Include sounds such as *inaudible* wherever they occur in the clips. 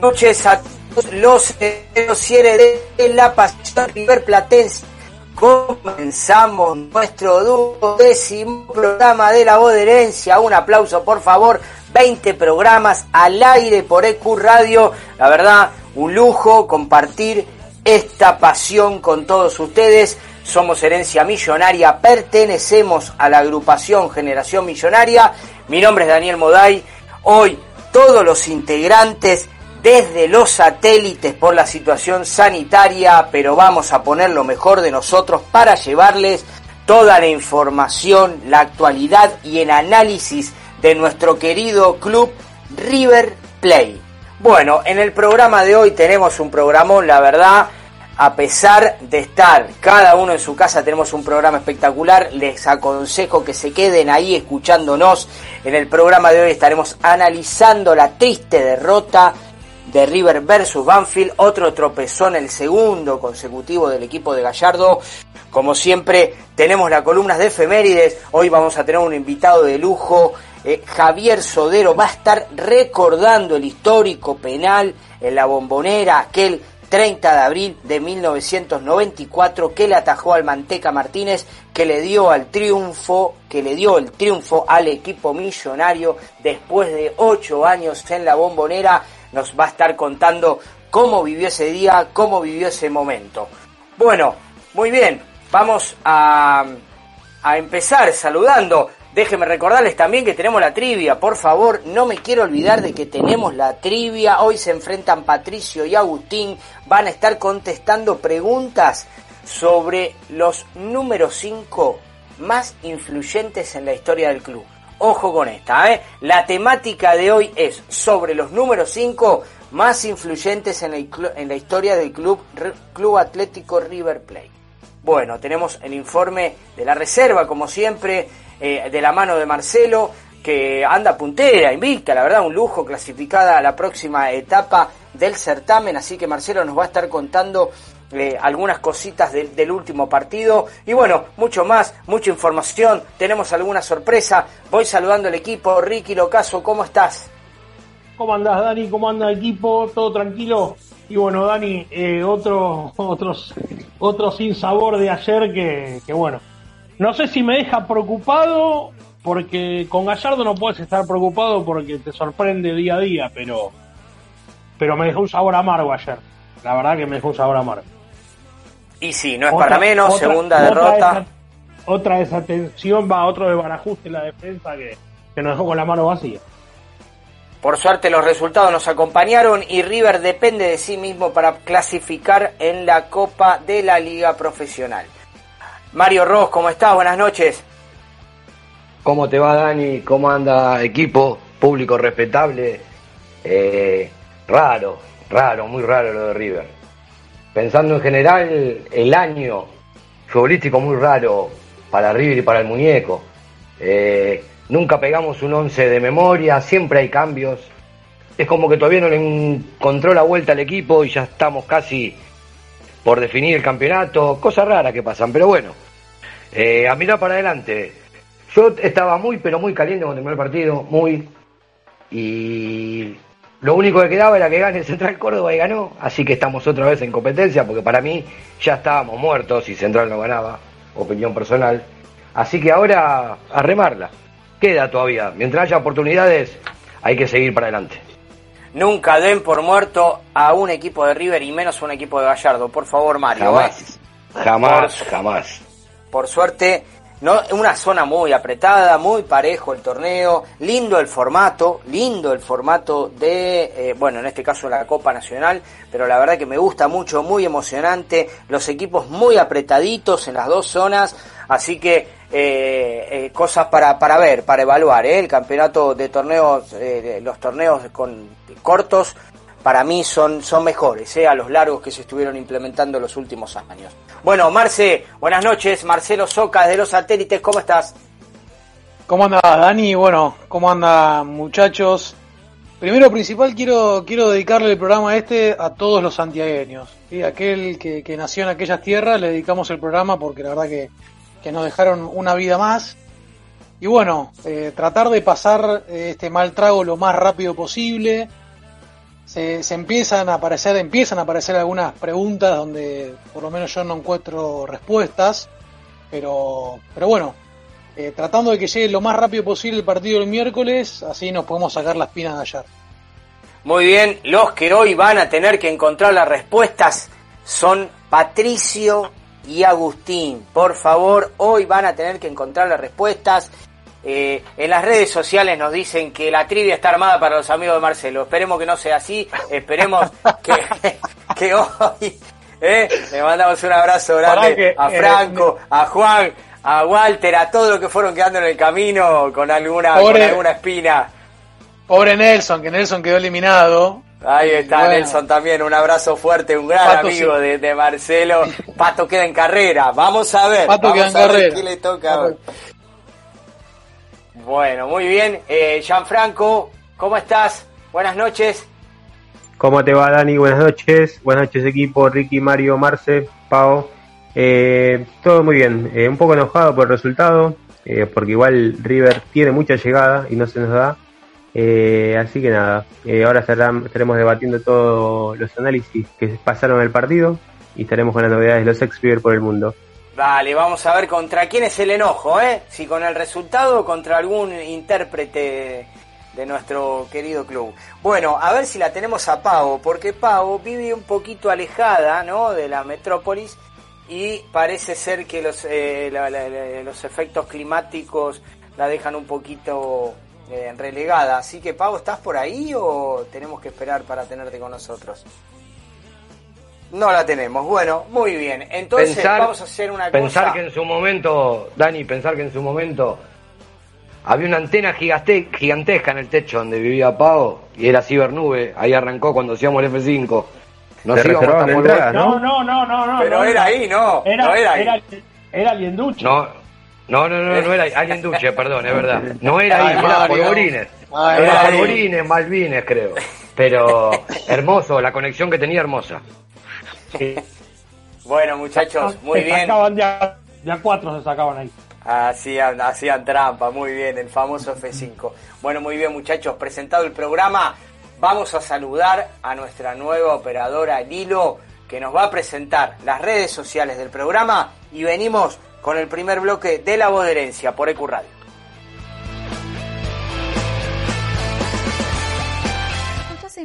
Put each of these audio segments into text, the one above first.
Noches a todos los cieres de la pasión River Platense. Comenzamos nuestro décimo programa de la voz de herencia. Un aplauso, por favor. 20 programas al aire por EQ Radio. La verdad, un lujo compartir esta pasión con todos ustedes. Somos Herencia Millonaria, pertenecemos a la agrupación Generación Millonaria. Mi nombre es Daniel Moday. Hoy todos los integrantes desde los satélites por la situación sanitaria, pero vamos a poner lo mejor de nosotros para llevarles toda la información, la actualidad y el análisis de nuestro querido club River Play. Bueno, en el programa de hoy tenemos un programón, la verdad, a pesar de estar cada uno en su casa, tenemos un programa espectacular. Les aconsejo que se queden ahí escuchándonos. En el programa de hoy estaremos analizando la triste derrota de River versus Banfield. Otro tropezón, el segundo consecutivo del equipo de Gallardo. Como siempre, tenemos las columnas de efemérides. Hoy vamos a tener un invitado de lujo. Eh, Javier Sodero va a estar recordando el histórico penal en la bombonera, aquel 30 de abril de 1994 que le atajó al Manteca Martínez, que le dio al triunfo, que le dio el triunfo al equipo millonario después de ocho años en la bombonera. Nos va a estar contando cómo vivió ese día, cómo vivió ese momento. Bueno, muy bien, vamos a, empezar saludando Déjenme recordarles también que tenemos la trivia. Por favor, no me quiero olvidar de que tenemos la trivia. Hoy se enfrentan Patricio y Agustín. Van a estar contestando preguntas sobre los números 5 más influyentes en la historia del club. Ojo con esta, ¿eh? La temática de hoy es sobre los números 5 más influyentes en la, en la historia del club, club Atlético River Plate. Bueno, tenemos el informe de la reserva, como siempre eh, de la mano de Marcelo, que anda puntera, invicta, la verdad, un lujo, clasificada a la próxima etapa del certamen, así que Marcelo nos va a estar contando eh, algunas cositas del último partido y bueno, mucho más, mucha información, tenemos alguna sorpresa, voy saludando al equipo, Ricky Locaso, ¿cómo estás? ¿Cómo andás Dani? ¿Cómo anda el equipo? ¿Todo tranquilo? Y bueno, Dani, eh, otro, *laughs* otro sin sabor de ayer que, que bueno, no sé si me deja preocupado, porque con Gallardo no puedes estar preocupado porque te sorprende día a día, pero, pero me dejó un sabor amargo ayer. La verdad que me dejó un sabor amargo. Y sí, no es para menos, segunda derrota. otra desatención, va otro desbarajuste en la defensa que, que nos dejó con la mano vacía. Por suerte los resultados nos acompañaron y River depende de sí mismo para clasificar en la Copa de la Liga Profesional. Mario Ross, ¿cómo estás? Buenas noches. ¿Cómo te va, Dani? ¿Cómo anda equipo? Público respetable. Eh, raro, raro, muy raro lo de River. Pensando en general, el año futbolístico muy raro para River y para el muñeco. Eh, nunca pegamos un once de memoria, siempre hay cambios. Es como que todavía no le encontró la vuelta al equipo y ya estamos casi por definir el campeonato. Cosas raras que pasan, pero bueno eh, a mirar para adelante. Yo estaba muy, pero muy caliente cuando terminó el partido, muy. Y lo único que quedaba era que gane el Central Córdoba y ganó. Así que estamos otra vez en competencia, porque para mí ya estábamos muertos si Central no ganaba, opinión personal. Así que ahora a remarla. Queda todavía. Mientras haya oportunidades, hay que seguir para adelante. Nunca den por muerto a un equipo de River y menos a un equipo de Gallardo. Por favor, Mario. Jamás, ¿eh? jamás, jamás por suerte, no, una zona muy apretada, muy parejo el torneo, lindo el formato, lindo el formato de, eh, bueno, en este caso la Copa Nacional, pero la verdad que me gusta mucho, muy emocionante, los equipos muy apretaditos en las dos zonas, así que eh, eh, cosas para, para ver, para evaluar, el campeonato de torneos, los torneos con cortos para mí son, son mejores ¿eh? a los largos que se estuvieron implementando en los últimos años. Bueno, Marce, buenas noches. Marcelo Soca de los satélites, ¿cómo estás? ¿Cómo anda Dani? Bueno, ¿cómo anda muchachos? Primero principal quiero, quiero dedicarle el programa este a todos los santiagueños. y Aquel que, nació en aquellas tierras le dedicamos el programa porque la verdad que, nos dejaron una vida más. Y bueno, eh, tratar de pasar eh, este mal trago lo más rápido posible se, empiezan a aparecer, empiezan a aparecer algunas preguntas donde por lo menos yo no encuentro respuestas, pero, pero bueno, eh, tratando de que llegue lo más rápido posible el partido del miércoles, así nos podemos sacar las pinas de ayer. Muy bien, los que hoy van a tener que encontrar las respuestas son Patricio y Agustín. Por favor, hoy van a tener que encontrar las respuestas. Eh, en las redes sociales nos dicen que la trivia está armada para los amigos de Marcelo. Esperemos que no sea así. Esperemos *laughs* que, que hoy eh, le mandamos un abrazo grande a Franco, a Juan, a Walter, a todos los que fueron quedando en el camino con alguna, con alguna espina. Pobre Nelson, que Nelson quedó eliminado. Ahí está Nelson también, un abrazo fuerte, un gran amigo de, Marcelo. Pato queda en carrera, vamos a ver. Pato queda en carrera. qué le toca Bueno, muy bien. Eh, Gianfranco, ¿cómo estás? Buenas noches. ¿Cómo te va, Dani? Buenas noches. Buenas noches, equipo. Ricky, Mario, Marce, Pau. Eh, todo muy bien. Eh, un poco enojado por el resultado, eh, porque igual River tiene mucha llegada y no se nos da. Eh, así que nada, eh, ahora estaremos debatiendo todos los análisis que pasaron en el partido y estaremos con las novedades de los ex River por el mundo. Vale, vamos a ver contra quién es el enojo, ¿eh? Si con el resultado o contra algún intérprete de nuestro querido club. Bueno, a ver si la tenemos a Pau, porque Pau vive un poquito alejada, ¿no? De la metrópolis y parece ser que los, eh, los efectos climáticos la dejan un poquito eh, relegada. Así que, Pau, ¿estás por ahí o tenemos que esperar para tenerte con nosotros? No la tenemos. Bueno, muy bien. Entonces vamos a hacer una pensar que en su momento, Dani, pensar que en su momento había una antena gigantesca en el techo donde vivía Pau y era cibernube. Ahí arrancó cuando hacíamos el F5. No, no, no, no, no, Pero era ahí, no. Era, no era ahí. Era, era No, no, no, no, no era alguien duche, perdón, es verdad. No era ahí, era polvorines. Era polvorines, Malvines, creo. Pero hermoso, la conexión que tenía hermosa. *laughs* Bueno, muchachos, muy bien. Sacaban ya, ya cuatro se sacaban ahí. Hacían, hacían trampa, muy bien, el famoso F5. Bueno, muy bien, muchachos, presentado el programa, vamos a saludar a nuestra nueva operadora Lilo, que nos va a presentar las redes sociales del programa y venimos con el primer bloque de La Voz por EQ Radio. Escuchas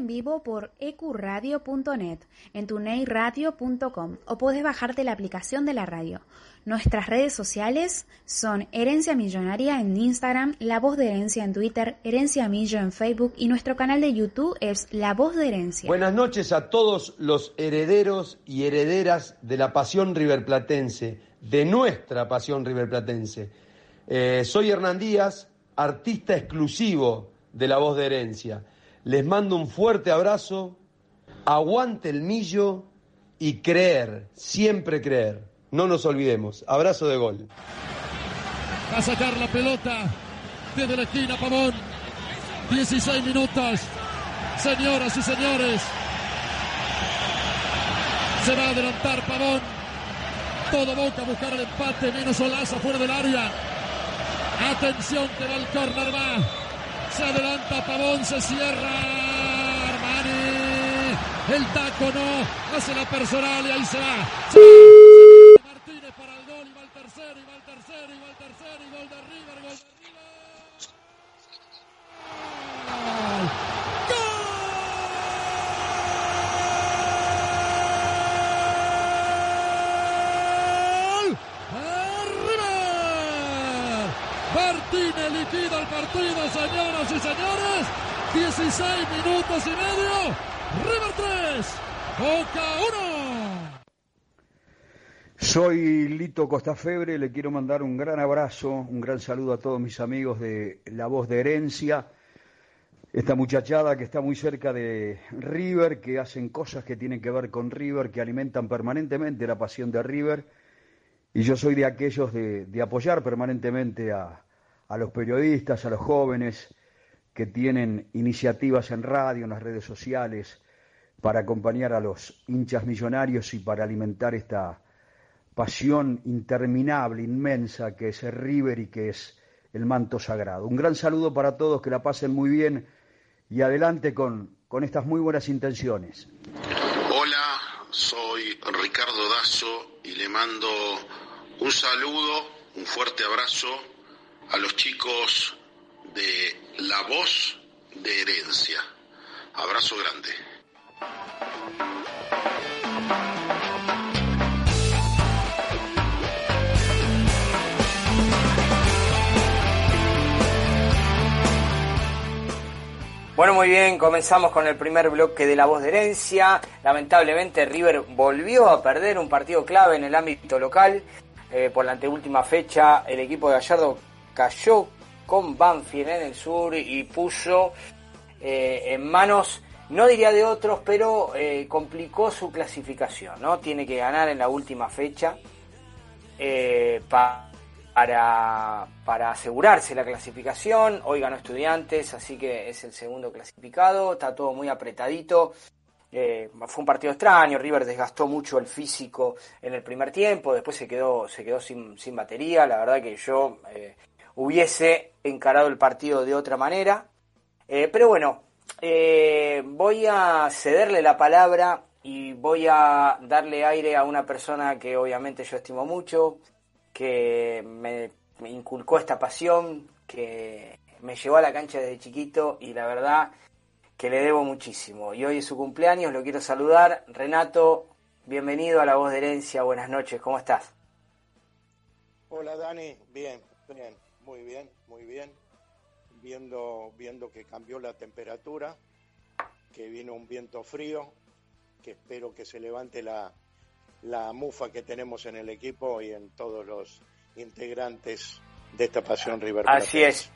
en vivo por ecuradio.net, en tuneiradio.com o puedes bajarte la aplicación de la radio. Nuestras redes sociales son Herencia Millonaria en Instagram, La Voz de Herencia en Twitter, Herencia Millo en Facebook y nuestro canal de YouTube es La Voz de Herencia. Buenas noches a todos los herederos y herederas de la pasión riverplatense de nuestra pasión riverplatense. Eh, soy Hernán Díaz, artista exclusivo de La Voz de Herencia. Les mando un fuerte abrazo, aguante el millo y creer, siempre creer. No nos olvidemos. Abrazo de gol. A sacar la pelota desde la esquina Pavón. 16 minutos. Señoras y señores. Se va a adelantar Pavón todo Boca a buscar el empate, menos Olaza fuera del área. Atención que va el córner, va. Se adelanta Pavón, se cierra. Armani. El taco no. Hace la personal y ahí se va. Martínez para el gol y va el tercero, y va el tercero, y va el tercero, y gol de River, gol de River. Martínez liquida el partido, señoras y señores. 16 minutos y medio. River 3, Boca 1. Soy Lito Costafebre, le quiero mandar un gran abrazo, un gran saludo a todos mis amigos de La Voz de Herencia, esta muchachada que está muy cerca de River, que hacen cosas que tienen que ver con River, que alimentan permanentemente la pasión de River, y yo soy de aquellos de apoyar permanentemente a, a los periodistas, a los jóvenes que tienen iniciativas en radio, en las redes sociales, para acompañar a los hinchas millonarios y para alimentar esta pasión interminable, inmensa, que es el River y que es el manto sagrado. Un gran saludo para todos, que la pasen muy bien y adelante con, con estas muy buenas intenciones. Hola, soy Ricardo Dazo y le mando un saludo, un fuerte abrazo a los chicos de La Voz de Herencia. Abrazo grande. Bueno, muy bien, comenzamos con el primer bloque de La Voz de Herencia. Lamentablemente River volvió a perder un partido clave en el ámbito local. Eh, por la anteúltima fecha, el equipo de Gallardo cayó con Banfield en el sur y puso eh, en manos, no diría de otros, pero eh, complicó su clasificación. ¿no? Tiene que ganar en la última fecha para para, para asegurarse la clasificación. Hoy ganó Estudiantes, así que es el segundo clasificado. Está todo muy apretadito. Eh, fue un partido extraño, River desgastó mucho el físico en el primer tiempo, después se quedó, se quedó sin, sin batería, la verdad que yo eh, hubiese encarado el partido de otra manera. Eh, pero bueno, voy a cederle la palabra y voy a darle aire a una persona que obviamente yo estimo mucho, que me, inculcó esta pasión, que me llevó a la cancha desde chiquito y la verdad que le debo muchísimo. Y hoy es su cumpleaños, lo quiero saludar. Renato, bienvenido a La Voz de Herencia, buenas noches, ¿cómo estás? Hola Dani, bien, bien, muy bien, muy bien. Viendo, viendo que cambió la temperatura, que vino un viento frío, que espero que se levante la, la mufa que tenemos en el equipo y en todos los integrantes de esta pasión River Así es.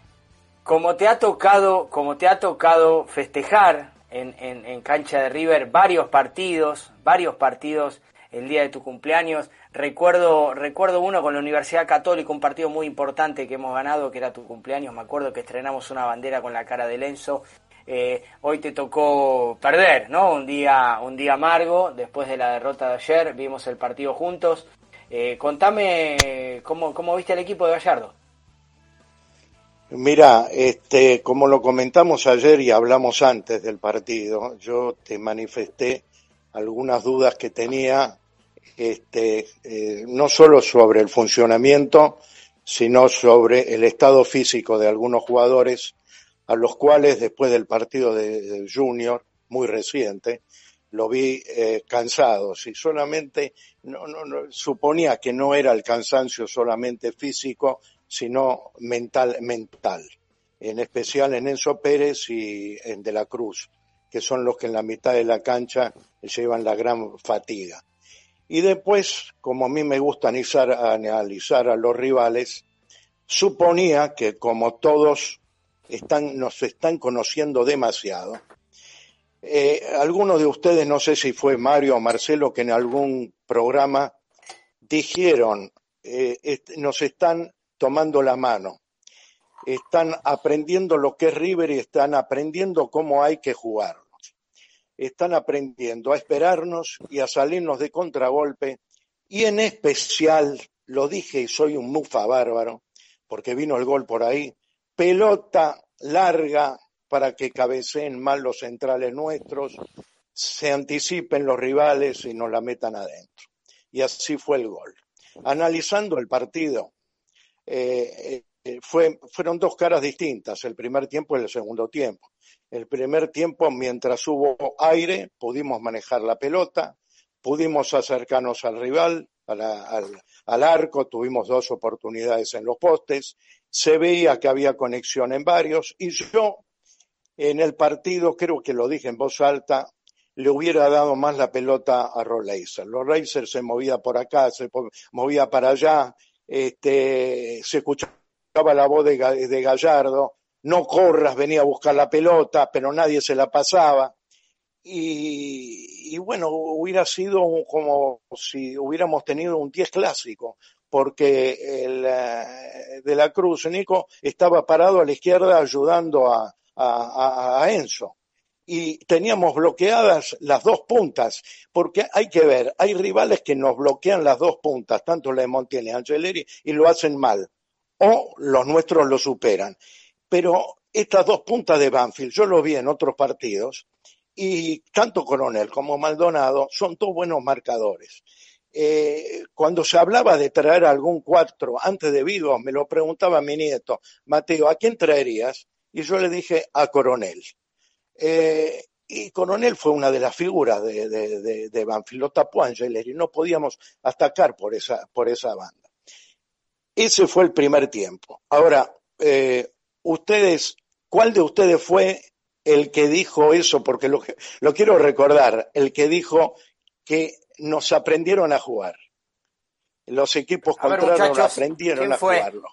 Como te ha tocado, como te ha tocado festejar en, en, cancha de River varios partidos, varios partidos el día de tu cumpleaños. Recuerdo, recuerdo uno con la Universidad Católica, un partido muy importante que hemos ganado, que era tu cumpleaños. Me acuerdo que estrenamos una bandera con la cara de Lenzo eh, hoy te tocó perder, ¿no? Un día, un día amargo, después de la derrota de ayer, vimos el partido juntos. Eh, contame cómo, cómo viste el equipo de Gallardo. Mira, este, como lo comentamos ayer y hablamos antes del partido, yo te manifesté algunas dudas que tenía, este, eh, no solo sobre el funcionamiento, sino sobre el estado físico de algunos jugadores a los cuales después del partido de, Junior, muy reciente, lo vi eh, cansados y solamente no, no, no, suponía que no era el cansancio solamente físico, sino mental, mental, en especial en Enzo Pérez y en De la Cruz, que son los que en la mitad de la cancha llevan la gran fatiga. Y después, como a mí me gusta analizar, analizar a los rivales, suponía que como todos están, nos están conociendo demasiado. Eh, algunos de ustedes, no sé si fue Mario o Marcelo, que en algún programa dijeron, eh, nos están tomando la mano, están aprendiendo lo que es River y están aprendiendo cómo hay que jugarnos. Están aprendiendo a esperarnos y a salirnos de contragolpe y en especial, lo dije y soy un mufa bárbaro, porque vino el gol por ahí, pelota larga para que cabeceen mal los centrales nuestros, se anticipen los rivales y nos la metan adentro. Y así fue el gol. Analizando el partido, eh, eh, fue, fueron dos caras distintas, el primer tiempo y el segundo tiempo. El primer tiempo, mientras hubo aire, pudimos manejar la pelota, pudimos acercarnos al rival, al, arco, tuvimos dos oportunidades en los postes, se veía que había conexión en varios y yo en el partido, creo que lo dije en voz alta, le hubiera dado más la pelota a Roleiser. Los Reiser se movía por acá, se movía para allá, este, se escuchaba la voz de Gallardo, no corras, venía a buscar la pelota, pero nadie se la pasaba y, bueno, hubiera sido como si hubiéramos tenido un 10 clásico, porque el, eh, de la Cruz, Nico, estaba parado a la izquierda ayudando a, a, Enzo. Y teníamos bloqueadas las dos puntas, porque hay que ver, hay rivales que nos bloquean las dos puntas, tanto la de Montiel y Angeleri, y lo hacen mal, o los nuestros lo superan. Pero estas dos puntas de Banfield, yo lo vi en otros partidos, y tanto Coronel como Maldonado son dos buenos marcadores. Eh, cuando se hablaba de traer algún cuatro antes de Vigo, me lo preguntaba mi nieto, Mateo, ¿a quién traerías? Y yo le dije a Coronel. Eh, y Coronel fue una de las figuras de, de, Banfield, lo tapó Angeleri, no podíamos atacar por esa, por esa banda. Ese fue el primer tiempo. Ahora, eh, ustedes, ¿cuál de ustedes fue el que dijo eso? Porque lo, lo quiero recordar, el que dijo que nos aprendieron a jugar. Los equipos contrarios aprendieron a jugarlo.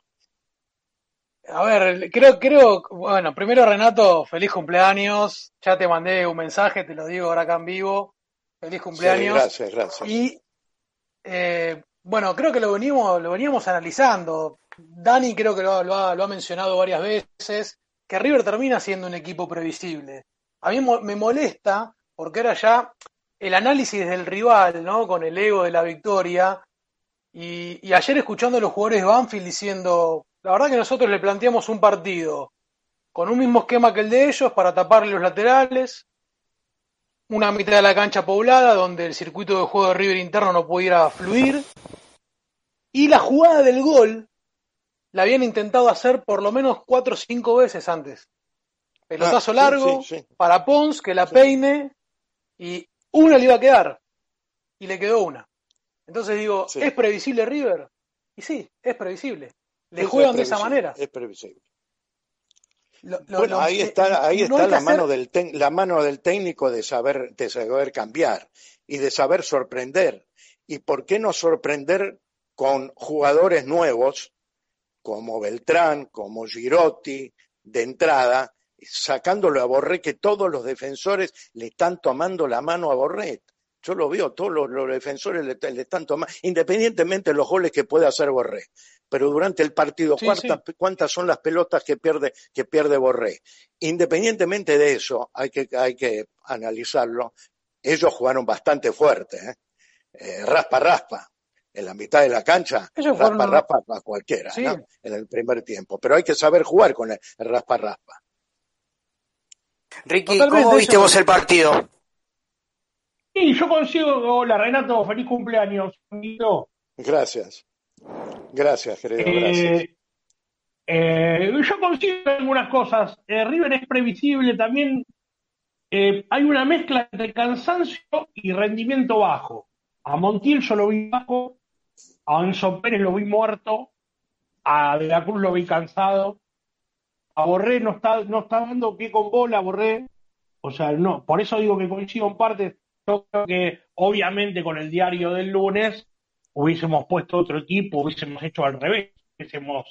A ver, creo, creo, bueno, primero Renato, feliz cumpleaños. Ya te mandé un mensaje, te lo digo ahora acá en vivo. Feliz cumpleaños. gracias, gracias. Y eh, bueno, creo que lo venimos, lo veníamos analizando. Dani creo que lo, ha, lo ha mencionado varias veces, que River termina siendo un equipo previsible. A mí me molesta, porque era ya el análisis del rival, ¿no? Con el ego de la victoria. Y, ayer escuchando a los jugadores de Banfield diciendo, la verdad que nosotros le planteamos un partido con un mismo esquema que el de ellos para taparle los laterales, una mitad de la cancha poblada donde el circuito de juego de River interno no pudiera fluir, y la jugada del gol la habían intentado hacer por lo menos cuatro o cinco veces antes. Pelotazo ah, largo para Pons, que la peine, y una le iba a quedar y le quedó una. Entonces digo, ¿es previsible River? Y sí, es previsible. Le juegan de esa manera. Es previsible. bueno, ahí está, ahí está la, mano del la mano del técnico de saber, de saber cambiar y de saber sorprender. ¿Y por qué no sorprender con jugadores nuevos como Beltrán, como Girotti, de entrada, sacándolo a Borré, que todos los defensores le están tomando la mano a Borré. Yo lo veo, todos los, defensores le, están tomando, independientemente de los goles que pueda hacer Borré. Pero durante el partido, ¿cuántas, son las pelotas que pierde, que pierde Borré? Independientemente de eso, hay que, hay que analizarlo. Ellos jugaron bastante fuerte, ¿eh? Eh, raspa, raspa en la mitad de la cancha, raspa, raspa a cualquiera, En el primer tiempo. Pero hay que saber jugar con el raspa, raspa. Ricky, ¿cómo viste vos el partido? Sí, yo consigo, hola Renato, feliz cumpleaños. Gracias. Gracias, querido, gracias. Eh, eh, yo consigo algunas cosas. Eh, River es previsible también. hay una mezcla entre cansancio y rendimiento bajo. A Montiel yo lo vi bajo, a Anzo Pérez lo vi muerto, a De la Cruz lo vi cansado, a Borré no está, no está dando pie con bola, Borré. O sea, no, por eso digo que coincido en parte. Yo creo que obviamente con el diario del lunes hubiésemos puesto otro equipo, hubiésemos hecho al revés, hubiésemos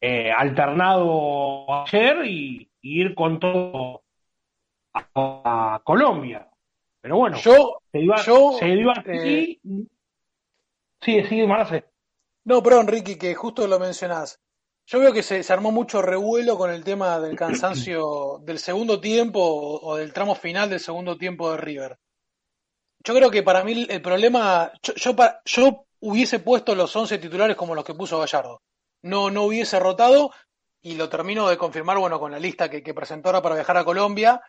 eh, alternado ayer y, ir con todo a, Colombia. Pero bueno, yo, se iba, yo, se iba eh, Sí, sí, Marce. No, perdón, Ricky, que justo lo mencionás. Yo veo que se, armó mucho revuelo con el tema del cansancio *clears throat* del segundo tiempo o, del tramo final del segundo tiempo de River. Yo creo que para mí el problema, yo, yo, hubiese puesto los 11 titulares como los que puso Gallardo. No, no hubiese rotado y lo termino de confirmar, bueno, con la lista que, que presentó ahora para viajar a Colombia,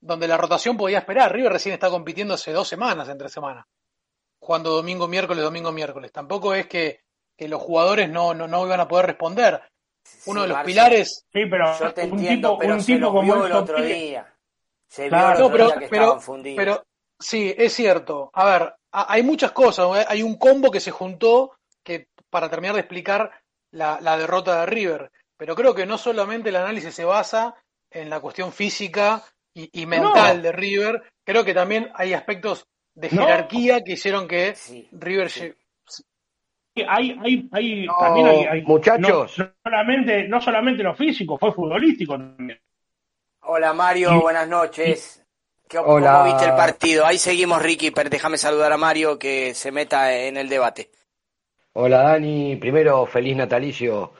donde la rotación podía esperar. River recién está compitiendo hace dos semanas, entre semanas. Jugando domingo, miércoles, domingo, miércoles. Tampoco es que, que los jugadores no, no, no iban a poder responder uno de los pilares. Sí, pero yo te entiendo, pero un tipo como el otro día. Se vio el otro pero, día que pero, pero sí, es cierto. A ver, hay muchas cosas. Hay un combo que se juntó que para terminar de explicar la, la derrota de River. Pero creo que no solamente el análisis se basa en la cuestión física y, mental de River, creo que también hay aspectos de jerarquía que hicieron que River hay, hay, hay también hay, muchachos. No, solamente, no solamente lo físico, fue futbolístico también. Hola Mario, buenas noches. ¿Cómo viste el partido? Ahí seguimos, Ricky, pero déjame saludar a Mario que se meta en el debate. Hola Dani, primero feliz natalicio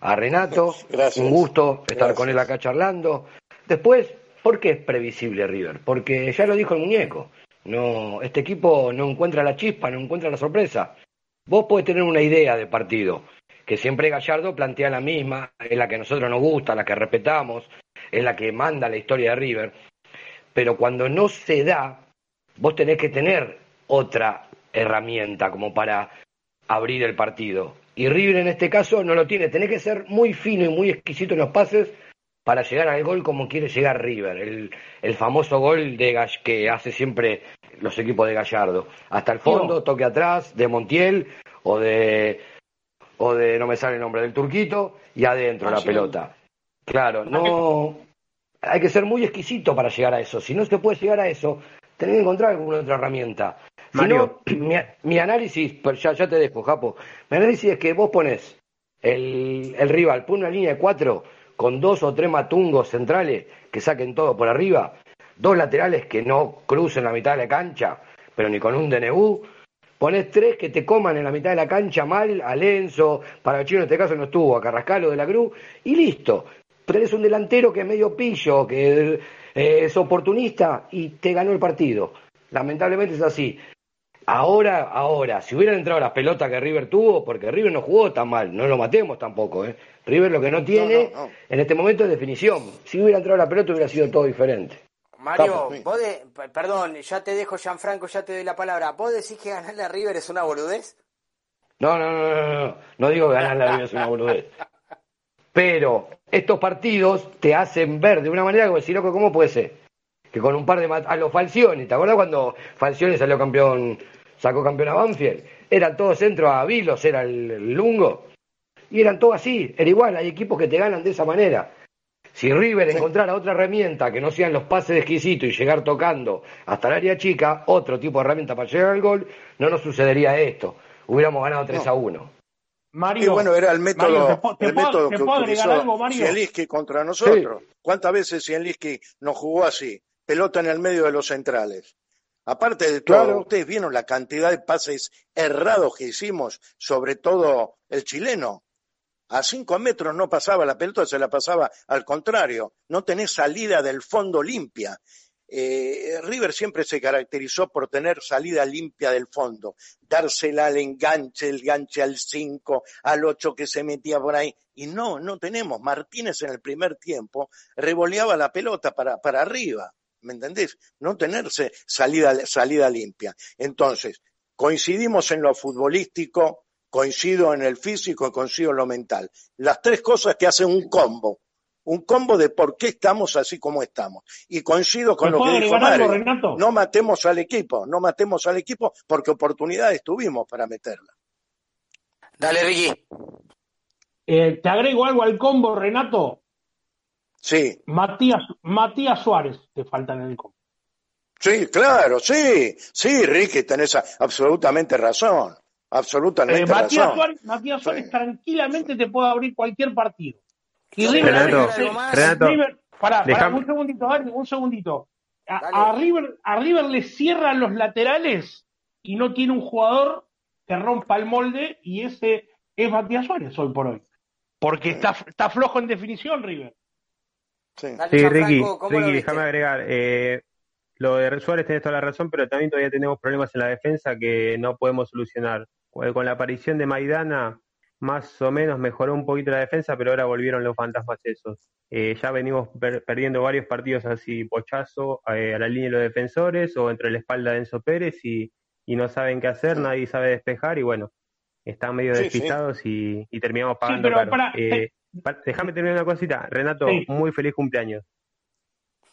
a Renato. Gracias. Un gusto estar con él acá charlando. Después, ¿por qué es previsible River? Porque ya lo dijo el muñeco. No, este equipo no encuentra la chispa, no encuentra la sorpresa. Vos podés tener una idea de partido, que siempre Gallardo plantea la misma, es la que a nosotros nos gusta, la que respetamos, es la que manda la historia de River, pero cuando no se da, vos tenés que tener otra herramienta como para abrir el partido. Y River en este caso no lo tiene, tenés que ser muy fino y muy exquisito en los pases para llegar al gol como quiere llegar River, el, el famoso gol de Gall- que hace siempre los equipos de Gallardo. Hasta el fondo, toque atrás, de Montiel o de, o de, no me sale el nombre, del Turquito, y adentro la Ah, Giroud. pelota. Claro, no, hay que ser muy exquisito para llegar a eso. Si no se puede llegar a eso, tenés que encontrar alguna otra herramienta. Si Mario. no, *clears throat* mi, mi análisis, pero ya, ya te dejo, Japo, mi análisis es que vos pones el, el rival, pone una línea de cuatro con dos o tres matungos centrales que saquen todo por arriba, dos laterales que no crucen la mitad de la cancha, pero ni con un DNU, pones tres que te coman en la mitad de la cancha mal, a Lenzo, para en este caso no estuvo, a Carrascalo de la Cruz, y listo. Tenés un delantero que es medio pillo, que eh, es oportunista y te ganó el partido. Lamentablemente es así. Ahora, ahora, si hubieran entrado las pelotas que River tuvo, porque River no jugó tan mal, no lo matemos tampoco, ¿eh? River lo que no tiene no, no. en este momento es definición. Si hubiera entrado la pelota hubiera sido todo diferente. Mario, Capo. vos de- perdón, ya te dejo, Gianfranco, ya te doy la palabra. ¿Vos decís que ganarle a River es una boludez? No, no, no, no, no, no digo que ganar la River es una boludez. Pero estos partidos te hacen ver de una manera como decir, loco, ¿cómo puede ser? Que con un par de a los Falcioni, ¿te acuerdas cuando Falcioni salió campeón, sacó campeón a Banfield? Eran todos centros a Vilos, era el, Lungo. Y eran todos así, era igual, hay equipos que te ganan de esa manera. Si River encontrara otra herramienta que no sean los pases exquisitos y llegar tocando hasta el área chica, otro tipo de herramienta para llegar al gol, no nos sucedería esto. Hubiéramos ganado 3 a 1. Mario, Y bueno, era el método, Mario, ¿te puedo- te el puedo- método te que utilizó algo, Mario? Contra nosotros. ¿Cuántas veces Zielinski nos jugó así? Pelota en el medio de los centrales. Aparte de todo, Claro. ustedes vieron la cantidad de pases errados que hicimos, sobre todo el chileno. A cinco metros no pasaba la pelota, se la pasaba al contrario. No tenés salida del fondo limpia. Eh, River siempre se caracterizó por tener salida limpia del fondo, dársela al enganche, el enganche al 5, al 8 que se metía por ahí. Y no, no tenemos. Martínez en el primer tiempo revoleaba la pelota para, para arriba. ¿Me entendés? No tenerse salida, salida limpia. Entonces, coincidimos en lo futbolístico, coincido en el físico y coincido en lo mental. Las tres cosas que hacen un combo. Un combo de por qué estamos así como estamos. Y coincido con ¿Me lo que dijo Mario. Renato? No matemos al equipo, no matemos al equipo porque oportunidades tuvimos para meterla. Dale, Ricky. Eh, te agrego algo al combo, Renato. Sí, Matías, Matías Suárez te faltan en el combo. sí, claro, sí, sí, Ricky, tenés absolutamente razón. Absolutamente Eh, Matías razón. Suárez, Matías Suárez Sí. tranquilamente te puede abrir cualquier partido. Y River, Renato, más. Renato, River- pará, un segundito, Dani, un segundito. A, River, a River le cierran los laterales y no tiene un jugador que rompa el molde y ese es Matías Suárez hoy por hoy. Porque está, está flojo en definición River. Sí. Dale, Sí, Gianfranco, Ricky, ¿cómo lo Ricky, déjame agregar. eh, lo de Suárez tenés toda la razón, pero también todavía tenemos problemas en la defensa que no podemos solucionar. Con la aparición de Maidana, más o menos mejoró un poquito la defensa, pero ahora volvieron los fantasmas esos. Eh, ya venimos per- perdiendo varios partidos así, pochazo eh, a la línea de los defensores o entre la espalda de Enzo Pérez y, y no saben qué hacer, nadie sabe despejar y bueno, están medio Sí, sí. despistados y, y terminamos pagando pero caro. Eh, déjame terminar una cosita. Renato, Sí. muy feliz cumpleaños.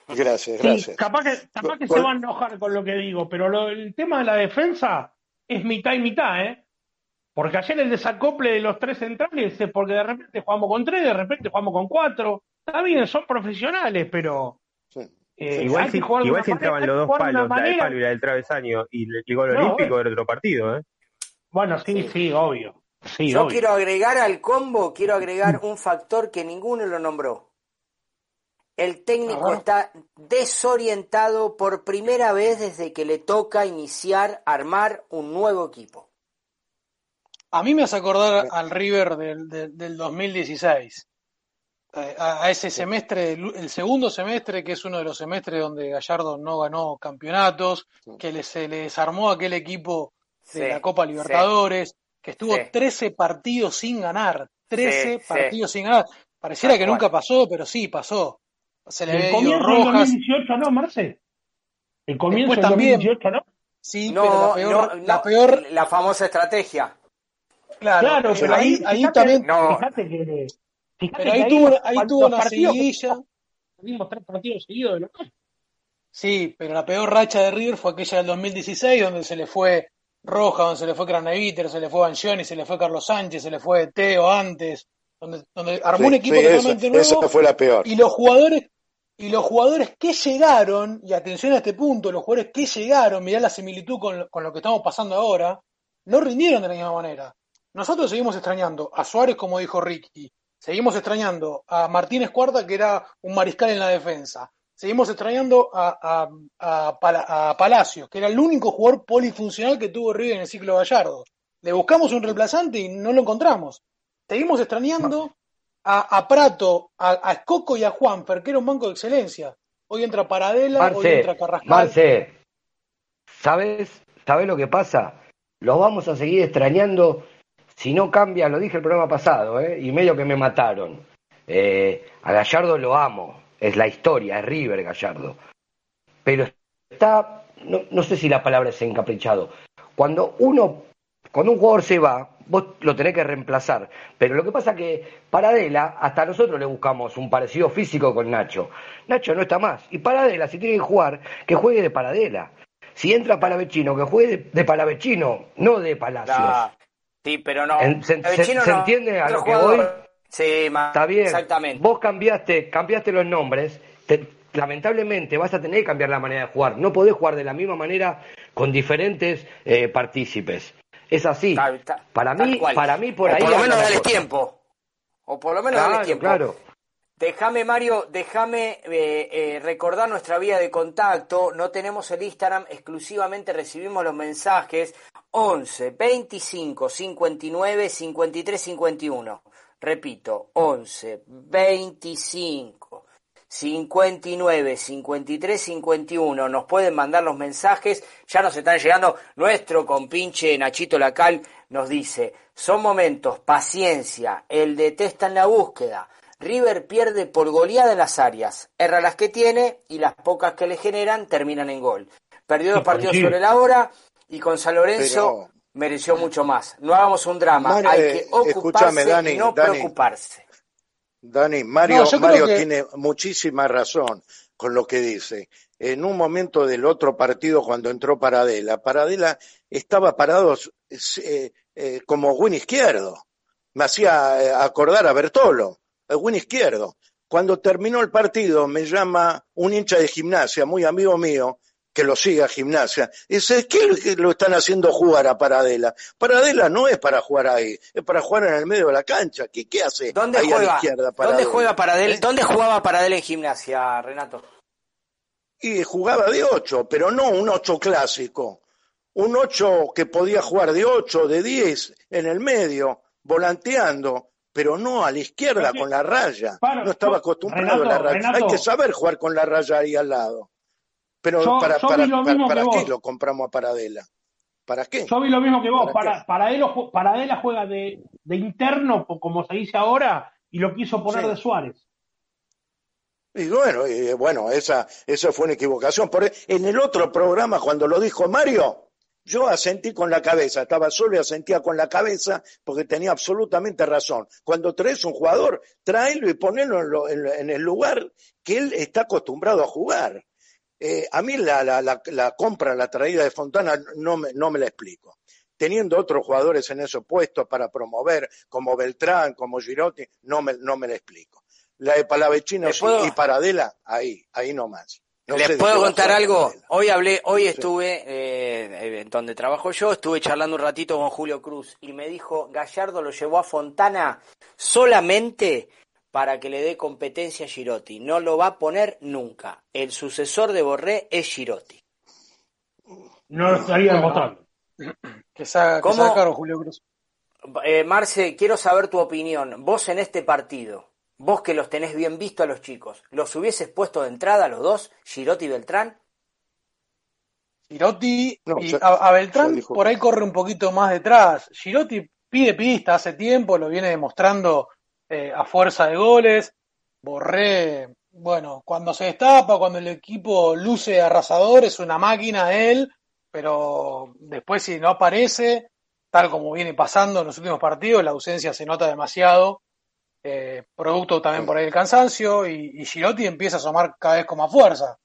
Gracias, Sí, gracias. capaz que, capaz que se va a enojar con lo que digo, pero lo- el tema de la defensa es mitad y mitad, ¿eh? Porque ayer el desacople de los tres centrales es porque de repente jugamos con tres, de repente jugamos con cuatro. Está bien, son profesionales, pero Sí. eh, igual si, igual entraban los dos palos, la del palo y la del travesaño y el, el gol No, olímpico, bueno. era otro partido, ¿eh? Bueno, sí, sí, obvio. Sí, Yo obvio. quiero agregar al combo, quiero agregar un factor que ninguno lo nombró. El técnico Ajá. está desorientado por primera vez desde que le toca iniciar, armar un nuevo equipo. A mí me hace acordar al River del, del, del 2016. Eh, A, a ese semestre, el, el segundo semestre, que es uno de los semestres donde Gallardo no ganó campeonatos, que le- se le desarmó aquel equipo de Sí, la Copa Libertadores, que estuvo Sí. 13 partidos sin ganar. 13 Sí, sí. partidos sin ganar. Pareciera Tal que cual. nunca pasó, pero sí pasó. se le El comienzo del Rojas. 2018 no, Marce. El comienzo del también. 2018 no. Sí, No, pero la peor, no, la peor, la famosa estrategia. claro, Claro, eh, pero ahí, ahí, fíjate, también, No. fíjate que, fíjate pero que ahí tuvo, los- ahí tuvo una que seguidilla. perdimos tres partidos seguidos de local. Sí, pero la peor racha de River fue aquella del 2016, donde se le fue Roja, donde se le fue Craneviter, se le fue Banchioni, se le fue Carlos Sánchez, se le fue Teo antes, donde, donde armó un equipo sí, esa, totalmente nuevo. esa fue la peor. Y los jugadores, y los jugadores que llegaron, y atención a este punto, los jugadores que llegaron, mirá la similitud con, con lo que estamos pasando ahora, no rindieron de la misma manera. Nosotros seguimos extrañando a Suárez, como dijo Ricky, seguimos extrañando a Martínez Cuarta, que era un mariscal en la defensa, seguimos extrañando a, a, a Pala- a Palacios, que era el único jugador polifuncional que tuvo River en el ciclo Gallardo. Le buscamos un reemplazante y no lo encontramos. Seguimos extrañando a, a Prato, a, a Escoco y a Juanfer, que era un banco de excelencia. Hoy entra Paradela, hoy Marce, entra Carrascal. Marce, ¿sabes, ¿sabes lo que pasa? Los vamos a seguir extrañando si no cambia, lo dije el programa pasado, ¿eh? y medio que me mataron. Eh, a Gallardo lo amo, es la historia, es River Gallardo. Pero está, no, no sé si la palabra es encaprichado. Cuando uno, cuando un jugador se va, vos lo tenés que reemplazar. Pero lo que pasa que Paradela, hasta nosotros le buscamos un parecido físico con Nacho. Nacho no está más. Y Paradela, si tiene que jugar, que juegue de Paradela. Si entra Palavecino, que juegue de, de Palavecino, no de Palacios. Ah, sí, pero no. En- se- entiende a Otro lo que jugador. voy? Sí, Está bien. Exactamente. Vos cambiaste, cambiaste los nombres. te- lamentablemente vas a tener que cambiar la manera de jugar. No podés jugar de la misma manera con diferentes eh, partícipes. Es así. Tal- tal- para mí, para mí por O ahí. por lo menos dale tiempo. O por lo menos dale Claro, tiempo. claro. Déjame, Mario, déjame eh, eh, recordar nuestra vía de contacto. No tenemos el Instagram, exclusivamente recibimos los mensajes 11 25 59 53 51. Repito, 11 25 59 53 51. Nos pueden mandar los mensajes. Ya nos están llegando. Nuestro compinche Nachito Lacal nos dice: son momentos, paciencia. El detesta en la búsqueda. River pierde por goleada en las áreas, erra las que tiene y las pocas que le generan terminan en gol. Perdió dos partidos sobre la hora y con San Lorenzo Pero- mereció mucho más. No hagamos un drama, Mario, hay eh, que escúchame, ocuparse Dani, y no Dani. preocuparse. Dani, Mario, No, Mario que- tiene muchísima razón con lo que dice. En un momento del otro partido, cuando entró Paradela, Paradela estaba parado eh, eh, como win izquierdo. Me hacía eh, acordar a Bertolo, el win izquierdo. Cuando terminó el partido, me llama un hincha de gimnasia, muy amigo mío, que lo siga a gimnasia. Y dice, ¿qué es que lo están haciendo jugar a Paradela? Paradela no es para jugar ahí, es para jugar en el medio de la cancha. ¿Qué, qué hace ¿Dónde ahí a la juega? izquierda ¿Dónde Paradela? juega Paradel? ¿Eh? ¿Dónde jugaba Paradel en gimnasia, Renato? Y jugaba de ocho, pero no un ocho clásico. Un ocho que podía jugar de ocho, de diez, en el medio, volanteando, pero no a la izquierda con la raya. Para, no estaba yo- acostumbrado a la raya. Renato. Hay que saber jugar con la raya ahí al lado. Pero Yo- para, yo para, vi lo para, mismo ¿para que qué lo compramos a Paradela? ¿Para qué? Yo vi lo mismo que vos. ¿Para Para, Paradela, Paradela juega de, de interno, como se dice ahora, y lo quiso poner Sí. de Suárez. Y bueno, y bueno, esa, esa fue una equivocación. Por, en el otro programa, cuando lo dijo Mario, yo asentí con la cabeza, estaba solo y asentía con la cabeza porque tenía absolutamente razón. Cuando traes un jugador, tráelo y ponelo en, lo- en- en el lugar que él está acostumbrado a jugar. Eh, a mí la, la, la, la compra, la traída de Fontana, no me, no me la explico. Teniendo otros jugadores en esos puestos para promover, como Beltrán, como Girotti, no me, no me la explico. La de Palavecino ¿Le sí, puedo- y Paradela, ahí, ahí nomás. No ¿Les puedo contar algo? Paradela. Hoy hablé, hoy estuve eh, en donde trabajo yo, estuve charlando un ratito con Julio Cruz y me dijo, Gallardo lo llevó a Fontana solamente para que le dé competencia a Girotti. No lo va a poner nunca. El sucesor de Borré es Girotti. No lo estaría demostrando. Que se haga, que ¿Cómo? cargo, Julio Cruz. Eh, Marce, quiero saber tu opinión. Vos en este partido, vos que los tenés bien visto a los chicos, ¿los hubieses puesto de entrada a los dos, Girotti y Beltrán? Girotti No, y a, a Beltrán dijo. por ahí corre un poquito más detrás. Girotti pide pista hace tiempo, lo viene demostrando eh, a fuerza de goles. Borré bueno, cuando se destapa, cuando el equipo luce arrasador, es una máquina él, pero después si no aparece, tal como viene pasando en los últimos partidos, la ausencia se nota demasiado, eh, producto también por ahí del cansancio, y, y Girotti empieza a asomar cada vez con más fuerza.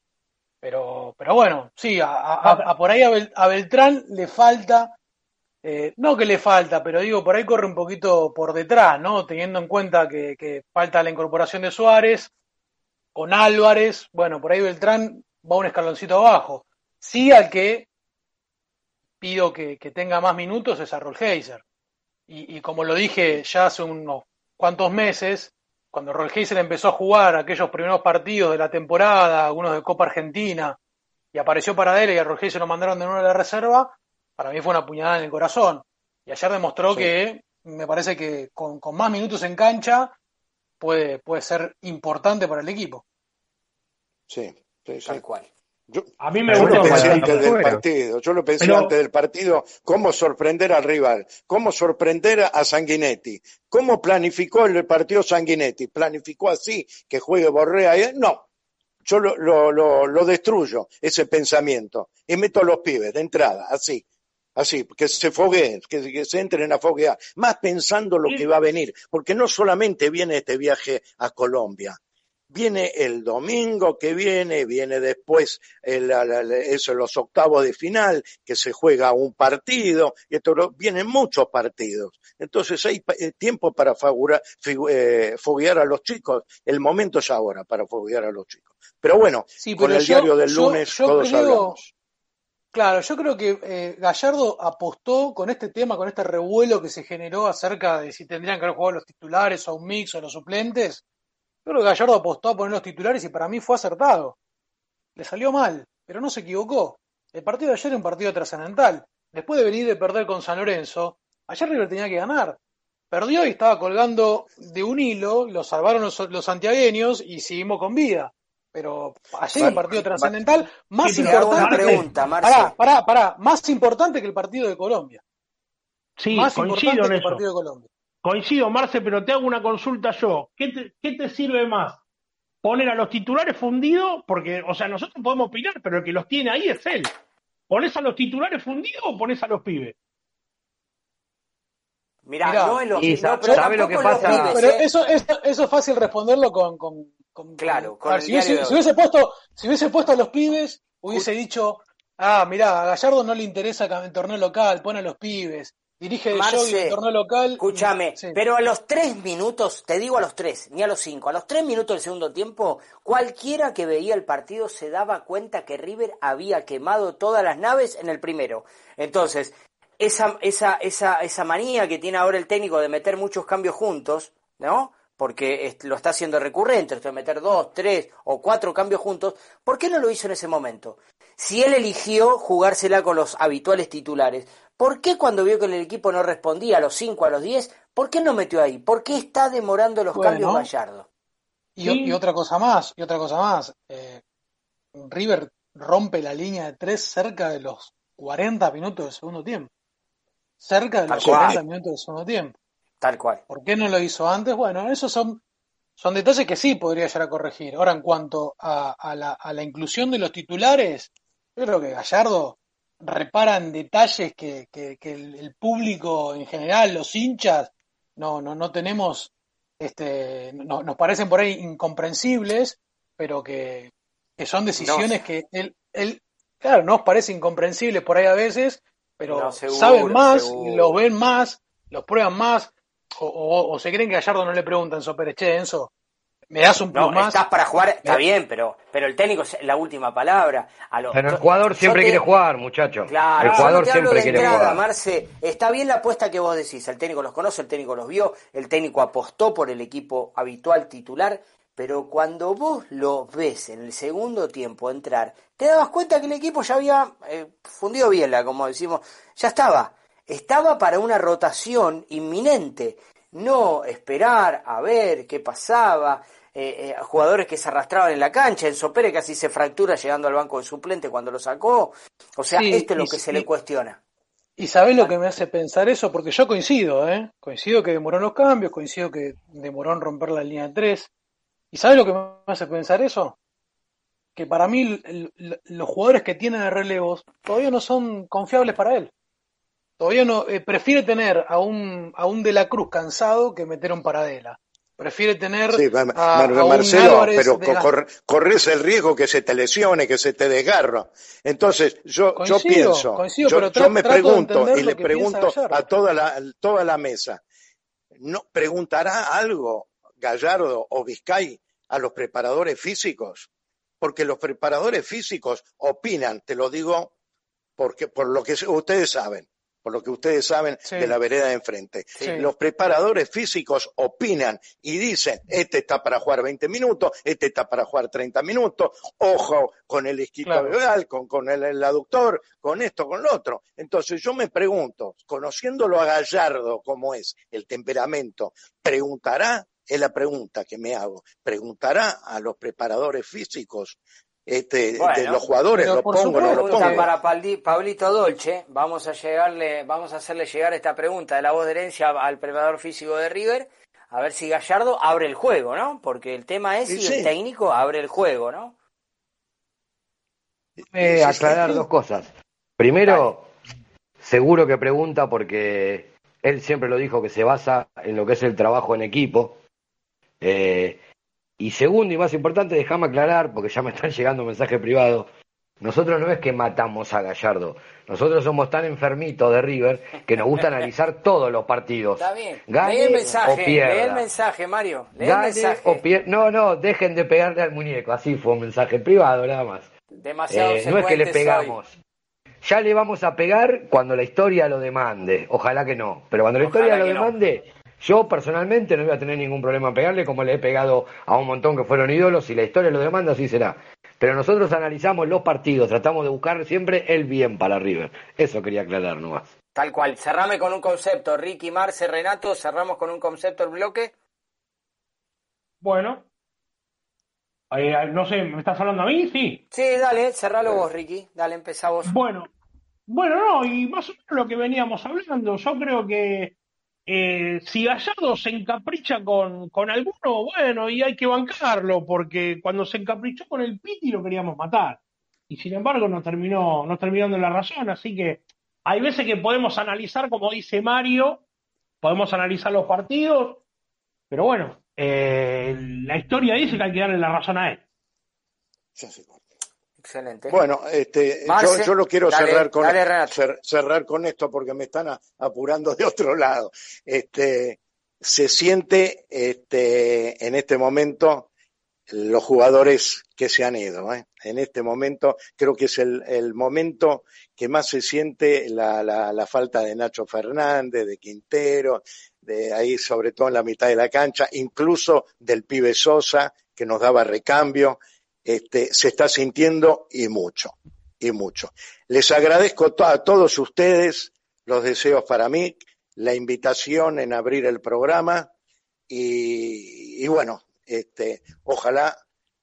Pero, pero bueno, sí, a, por ahí a Beltrán le falta, eh, no que le falta, pero digo, por ahí corre un poquito por detrás, ¿no? Teniendo en cuenta que, falta la incorporación de Suárez, con Álvarez, bueno, por ahí Beltrán va un escaloncito abajo. Sí al que pido que, que tenga más minutos es a Rolheiser. Y, y como lo dije ya hace unos cuantos meses, cuando Rolheiser empezó a jugar aquellos primeros partidos de la temporada, algunos de Copa Argentina, y apareció para él y a Rolheiser lo mandaron de nuevo a la reserva, para mí fue una puñalada en el corazón. Y ayer demostró Sí. que me parece que con, con más minutos en cancha puede, puede ser importante para el equipo. Sí, sí, sí. Tal cual. Yo, A mí me yo lo gustó. pensé Mariano. antes del Bueno. partido, yo lo pensé Pero- antes del partido, cómo sorprender al rival, cómo sorprender a Sanguinetti, cómo planificó el partido Sanguinetti, planificó así, que juegue Borrea, y- no, yo lo, lo, lo, lo destruyo, ese pensamiento, y meto a los pibes de entrada, así, así, que se fogueen, que, que se entren a foguear, más pensando lo que va a venir, porque no solamente viene este viaje a Colombia, viene el domingo que viene, viene después el, eso, los octavos de final, que se juega un partido, y esto, lo- vienen muchos partidos. Entonces hay eh, tiempo para fagura- figu- eh, foguear a los chicos, el momento es ahora para foguear a los chicos. Pero bueno, Sí, con el yo- diario del yo- lunes yo todos creo- hablamos. Claro, yo creo que eh, Gallardo apostó con este tema, con este revuelo que se generó acerca de si tendrían que haber jugado los titulares o un mix o los suplentes. Yo creo que Gallardo apostó a poner los titulares y para mí fue acertado. Le salió mal, pero no se equivocó. El partido de ayer era un partido trascendental. Después de venir de perder con San Lorenzo, ayer River tenía que ganar. Perdió y estaba colgando de un hilo, lo salvaron los, los santiagueños y seguimos con vida. Pero ayer Sí, era un partido trascendental, más Sí, importante pregunta, Marce. Pará, pará, pará. Más importante que el partido de Colombia. Sí, más coincido importante en que el eso. partido de Colombia. Coincido, Marce, pero te hago una consulta yo. ¿Qué te, qué te sirve más? ¿Poner a los titulares fundidos? Porque, o sea, nosotros podemos opinar, pero el que los tiene ahí es él. ¿Pones a los titulares fundidos o pones a los pibes? Mirá, Mirá, no en los y no, pero ¿sabe lo que pasa? pibes, Pero ¿eh? eso, eso, eso es fácil responderlo con. con, con- Claro, con- ver, el si, hubiese, si puesto, si hubiese puesto a los pibes, hubiese dicho, ah, mirá, a Gallardo no le interesa el torneo local, pone a los pibes, dirige de Marce, jogging el torneo local. Escúchame, Sí. pero a los tres minutos, te digo a los tres, ni a los cinco, a los tres minutos del segundo tiempo, cualquiera que veía el partido se daba cuenta que River había quemado todas las naves en el primero. Entonces, esa, esa, esa, esa manía que tiene ahora el técnico de meter muchos cambios juntos, ¿no? Porque lo está haciendo recurrente, esto de meter dos, tres o cuatro cambios juntos, ¿por qué no lo hizo en ese momento? Si él eligió jugársela con los habituales titulares, ¿por qué cuando vio que el equipo no respondía a los 5, a los 10, ¿por qué no metió ahí? ¿Por qué está demorando los Bueno. cambios Gallardo? Y, otra cosa más, y otra cosa más. eh, River rompe la línea de tres cerca de los 40 minutos del segundo tiempo. Cerca de los Tal cual. 40 minutos del segundo tiempo. Tal cual. ¿Por qué no lo hizo antes? Bueno, esos son, son detalles que sí podría llegar a corregir. Ahora, en cuanto a, a la, a la inclusión de los titulares, yo creo que Gallardo repara en detalles que, que, que el, el público en general, los hinchas, no, no, no tenemos, este, no- nos parecen por ahí incomprensibles, pero que, que son decisiones que él, él, claro, nos parece incomprensibles por ahí a veces, pero No, seguro, saben más, seguro. los ven más, los prueban más, o, o- o se creen que a Gallardo no le preguntan sobre che, Enzo, me das un plus No, más. estás para jugar, está bien, pero, pero el técnico es la última palabra. A lo- Pero el jugador siempre te- quiere jugar, muchacho. Claro, el jugador no te hablo siempre de quiere entrada, jugar. Marce. Está bien la apuesta que vos decís. El técnico los conoce, el técnico los vio, el técnico apostó por el equipo habitual titular. Pero cuando vos lo ves en el segundo tiempo entrar, te dabas cuenta que el equipo ya había eh, fundido biela, como decimos. Ya estaba. Estaba para una rotación inminente. No esperar a ver qué pasaba. eh, eh, jugadores que se arrastraban en la cancha. Enzo Pérez casi se fractura llegando al banco de suplente cuando lo sacó. O sea, Sí, esto es lo que se le cuestiona. Y sabés lo que me hace pensar eso, porque yo coincido, ¿eh? Coincido que demoró en los cambios, coincido que demoró en romper la línea de tres. ¿Y sabes lo que me hace pensar eso? Que para mí los jugadores que tienen de relevos todavía no son confiables para él. Todavía no, eh, prefiere tener a un, a un De la Cruz cansado que meter un Paradela. Prefiere tener a, Marcelo, pero corres el riesgo que se te lesione, que se te desgarra. Entonces, yo, yo pienso, yo, me pregunto y le pregunto a toda la, toda la mesa, ¿no preguntará algo Gallardo o Vizcay a los preparadores físicos? Porque los preparadores físicos opinan, te lo digo porque por lo que ustedes saben, por lo que ustedes saben de la vereda de enfrente. Los preparadores físicos opinan y dicen, este está para jugar 20 minutos, este está para jugar 30 minutos, ojo con el esquito con, con el, el, aductor, con esto, con lo otro. Entonces yo me pregunto, conociéndolo a Gallardo como es el temperamento, ¿preguntará? Es la pregunta que me hago. ¿Preguntará a los preparadores físicos este, de los jugadores, lo pongo, no lo pongo. Para Pablito Dolce, vamos a llegarle, vamos a hacerle llegar esta pregunta de la voz de herencia al preparador físico de River, a ver si Gallardo abre el juego, ¿no? Porque el tema es si el técnico abre el juego, ¿no? Eh, aclarar dos cosas. Primero, seguro que pregunta porque él siempre lo dijo que se basa en lo que es el trabajo en equipo. Eh, y segundo y más importante, déjame aclarar, porque ya me están *laughs* llegando mensajes privados, nosotros no es que matamos a Gallardo, nosotros somos tan enfermitos de River que nos gusta analizar *laughs* todos los partidos. Está bien. Gane el mensaje, o pierda. el mensaje, Mario. Lee el mensaje. O no, no, dejen de pegarle al muñeco, así fue un mensaje privado nada más. Demasiado eh, No es que le pegamos. Ya le vamos a pegar cuando la historia lo demande. Ojalá que no. Pero cuando la historia lo demande, yo personalmente no voy a tener ningún problema en pegarle como le he pegado a un montón que fueron ídolos y la historia lo demanda, así será. Pero nosotros analizamos los partidos, tratamos de buscar siempre el bien para River. Eso quería aclarar nomás. Tal cual. Cerrame con un concepto. Ricky, Marce, Renato, cerramos con un concepto el bloque. Bueno. Eh, no sé, ¿me estás hablando a mí? Sí. Sí, dale, cerralo vos, Ricky. Dale, empezá vos. Bueno. Bueno, no, y más o menos lo que veníamos hablando. Yo creo que eh, si Gallardo se encapricha con, con alguno, bueno, y hay que bancarlo, porque cuando se encaprichó con el Piti lo queríamos matar. Y sin embargo no terminó, no terminó dando la razón, así que hay veces que podemos analizar, como dice Mario, podemos analizar los partidos, pero bueno, eh, la historia dice que hay que darle la razón a él. Excelente. Bueno, este, yo, yo, lo quiero cerrar, con, cerrar con esto porque me están apurando de otro lado. Este, se siente este, en este momento los jugadores que se han ido. ¿eh? En este momento creo que es el, el momento que más se siente la, la, la, falta de Nacho Fernández, de Quintero, de ahí sobre todo en la mitad de la cancha, incluso del pibe Sosa que nos daba recambio este, se está sintiendo y mucho, y mucho. Les agradezco a todos ustedes los deseos para mí, la invitación en abrir el programa y, bueno, este, ojalá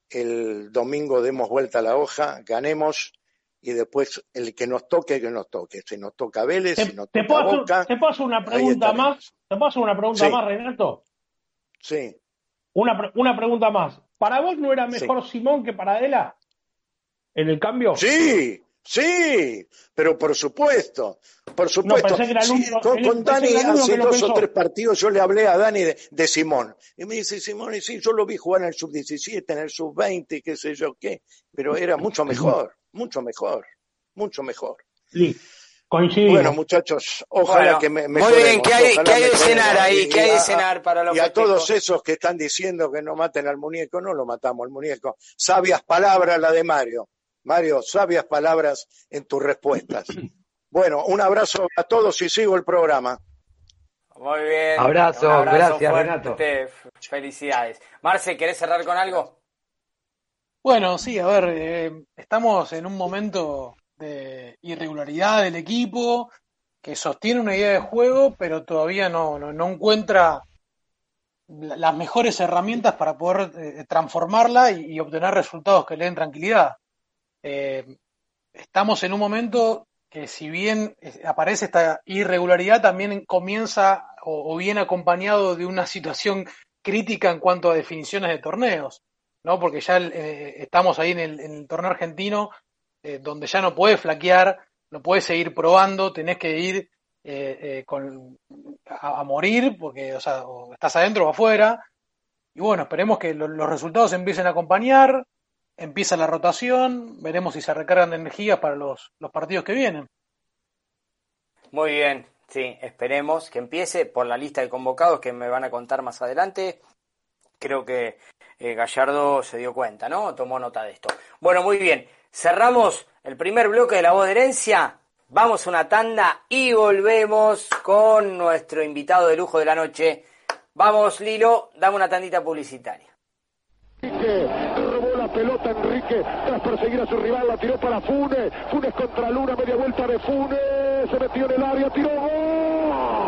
el domingo demos vuelta a la hoja, ganemos y después el que nos toque, que nos toque. Si nos toca Vélez, si nos toca Boca. ¿Te paso una pregunta más? ¿Te paso una pregunta más, Renato? Sí. Una, una pregunta más. ¿Para vos no era mejor Simón que Paradela? ¿En el cambio? Sí, sí, pero por supuesto, por supuesto. con, Dani hace dos o tres partidos yo le hablé a Dani de, Simón. Y me dice, Simón, y sí, yo lo vi jugar en el sub-17, en el sub-20, qué sé yo qué, pero era mucho mejor, mucho mejor, mucho mejor. Bueno, muchachos, ojalá que me Muy bien, ¿qué hay, de cenar ahí? ¿Qué hay de cenar para los Y a todos esos que están diciendo que no maten al muñeco, no lo matamos al muñeco. Sabias palabras la de Mario. Mario, sabias palabras en tus respuestas. *clears throat* Bueno, un abrazo a todos y sigo el programa. Muy bien. Abrazo, gracias Renato. Felicidades. Marce, ¿querés cerrar con algo? Bueno, sí, a ver, eh, estamos en un momento de irregularidad del equipo, que sostiene una idea de juego, pero todavía no, no, encuentra las mejores herramientas para poder eh, transformarla y, obtener resultados que le den tranquilidad. Eh, estamos en un momento que si bien eh, aparece esta irregularidad, también comienza o, viene acompañado de una situación crítica en cuanto a definiciones de torneos, ¿no? Porque ya estamos ahí en el torneo argentino, eh, donde ya no puedes flaquear, no puedes seguir probando, tenés que ir eh, con, a, morir, porque o sea, o estás adentro o afuera. Y bueno, esperemos que los resultados empiecen a acompañar, empieza la rotación, veremos si se recargan de energía para los, los partidos que vienen. Muy bien, sí, esperemos que empiece por la lista de convocados que me van a contar más adelante. Creo que eh, Gallardo se dio cuenta, ¿no? Tomó nota de esto. Bueno, muy bien. Cerramos el primer bloque de la voz de herencia. Vamos a una tanda y volvemos con nuestro invitado de lujo de la noche. Vamos, Lilo, dame una tandita publicitaria pelota Enrique tras perseguir a su rival, la tiró para Funes, Funes contra Luna, media vuelta de Funes, se metió en el área, tiró ¡Gol!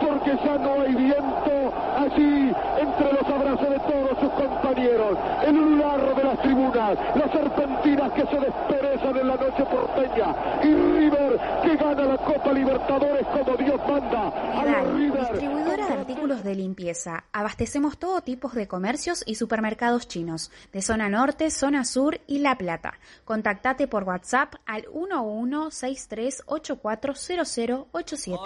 Porque ya no hay viento allí entre los abrazos de todos sus compañeros, en un largo de las tribunas, las serpentinas que se desperezan en la noche porteña y River que gana la Copa Libertadores como Dios manda. distribuidora de artículos de limpieza. Abastecemos todo tipo de comercios y supermercados chinos, de zona norte, zona sur y La Plata. Contactate por WhatsApp al 1163840087.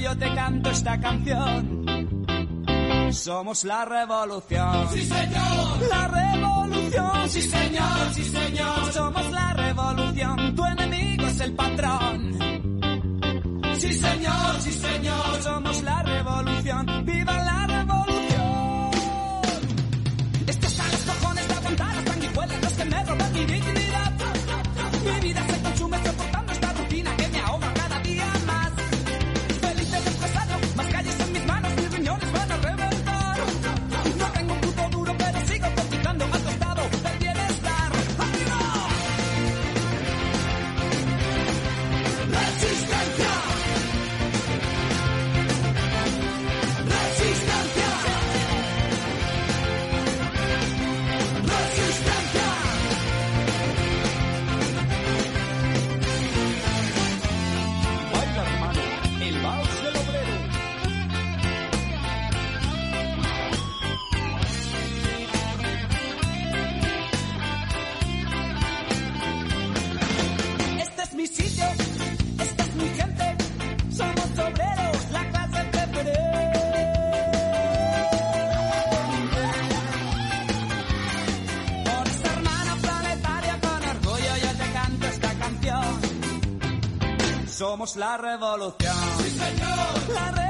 Yo te canto esta canción. Somos la revolución. Sí, señor. La revolución. Sí, señor. Sí, señor. Somos la revolución. Tu enemigo es el patrón. Sí, señor. Sí, señor. Somos la revolución. Somos la revolución. Sí, señor. La revolución.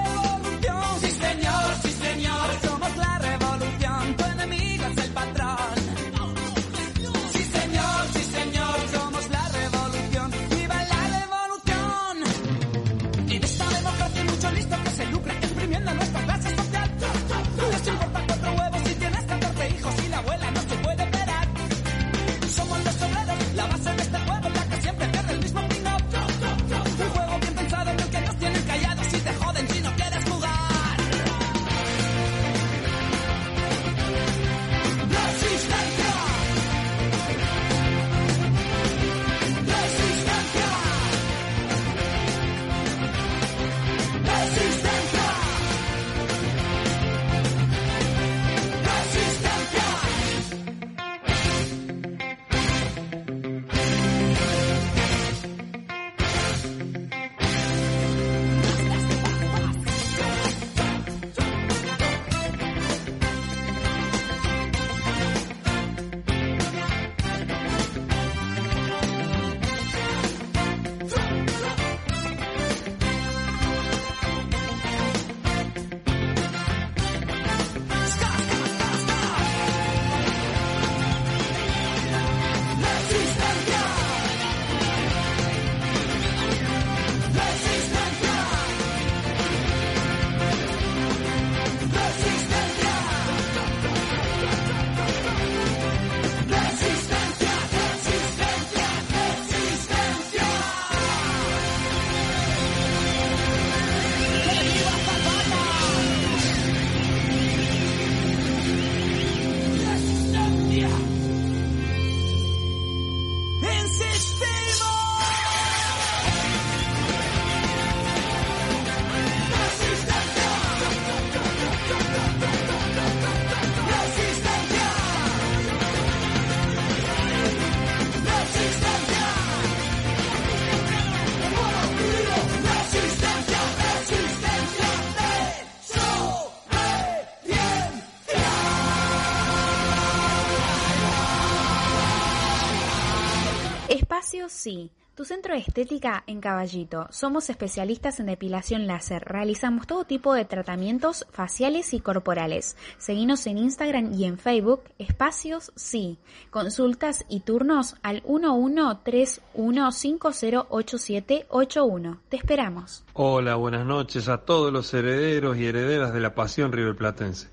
Centro de estética en Caballito. Somos especialistas en depilación láser. Realizamos todo tipo de tratamientos faciales y corporales. Seguinos en Instagram y en Facebook. Espacios Sí. Consultas y turnos al 1131508781. Te esperamos. Hola, buenas noches a todos los herederos y herederas de la pasión riverplatense.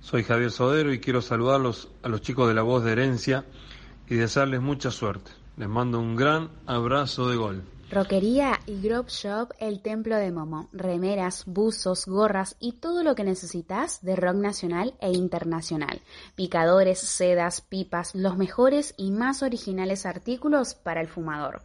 Soy Javier Sodero y quiero saludarlos a los chicos de la voz de herencia y desearles mucha suerte. Les mando un gran abrazo de gol. Roquería y Grove Shop El Templo de Momo. Remeras, buzos, gorras y todo lo que necesitas de rock nacional e internacional. Picadores, sedas, pipas, los mejores y más originales artículos para el fumador.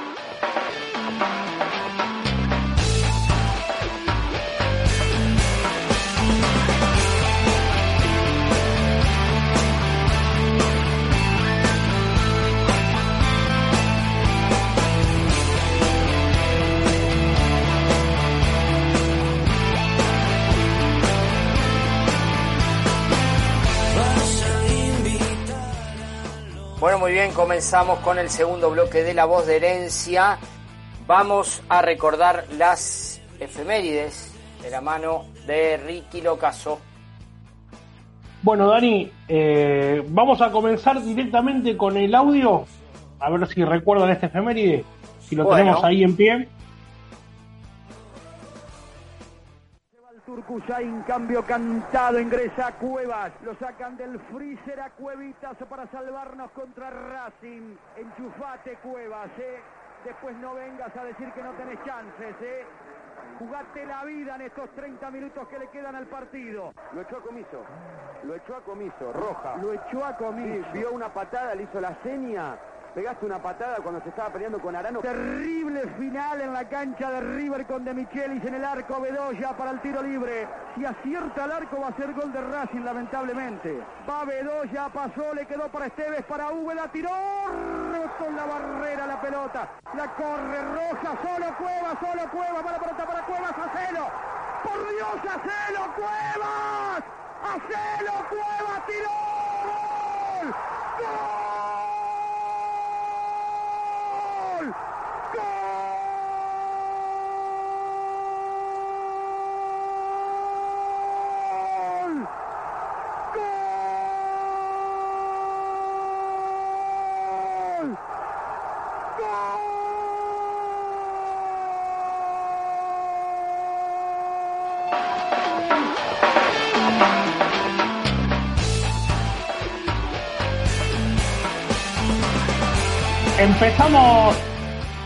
Bueno, muy bien, comenzamos con el segundo bloque de La Voz de Herencia. Vamos a recordar las efemérides de la mano de Ricky Locaso. Bueno, Dani, eh, vamos a comenzar directamente con el audio. A ver si recuerdan este efeméride. Si lo Bueno. tenemos ahí en pie. Turcusain, cambio cantado, ingresa Cuevas, lo sacan del freezer a Cuevitas para salvarnos contra Racing. Enchufate Cuevas, ¿eh? Después no vengas a decir que no tenés chances, ¿eh? Jugate la vida en estos 30 minutos que le quedan al partido. Lo echó a comiso. Lo echó a comiso, roja. Lo echó a comiso. Sí, vio una patada, le hizo la seña. Pegaste una patada cuando se estaba peleando con Arano. Terrible final en la cancha de River con De Michelis en el arco Bedoya para el tiro libre. Si acierta el arco va a ser gol de Racing lamentablemente. Va Bedoya, pasó, le quedó para Esteves, para Úbeda, tiró con la barrera la pelota. La corre Roja, solo Cueva, solo Cueva, para pelota para Cuevas, hacelo. Por Dios, hacelo Cuevas. Hacelo Cuevas, tiró. ¡Gol! ¡Gol! Empezamos,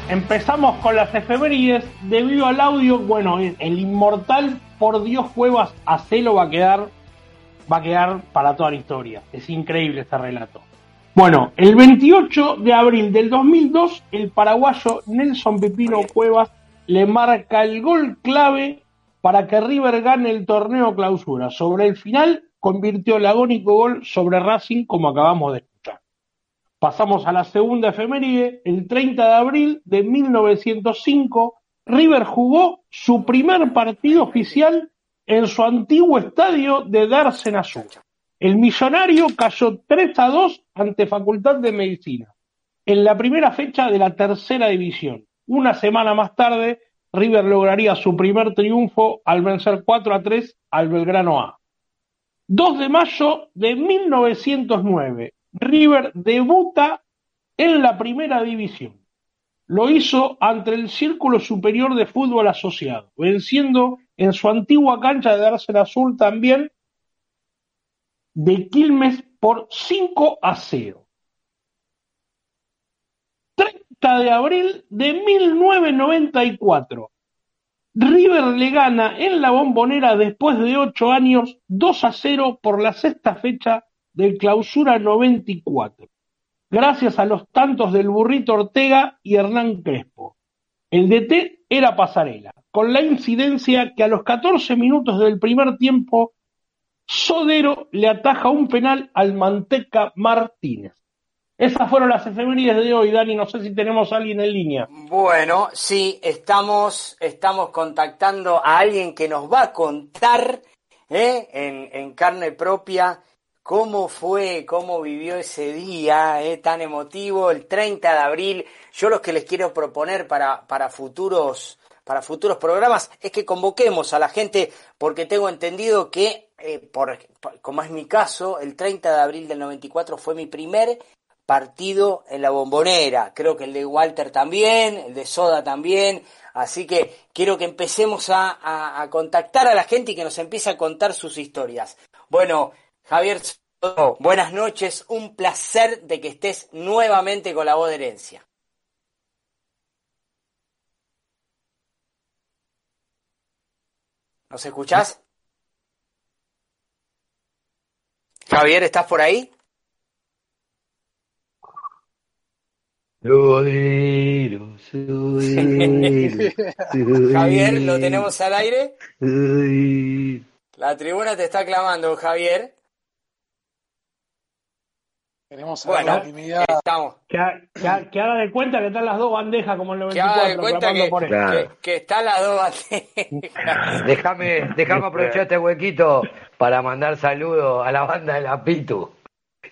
empezamos con las efemérides. Debido al audio, bueno, el inmortal por Dios Cuevas Acelo va a quedar, va a quedar para toda la historia. Es increíble este relato. Bueno, el 28 de abril del 2002, el paraguayo Nelson Pipino Cuevas le marca el gol clave para que River gane el torneo clausura. Sobre el final, convirtió el agónico gol sobre Racing, como acabamos de. Pasamos a la segunda efeméride. El 30 de abril de 1905, River jugó su primer partido oficial en su antiguo estadio de Darsen Azul. El millonario cayó 3 a 2 ante Facultad de Medicina en la primera fecha de la tercera división. Una semana más tarde, River lograría su primer triunfo al vencer 4 a 3 al Belgrano A. 2 de mayo de 1909, River debuta en la primera división. Lo hizo ante el Círculo Superior de Fútbol Asociado, venciendo en su antigua cancha de Darsen Azul también de Quilmes por 5 a 0. 30 de abril de 1994. River le gana en la bombonera después de 8 años 2 a 0 por la sexta fecha del clausura 94, gracias a los tantos del burrito Ortega y Hernán Crespo. El DT era Pasarela. con la incidencia que a los 14 minutos del primer tiempo Sodero le ataja un penal al Manteca Martínez. Esas fueron las efemérides de hoy, Dani. No sé si tenemos a alguien en línea. Bueno, sí, estamos, estamos contactando a alguien que nos va a contar ¿eh? en, en carne propia cómo fue, cómo vivió ese día ¿eh? tan emotivo, el 30 de abril. Yo lo que les quiero proponer para, para futuros para futuros programas es que convoquemos a la gente porque tengo entendido que, eh, por, como es mi caso, el 30 de abril del 94 fue mi primer partido en la bombonera. Creo que el de Walter también, el de Soda también. Así que quiero que empecemos a, a, contactar a la gente y que nos empiece a contar sus historias. Bueno, Javier, buenas noches. Un placer de que estés nuevamente con la voz de herencia. ¿Nos escuchás? Javier, ¿estás por ahí? *laughs* Javier, ¿lo tenemos al aire? La tribuna te está clamando, Javier. Tenemos bueno, la estamos. Que, que, que, haga de cuenta que están las dos bandejas como en el 94. Que haga de cuenta que, por que, que, están las dos bandejas. *laughs* déjame, déjame aprovechar este huequito para mandar saludos a la banda de la Pitu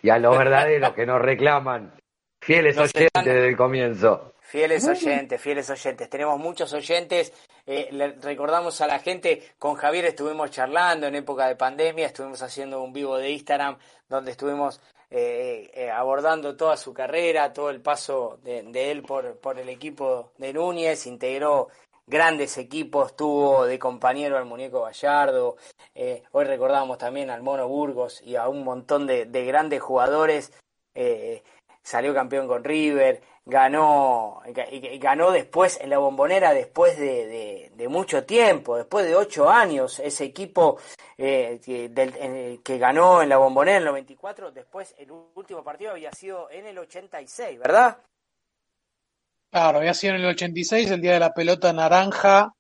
y a los verdaderos que nos reclaman. Fieles oyentes desde el comienzo. Fieles oyentes, fieles oyentes. Tenemos muchos oyentes. Eh, le recordamos a la gente, con Javier estuvimos charlando en época de pandemia, estuvimos haciendo un vivo de Instagram donde estuvimos eh, eh, abordando toda su carrera, todo el paso de, él por, el equipo de Núñez, integró grandes equipos, tuvo de compañero al muñeco Gallardo, eh, hoy recordamos también al Mono Burgos y a un montón de grandes jugadores, salió campeón con River, ganó, ganó después en la bombonera después de, mucho tiempo, después de ocho años, ese equipo eh, que, del, que ganó en la bombonera en el 94, después el último partido había sido en el 86, ¿verdad? Claro, había sido en el 86, el día de la pelota naranja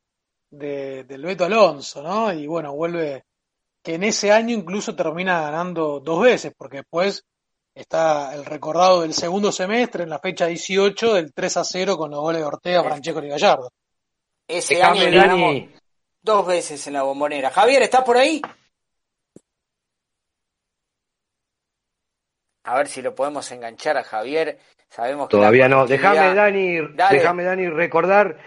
de, del Beto Alonso, ¿no? Y bueno, vuelve que en ese año incluso termina ganando dos veces, porque después está el recordado del segundo semestre en la fecha 18 del 3 a 0 con los goles de Ortega, Francesco y Gallardo. Ese año ganamos dos veces en la bombonera. Javier, ¿estás por ahí? A ver si lo podemos enganchar a Javier. Sabemos que todavía no. Déjame Dani, déjame Dani recordar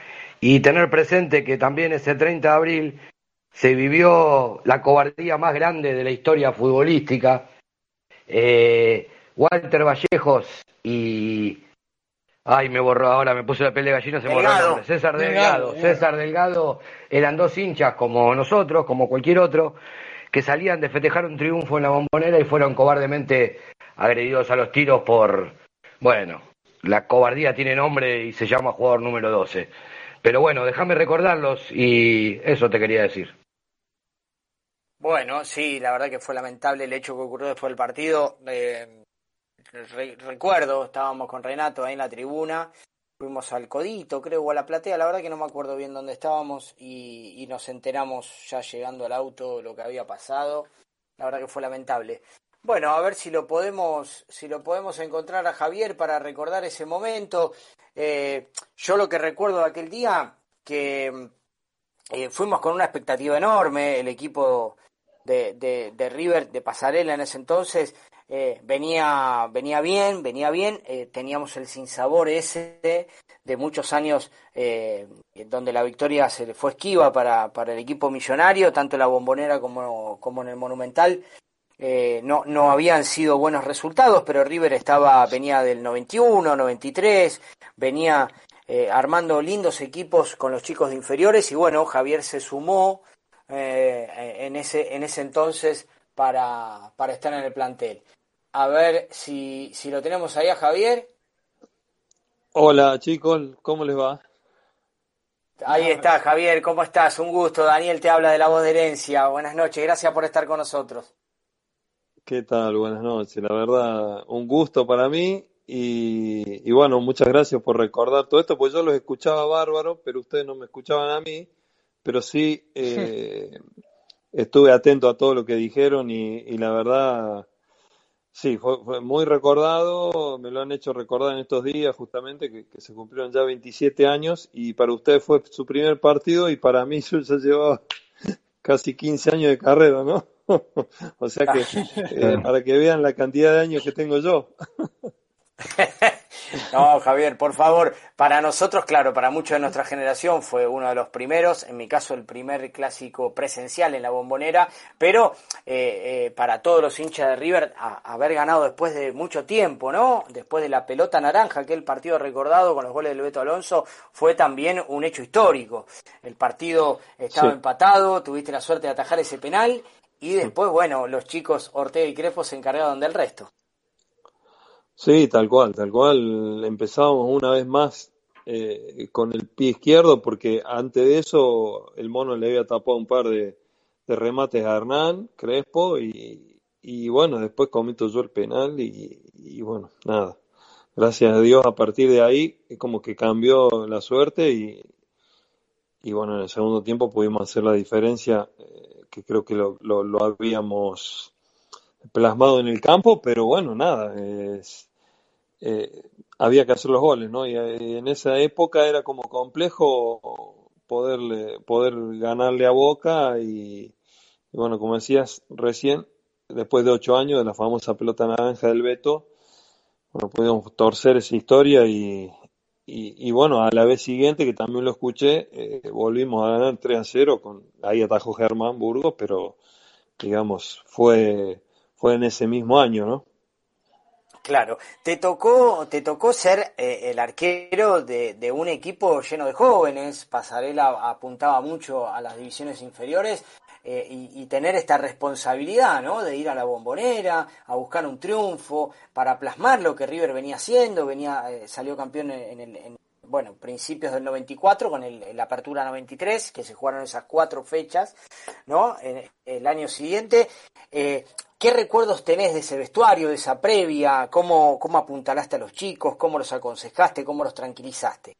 y tener presente que también ese 30 de abril se vivió la cobardía más grande de la historia futbolística. Eh, Walter Vallejos y. Ay, me borró ahora, me puse la piel de gallina, se me borró el nombre. César Delgado. César Delgado eran dos hinchas como nosotros, como cualquier otro, que salían de festejar un triunfo en la bombonera y fueron cobardemente agredidos a los tiros por. Bueno, la cobardía tiene nombre y se llama jugador número 12. Pero bueno, déjame recordarlos y eso te quería decir. Bueno, sí, la verdad que fue lamentable el hecho que ocurrió después del partido. Eh, recuerdo, estábamos con Renato ahí en la tribuna, fuimos al Codito, creo, o a la platea, la verdad que no me acuerdo bien dónde estábamos y, nos enteramos ya llegando al auto lo que había pasado. La verdad que fue lamentable. Bueno, a ver si lo podemos, si lo podemos encontrar a Javier para recordar ese momento. Eh, yo lo que recuerdo de aquel día, que eh, fuimos con una expectativa enorme, el equipo de, de, de River, de Pasarela en ese entonces, eh, venía, venía bien, venía bien, eh, teníamos el sinsabor ese de muchos años eh, donde la victoria se le fue esquiva para, para el equipo millonario, tanto en la bombonera como, como en el monumental. no, no habían sido buenos resultados, pero River estaba, venía del 91, 93, venía armando lindos equipos con los chicos de inferiores y bueno, Javier se sumó en, ese, en ese entonces para, para estar en el plantel. A ver si, si lo tenemos ahí a Javier. Hola chicos, ¿cómo les va? Ahí está, Javier, ¿cómo estás? Un gusto. Daniel te habla de la voz de herencia. Buenas noches, gracias por estar con nosotros. ¿Qué tal? Buenas noches. La verdad, un gusto para mí y, y bueno, muchas gracias por recordar todo esto, pues yo los escuchaba bárbaro, pero ustedes no me escuchaban a mí. pero sí eh, *laughs* estuve atento a todo lo que dijeron y, y la verdad, sí, fue, fue, muy recordado, me lo han hecho recordar en estos días justamente, que, que, se cumplieron ya 27 años y para ustedes fue su primer partido y para mí *laughs* yo ya llevaba casi 15 años de carrera, ¿no? *laughs* o sea que, eh, para que vean la cantidad de años que tengo yo. *laughs* *laughs* No, Javier, por favor, para nosotros, claro, para muchos de nuestra generación fue uno de los primeros, en mi caso el primer clásico presencial en la bombonera, pero eh, eh, para todos los hinchas de River, a, haber ganado después de mucho tiempo, ¿no? Después de la pelota naranja, aquel partido recordado con los goles del Beto Alonso, fue también un hecho histórico. El partido estaba sí. empatado, tuviste la suerte de atajar ese penal y después, bueno, los chicos Ortega y Crespo se encargaron del resto. Sí, tal cual, tal cual. Empezábamos una vez más eh, con el pie izquierdo porque antes de eso el mono le había tapado un par de, de remates a Hernán Crespo y, y, bueno, después comito yo el penal y, y, bueno, nada. Gracias a Dios a partir de ahí como que cambió la suerte y, y bueno, en el segundo tiempo pudimos hacer la diferencia eh, que creo que lo, lo, lo habíamos plasmado en el campo, pero bueno, nada, eh, había que hacer los goles, ¿no? Y, y, en esa época era como complejo poderle, poder ganarle a Boca y, bueno, como decías recién, después de ocho años de la famosa pelota naranja del Beto, bueno, pudimos torcer esa historia y, y, y, bueno, a la vez siguiente, que también lo escuché, eh, volvimos a ganar 3 a 0, con, ahí atajó Germán Burgos, pero digamos, fue, fue en ese mismo año, ¿no? Claro, te tocó, te tocó ser eh, el arquero de, de, un equipo lleno de jóvenes, Pasarela apuntaba mucho a las divisiones inferiores eh, y, tener esta responsabilidad, ¿no? De ir a la bombonera, a buscar un triunfo, para plasmar lo que River venía haciendo, venía, eh, salió campeón en, el, en, bueno, principios del 94 con el, la apertura 93, que se jugaron esas cuatro fechas, ¿no? En, el año siguiente. Eh, ¿Qué recuerdos tenés de ese vestuario, de esa previa? ¿Cómo, ¿Cómo apuntalaste a los chicos? ¿Cómo los aconsejaste? ¿Cómo los tranquilizaste?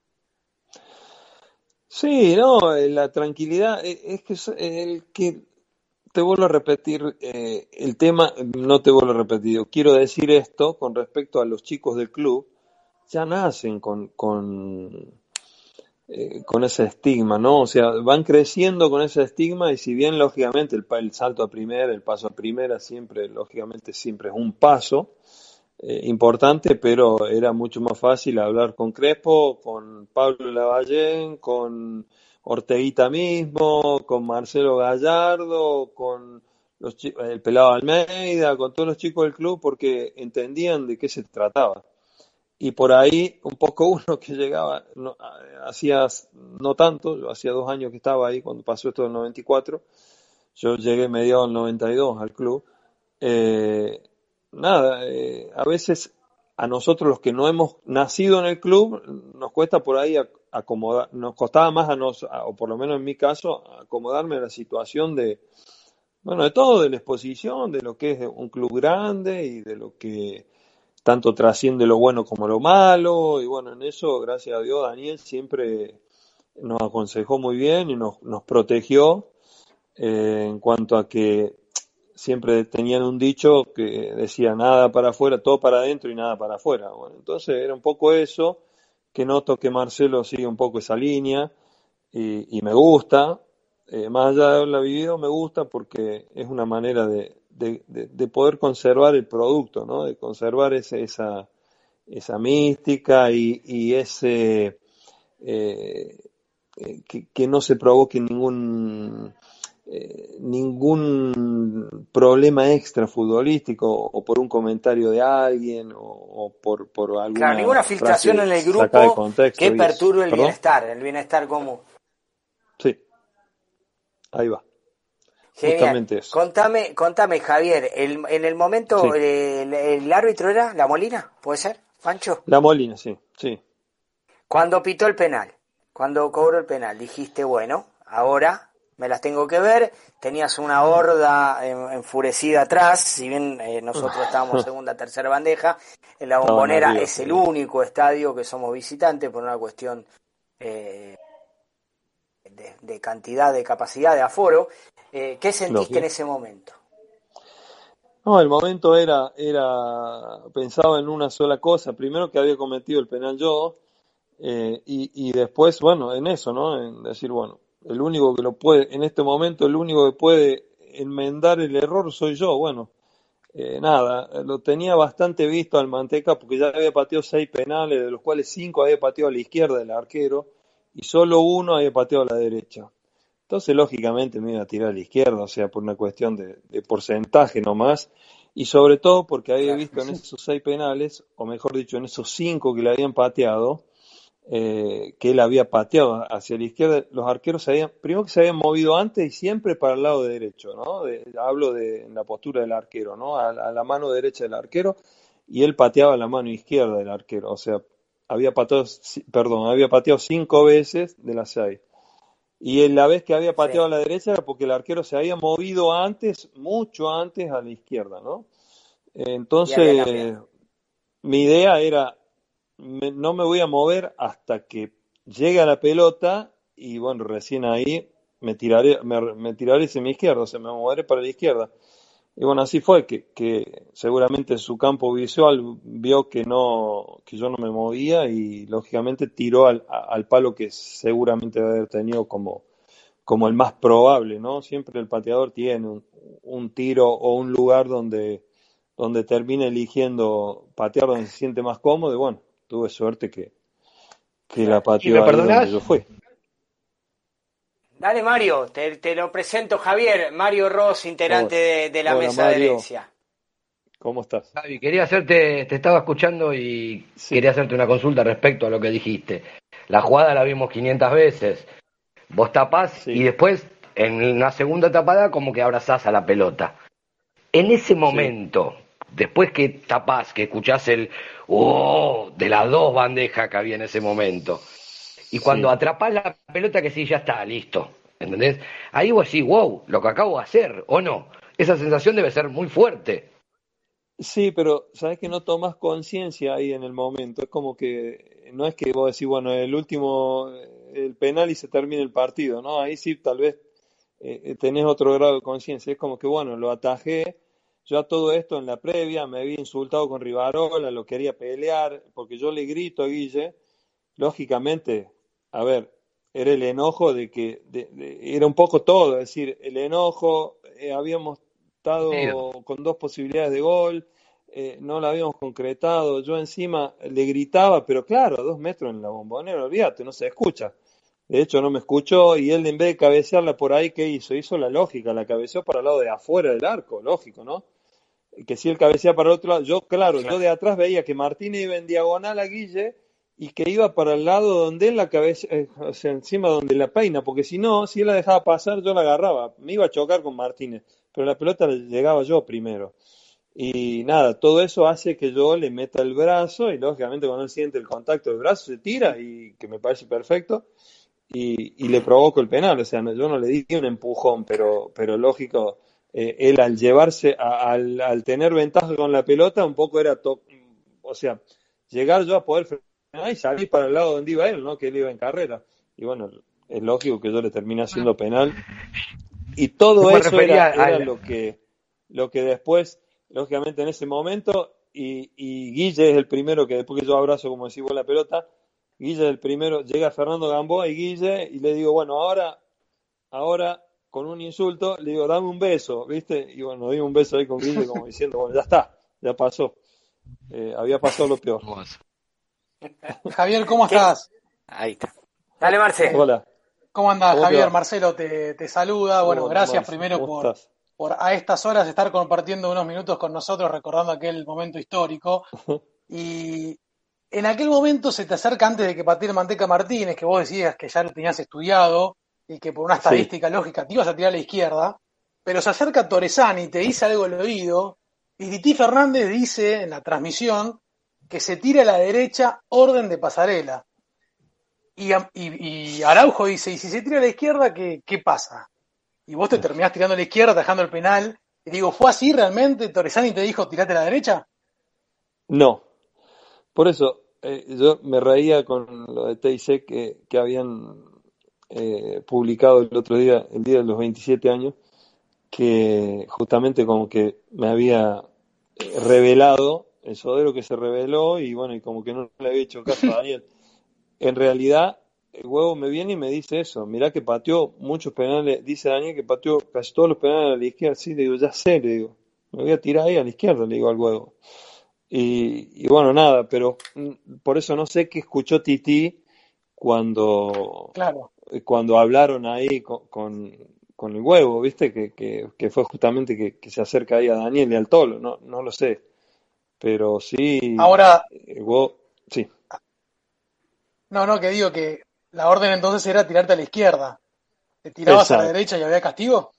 Sí, no, la tranquilidad es que el que te vuelvo a repetir eh, el tema, no te vuelvo a repetir, quiero decir esto con respecto a los chicos del club, ya nacen con, con, eh, con ese estigma, ¿no? O sea, van creciendo con ese estigma y si bien lógicamente el, el salto a primera, el paso a primera siempre, lógicamente siempre es un paso eh, importante, pero era mucho más fácil hablar con Crespo, con Pablo Lavallén, con Orteguita mismo, con Marcelo Gallardo, con los, el pelado Almeida, con todos los chicos del club porque entendían de qué se trataba y por ahí un poco *laughs* uno que llegaba, no, hacía no tanto, yo hacía dos años que estaba ahí cuando pasó esto del 94, yo llegué mediado del 92 al club, eh, nada, eh, a veces a nosotros los que no hemos nacido en el club nos cuesta por ahí acomodar, nos costaba más a nos, o por lo menos en mi caso, acomodarme a la situación de, bueno, de todo, de la exposición, de lo que es un club grande y de lo que tanto trasciende lo bueno como lo malo, y bueno, en eso, gracias a Dios, Daniel siempre nos aconsejó muy bien y nos, nos protegió eh, en cuanto a que siempre tenían un dicho que decía nada para afuera, todo para adentro y nada para afuera. Bueno, entonces era un poco eso, que noto que Marcelo sigue un poco esa línea y, y me gusta, eh, más allá de haberla vivido, me gusta porque es una manera de, de, de, de, poder conservar el producto, ¿no? De conservar ese, esa, esa mística y, y ese eh, que, que, no se provoque ningún eh, ningún problema extra futbolístico o por un comentario de alguien o, o por, por alguna claro, ninguna filtración en el grupo que perturbe el ¿Perdón? bienestar, el bienestar común. Sí, ahí va. Genial. Contame, contame, Javier, el, en el momento sí. el, el, árbitro era La Molina, ¿puede ser, Pancho? La Molina, sí, sí. Cuando pitó el penal, cuando cobró el penal, dijiste, bueno, ahora me las tengo que ver, tenías una horda enfurecida atrás, si bien eh, nosotros *laughs* estábamos segunda, tercera bandeja, en la bombonera no, no, es el único estadio que somos visitantes por una cuestión eh, de, de cantidad, de capacidad, de aforo. Eh, ¿Qué sentiste en ese momento? No, el momento era, era, pensaba en una sola cosa. Primero que había cometido el penal yo, eh, y, y después, bueno, en eso, ¿no? En decir, bueno, el único que lo puede, en este momento, el único que puede enmendar el error soy yo. Bueno, eh, nada, lo tenía bastante visto al Manteca porque ya había pateado seis penales, de los cuales cinco había pateado a la izquierda del arquero y solo uno había pateado a la derecha. Entonces, lógicamente, me iba a tirar a la izquierda, o sea, por una cuestión de, de porcentaje nomás, y sobre todo porque había visto en esos seis penales, o mejor dicho, en esos cinco que le habían pateado, eh, que él había pateado hacia la izquierda, los arqueros se habían, primero que se habían movido antes y siempre para el lado derecho, ¿no? De- hablo de la postura del arquero, ¿no? A, a la mano derecha del arquero, y él pateaba a la mano izquierda del arquero, o sea, había pateado, perdón, había pateado cinco veces de las seis. Y en la vez que había pateado a la derecha era porque el arquero se había movido antes, mucho antes a la izquierda, ¿no? Entonces, mi idea era, me- no me voy a mover hasta que llegue a la pelota y bueno, recién ahí me tiraré, me, me tiraré hacia mi izquierda, o sea, me moveré para la izquierda. Y bueno, así fue, que, que seguramente en su campo visual vio que no, que yo no me movía y lógicamente tiró al, al palo que seguramente debe haber tenido como, como el más probable, ¿no? Siempre el pateador tiene un, un tiro o un lugar donde, donde termina eligiendo patear donde se siente más cómodo y bueno, tuve suerte que, que la ¿Y pateó me ahí perdonás? donde yo fui. Dale, Mario, te, te lo presento, Javier. Mario Ross, integrante de, de la Hola, mesa de Mario. herencia. ¿Cómo estás? Javi, quería hacerte, te estaba escuchando y quería hacerte una consulta respecto a lo que dijiste. La jugada la vimos 500 veces. Vos tapás y después, en la segunda tapada, como que abrazás a la pelota. En ese momento, después que tapás, que escuchás el ¡oh! de las dos bandejas que había en ese momento, y cuando Sí. atrapás la pelota, que sí, ya está, listo. ¿Entendés? Ahí vos decís, wow, lo que acabo de hacer, ¿o no? Esa sensación debe ser muy fuerte. Sí, pero sabes que no tomas conciencia ahí en el momento. Es como que no es que vos decís, bueno, el último, el penal y se termina el partido, ¿no? Ahí sí tal vez eh, eh, tenés otro grado de conciencia. Es como que, bueno, lo atajé. Yo a todo esto en la previa me había insultado con Rivarola, lo quería pelear, porque yo le grito a Guille, lógicamente, a ver, era el enojo de que, de- de- era un poco todo, es decir, el enojo, eh, habíamos estado con dos posibilidades de gol, eh, no la habíamos concretado, yo encima le gritaba, pero claro, a dos metros en la bombonera, olvídate, no se escucha. De hecho, no me escuchó y él en vez de cabecearla por ahí, ¿qué hizo? Hizo la lógica, la cabeceó para el lado de afuera del arco, lógico, ¿no? Que si él cabecea para el otro lado, yo, claro, yo de atrás veía que Martínez iba en diagonal a Guille y que iba para el lado donde la cabeza, eh, o sea, encima donde la peina, porque si no, si él la dejaba pasar, yo la agarraba, me iba a chocar con Martínez, pero la pelota llegaba yo primero. Y nada, todo eso hace que yo le meta el brazo y lógicamente cuando él siente el contacto del brazo se tira y que me parece perfecto y, y le provoco el penal. O sea, yo no le di un empujón, pero, pero lógico, eh, él al llevarse, a- al, al tener ventaja con la pelota, un poco era, to- o sea, llegar yo a poder y salir para el lado donde iba él, ¿no? Que él iba en carrera. Y bueno, es lógico que yo le termine haciendo penal. Y todo eso era, era al- lo que, lo que después, lógicamente en ese momento, y, y Guille es el primero que después que yo abrazo, como decís vos, la pelota, Guille es el primero, llega Fernando Gamboa y Guille, y le digo, bueno, ahora, ahora, con un insulto, le digo, dame un beso, ¿viste? Y bueno, di un beso ahí con Guille, como diciendo, bueno, ya está, ya pasó. Eh, había pasado lo peor. *laughs* Javier, ¿cómo estás? Ahí está. Dale, Marce. Hola. ¿Cómo andás, ¿Cómo te Javier? va? Marcelo te, te saluda. Bueno, Hola, gracias Marce, primero ¿cómo por, estás? por a estas horas estar compartiendo unos minutos con nosotros, recordando aquel momento histórico. *laughs* Y en aquel momento se te acerca antes de que el Manteca Martínez, que vos decías que ya lo tenías estudiado y que por una Sí. estadística lógica te ibas a tirar a la izquierda, pero se acerca Torresani y te dice algo al oído, y Titi Fernández dice en la transmisión que se tira a la derecha orden de pasarela. Y, y- y Araujo dice, ¿y si se tira a la izquierda, qué, qué pasa? Y vos te terminás tirando a la izquierda, atajando el penal. Y digo, ¿fue así realmente? ¿Torresani te dijo, tirate a la derecha? No. Por eso, eh, yo me reía con lo de TIC que, que habían eh, publicado el otro día, el día de los 27 años, que justamente como que me había eh, revelado, el sodero que se reveló y bueno, y como que no le había hecho caso a Daniel. En realidad, el huevo me viene y me dice eso, mirá que pateó muchos penales, dice Daniel que pateó casi todos los penales a la izquierda, sí, le digo, ya sé, le digo, me voy a tirar ahí a la izquierda, le digo al huevo. Y, y bueno, nada, pero mm, por eso no sé qué escuchó Titi cuando, Claro. cuando hablaron ahí con, con, con el huevo, ¿viste? Que, que, que fue justamente que, que se acerca ahí a Daniel y al Tolo, no, no lo sé. Pero sí, Ahora, huevo, sí. no, no, que digo que la orden entonces era tirarte a la izquierda. ¿Te tirabas a la derecha y había castigo?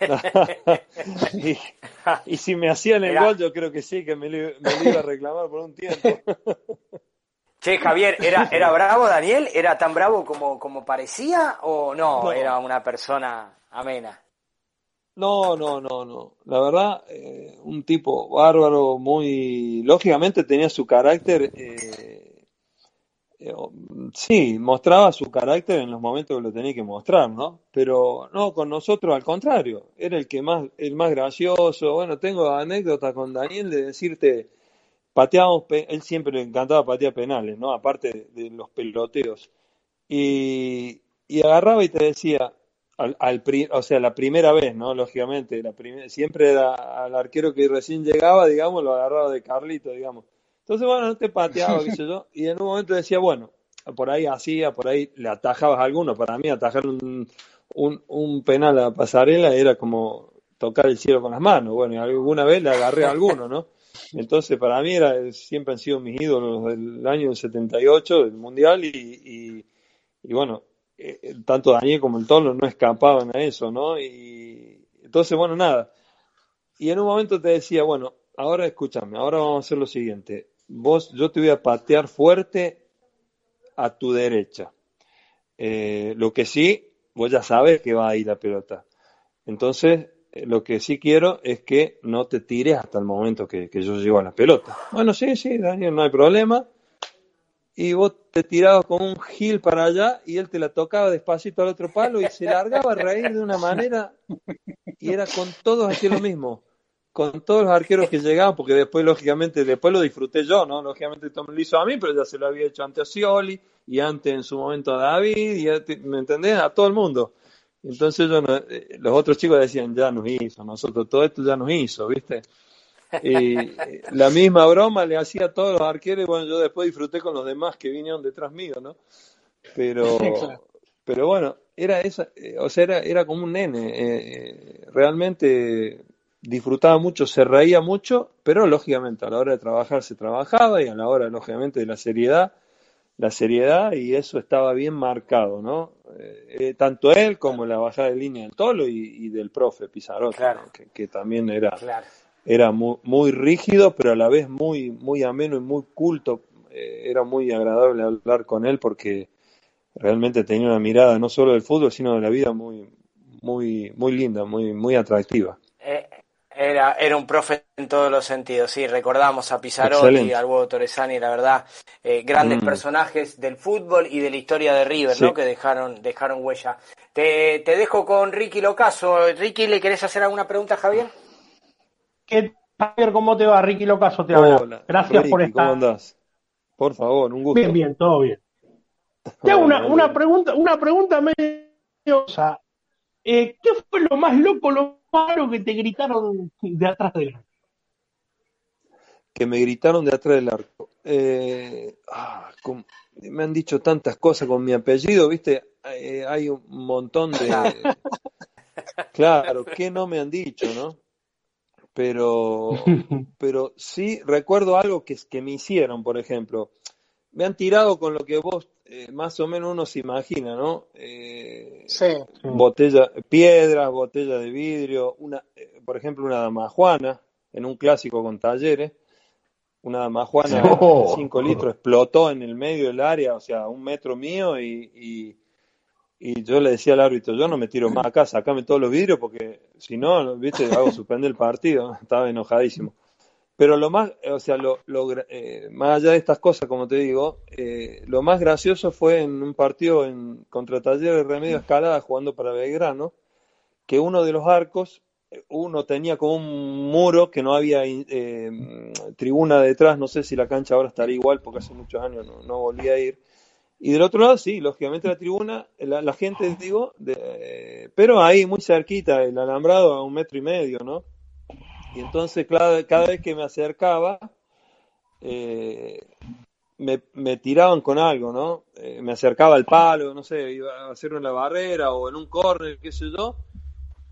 *laughs* y, y si me hacían el Mirá. gol, yo creo que sí, que me lo, me lo iba a reclamar por un tiempo. *laughs* Che, Javier, ¿era, ¿era bravo Daniel? ¿Era tan bravo como, como parecía o no? No. Era una persona amena. No, no, no, no. La verdad, eh, un tipo bárbaro, muy... Lógicamente tenía su carácter, eh, eh, sí, mostraba su carácter en los momentos que lo tenía que mostrar, ¿no? Pero no, con nosotros al contrario, era el que más, el más gracioso. Bueno, tengo anécdotas con Daniel de decirte, pateábamos, él siempre le encantaba patear penales, ¿no? Aparte de, de los peloteos. Y, y agarraba y te decía, al, al pri- o sea, la primera vez, ¿no? Lógicamente, la primer- siempre era al arquero que recién llegaba, digamos, lo agarraba de Carlito, digamos. Entonces, bueno, no te pateaba, qué sé yo, *laughs* y en un momento decía, bueno, por ahí hacía, por ahí le atajabas a alguno. Para mí, atajar un, un, un penal a pasarela era como tocar el cielo con las manos. Bueno, y alguna vez le agarré a alguno, ¿no? Entonces, para mí era, siempre han sido mis ídolos del año 78, del Mundial, y, y, y bueno, eh, eh, tanto Daniel como el Tolo no escapaban a eso, ¿no? Y entonces, bueno, nada. Y en un momento te decía, bueno, ahora escúchame, ahora vamos a hacer lo siguiente. Vos, yo te voy a patear fuerte a tu derecha. Eh, lo que sí, vos ya sabes que va ahí la pelota. Entonces, eh, lo que sí quiero es que no te tires hasta el momento que, que yo llego a la pelota. Bueno, sí, sí, Daniel, no hay problema. Y vos te tirabas con un gil para allá y él te la tocaba despacito al otro palo y se largaba a reír de una manera y era con todos hacía lo mismo. Con todos los arqueros que llegaban, porque después, lógicamente, después lo disfruté yo, ¿no? Lógicamente, Tom lo hizo a mí, pero ya se lo había hecho ante Scioli y antes en su momento a David, y a- ¿me entendés? A todo el mundo. Entonces yo no- eh, los otros chicos decían, ya nos hizo, nosotros todo esto ya nos hizo, ¿viste? Y la misma broma le hacía a todos los arqueros y bueno, yo después disfruté con los demás que vinieron detrás mío, ¿no? Pero, *laughs* Claro. pero bueno, era esa, eh, o sea, era, era como un nene, eh, eh, realmente disfrutaba mucho, se reía mucho, pero lógicamente a la hora de trabajar se trabajaba y a la hora, lógicamente, de la seriedad, la seriedad y eso estaba bien marcado, ¿no? Eh, eh, tanto él como la bajada de línea del Tolo y, y del profe Pizarrotti, ¿no? que, que también era, Claro. Era muy, muy rígido, pero a la vez muy, muy ameno y muy culto. Eh, era muy agradable hablar con él porque realmente tenía una mirada no solo del fútbol, sino de la vida muy, muy, muy linda, muy, muy atractiva. Eh, Era, era un profe en todos los sentidos, sí, recordamos a Excelente. al Huevo Torresani, la verdad, eh, grandes Mm. personajes del fútbol y de la historia de River, Sí. ¿no? Que dejaron, dejaron huella. Te, te dejo con Ricky Locaso. Ricky, ¿le querés hacer alguna pregunta Javier? ¿Qué Javier, ¿cómo te va? Ricky Locaso te habla. Hola, Gracias Ricky, por ¿cómo estar. andás? Por favor, un gusto. Bien, bien, todo bien. *laughs* Te hago una, una pregunta, una pregunta medio. Eh, ¿Qué fue lo más loco, lo malo que te gritaron de atrás del arco? que me gritaron de atrás del arco. Eh, ah, me han dicho tantas cosas con mi apellido, ¿viste? Eh, hay un montón de... *laughs* Claro, que no me han dicho, ¿no? Pero, *laughs* pero sí recuerdo algo que, que me hicieron, por ejemplo. Me han tirado con lo que vos eh, más o menos uno se imagina, ¿no? Eh, Sí. botella, piedras, botella de vidrio, una, eh, por ejemplo, una damajuana en un clásico con talleres, una damajuana *laughs* Oh. de 5 litros explotó en el medio del área, o sea, un metro mío, y, y, y yo le decía al árbitro, yo no me tiro más acá, sacame todos los vidrios porque si no, viste, hago suspender el partido, *laughs* estaba enojadísimo. Pero lo más, o sea, lo, eh, más allá de estas cosas, como te digo, eh, lo más gracioso fue en un partido en, contra Taller de Remedio Escalada jugando para Belgrano, que uno de los arcos, uno tenía como un muro que no había eh, tribuna detrás, no sé si la cancha ahora estará igual porque hace muchos años no, no volví a ir. Y del otro lado, sí, lógicamente la tribuna, la, la gente, digo, pero ahí muy cerquita, el alambrado a un metro y medio, ¿no? Y entonces cada, vez que me acercaba, eh, me, me tiraban con algo, ¿no? Eh, me acercaba al palo, no sé, iba a hacerlo en la barrera o en un córner, qué sé yo,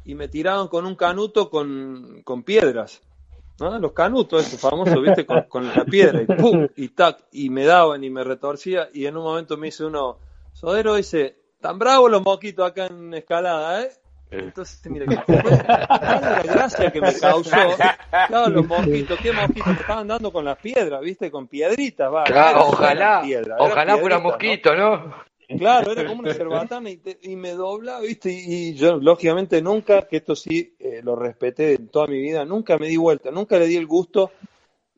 y me tiraban con un canuto con, con piedras, ¿no? Los canutos, esos famosos, ¿viste? Con, con la piedra, y pum, y tac, y me daban y me retorcía, y en un momento me hice uno, Sodero dice, tan bravo los moquitos acá en escalada, ¿eh? Entonces, mira, la gracia que me causó, claro, los mosquitos, ¿qué mosquitos? Me estaban dando con las piedras, ¿viste? Con piedritas, va. Claro, ojalá, ojalá fuera mosquito, ¿no? Claro, era como una cerbatana y, te- y me dobla, ¿viste? Y, y yo, lógicamente, nunca, que esto sí eh, lo respeté en toda mi vida, nunca me di vuelta, nunca le di el gusto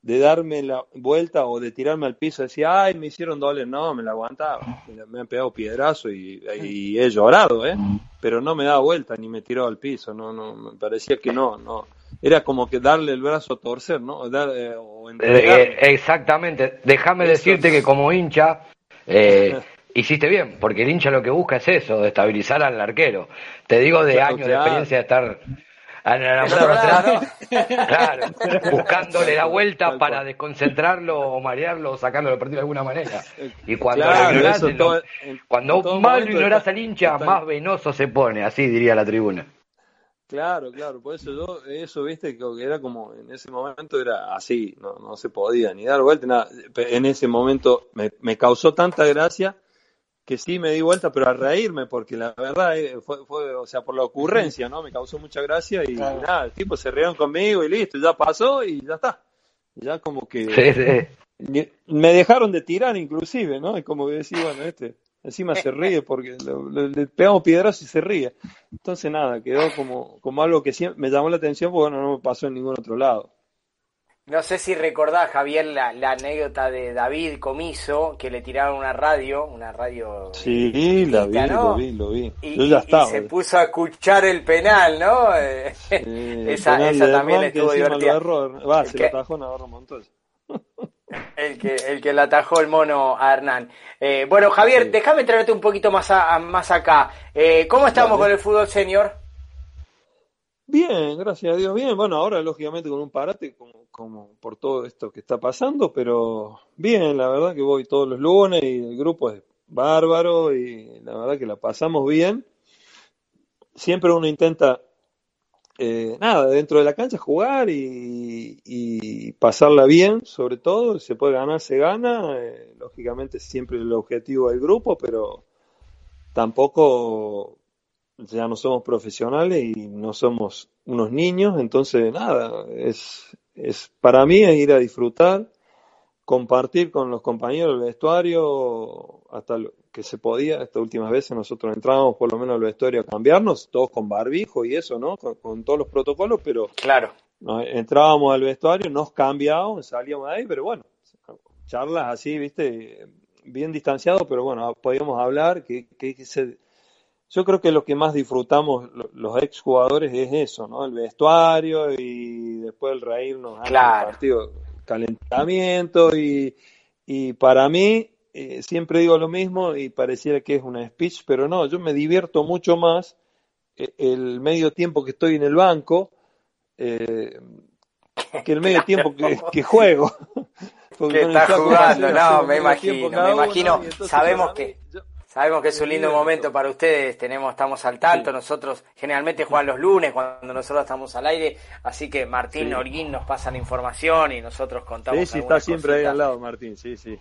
de darme la vuelta o de tirarme al piso, decía, ay, me hicieron doler, no, me la aguantaba, me, han pegado piedrazo y, y he llorado, ¿eh? Pero no me daba vuelta ni me tiraba al piso, no, no, me parecía que no, no, era como que darle el brazo a torcer, ¿no? O dar, eh, o Eh, eh, exactamente. Déjame decirte que como hincha eh, *laughs* hiciste bien, porque el hincha lo que busca es eso, de estabilizar al arquero. Te digo de Claro, años de claro. experiencia de estar en el alambrado lateral, claro, buscándole la vuelta para desconcentrarlo o marearlo o del partido de alguna manera. Y cuando Claro, ignorás, lo- todo- cuando todo más lo ignorás al hincha, está- más venoso se pone, así diría la tribuna. Claro, claro, por eso yo, eso, viste, que era como, en ese momento era así, no, no se podía ni dar vuelta, nada. En ese momento me, me causó tanta gracia que sí me di vuelta, pero a reírme, porque la verdad eh, fue, fue, o sea, por la ocurrencia, ¿no? Me causó mucha gracia y Claro. nada, el tipo se rieron conmigo y listo, ya pasó y ya está. Ya como que Sí, sí. me dejaron de tirar inclusive, ¿no? Es como que decía, bueno, este, encima se ríe porque lo- lo- le pegamos piedras y se ríe. Entonces nada, quedó como, como algo que siempre me llamó la atención porque bueno, no me pasó en ningún otro lado. No sé si recordás, Javier, la, la anécdota de David Comiso, que le tiraron una radio, una radio Sí, la vi, lo vi, lo vi. y, Yo se puso a escuchar el penal, ¿no? *laughs* Eh, esa penal esa también estuvo divertida. erró, va, El se que- lo atajó Navarro Montoya. *laughs* El que, el que le atajó el mono a Hernán. Eh, bueno, Javier, déjame traerte un poquito más, a- más acá. Eh, ¿Cómo estamos con el fútbol senior? Bien, gracias a Dios, bien. Bueno, ahora lógicamente con un parate como, por todo esto que está pasando, pero bien, la verdad que voy todos los lunes y el grupo es bárbaro y la verdad que la pasamos bien. Siempre uno intenta, eh, nada, dentro de la cancha jugar y, y pasarla bien, sobre todo. Se puede ganar, se gana. eh, lógicamente siempre el objetivo del grupo, pero tampoco ya no somos profesionales y no somos unos niños, entonces nada, es, es para mí es ir a disfrutar, compartir con los compañeros del vestuario hasta lo que se podía, estas últimas veces nosotros entrábamos por lo menos al vestuario a cambiarnos, todos con barbijo y eso, ¿no? Con, con todos los protocolos, pero Claro. nos- entrábamos al vestuario, nos cambiábamos, salíamos de ahí, pero bueno, charlas así, viste, bien distanciados, pero bueno, podíamos hablar, que, que, que se, yo creo que lo que más disfrutamos lo- los exjugadores es eso, ¿no? El vestuario y después el reírnos Claro. partido, calentamiento y, y para mí eh, siempre digo lo mismo y pareciera que es una speech, pero no, yo me divierto mucho más eh, el medio tiempo que estoy en el banco eh, que el medio *laughs* tiempo que, que juego. Que con el está flaco jugando, no, me imagino, me imagino. Sabemos que sabemos que es un lindo momento para ustedes, tenemos, estamos al tanto, nosotros generalmente juegan los lunes cuando nosotros estamos al aire, así que Martín Sí. Orguín nos pasa la información y nosotros contamos Sí, sí, está siempre ahí al lado, Martín, sí, sí.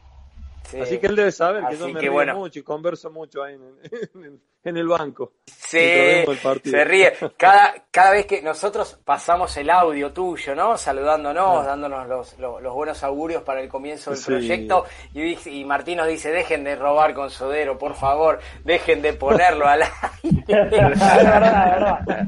Sí. Así que él debe saber que Así yo me que río bueno. mucho y converso mucho ahí en, en- en el banco. Sí, el se ríe. Cada, cada vez que nosotros pasamos el audio tuyo, ¿no? Saludándonos, Ah. dándonos los, los, los buenos augurios para el comienzo del Sí. proyecto. Y, Martín nos dice, dejen de robar con Sodero, por favor, dejen de ponerlo al aire. *laughs*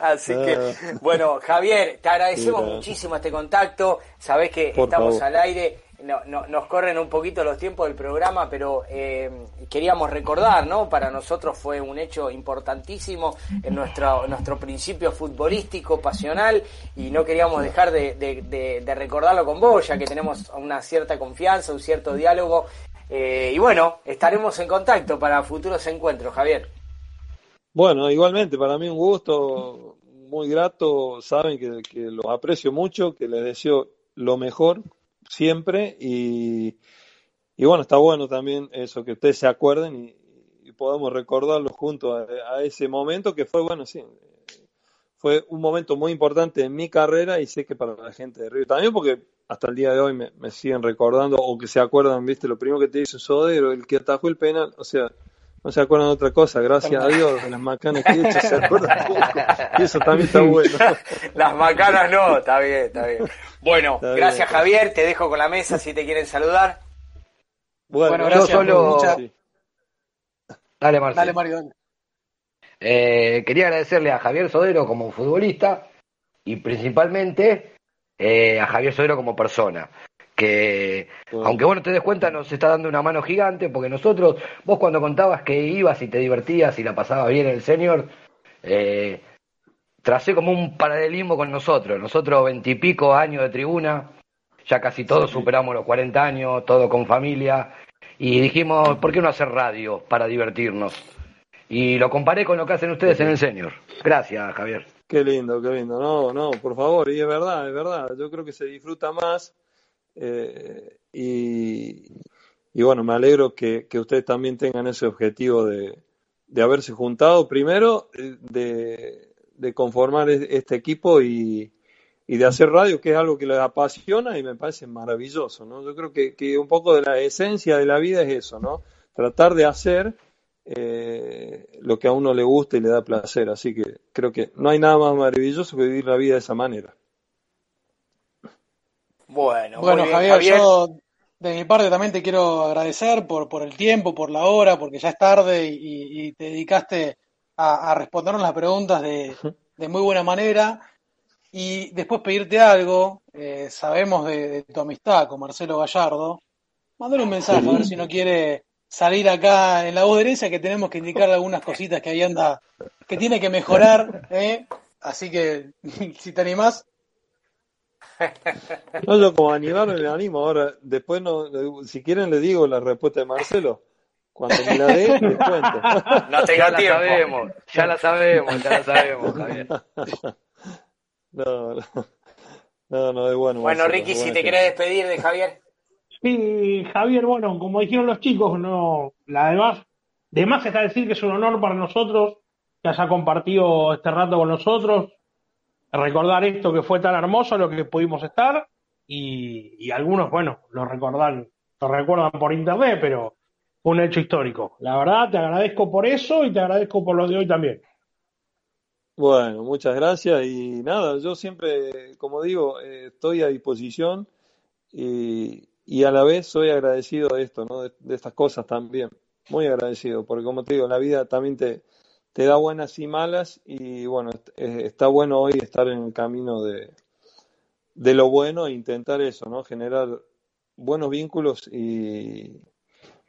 Así que, bueno, Javier, te agradecemos Mira. muchísimo este contacto. Sabés que Por estamos favor. al aire, no, no- nos corren un poquito los tiempos del programa, pero eh, queríamos recordar, ¿no? Para nosotros fue un hecho importantísimo en nuestro, nuestro principio futbolístico, pasional, y no queríamos dejar de, recordarlo con vos, ya que tenemos una cierta confianza, un cierto diálogo. Eh, y bueno, estaremos en contacto para futuros encuentros, Javier. Bueno, igualmente, para mí un gusto, muy grato, saben que, que los aprecio mucho, que les deseo lo mejor siempre y, y bueno, está bueno también eso, que ustedes se acuerden y, podamos recordarlo juntos a, ese momento que fue, bueno, sí, fue un momento muy importante en mi carrera y sé que para la gente de Río también, porque hasta el día de hoy me, siguen recordando o que se acuerdan, viste, lo primero que te dice Sodero, el que atajó el penal, o sea, no se acuerdan de otra cosa, gracias a Dios, de las macanas que he hecho, se acuerdan poco, y eso también está bueno. *laughs* Las macanas no, está bien, está bien. Bueno, Está bien. gracias Javier, te dejo con la mesa si te quieren saludar. Bueno, yo solo... Sí. Dale, Marcelo. Dale, Mario, dale. Eh, quería agradecerle a Javier Sodero como futbolista y principalmente eh, a Javier Sodero como persona. Que, aunque bueno, te des cuenta, nos está dando una mano gigante porque nosotros, vos cuando contabas que ibas y te divertías y la pasabas bien el senior, eh, tracé como un paralelismo con nosotros. Nosotros, veintipico años de tribuna, ya casi todos superamos los 40 años, todo con familia, y dijimos, ¿por qué no hacer radio para divertirnos? Y lo comparé con lo que hacen ustedes en el senior. Gracias, Javier. Qué lindo, qué lindo. No, no, por favor, y es verdad, es verdad. Yo creo que se disfruta más eh, y, y bueno, me alegro que, que ustedes también tengan ese objetivo de, de haberse juntado primero, eh, de, de conformar es- este equipo y, y de hacer radio, que es algo que les apasiona y me parece maravilloso, ¿no? Yo creo que, que un poco de la esencia de la vida es eso, ¿no? Tratar de hacer eh, lo que a uno le gusta y le da placer. Así que creo que no hay nada más maravilloso que vivir la vida de esa manera. Bueno, Bueno, muy bien, Javier, Javier. yo de mi parte también te quiero agradecer por, por el tiempo, por la hora, porque ya es tarde y, y te dedicaste a, a respondernos las preguntas de, de muy buena manera. Y después pedirte algo, eh, sabemos de, de tu amistad con Marcelo Gallardo. Mándale un mensaje a ver si no quiere salir acá en la voz de herencia, que tenemos que indicar algunas cositas que ahí anda, que tiene que mejorar. *laughs* ¿eh? Así que, *laughs* si te animás, No, yo como animarme me animo. Ahora, después, no, si quieren, le digo la respuesta de Marcelo. Cuando me la dé, les cuento. No tengo ya la sabemos, ya la sabemos, ya la sabemos, Javier. *laughs* No, no, no, no, es bueno. Bueno, Marcelo, Ricky, es si te gente. querés despedir de Javier. Sí, Javier, bueno, como dijeron los chicos, no, la demás, de más está decir que es un honor para nosotros que haya compartido este rato con nosotros, recordar esto que fue tan hermoso, lo que pudimos estar, y, algunos, bueno, lo recordan, lo recuerdan por internet, pero fue un hecho histórico. La verdad, te agradezco por eso y te agradezco por lo de hoy también. Bueno, muchas gracias y nada, yo siempre, como digo, eh, estoy a disposición y, y a la vez soy agradecido de esto, ¿no? De, de estas cosas también, muy agradecido, porque como te digo, la vida también te, te da buenas y malas y bueno, eh, está bueno hoy estar en el camino de, de lo bueno e intentar eso, ¿no? Generar buenos vínculos y,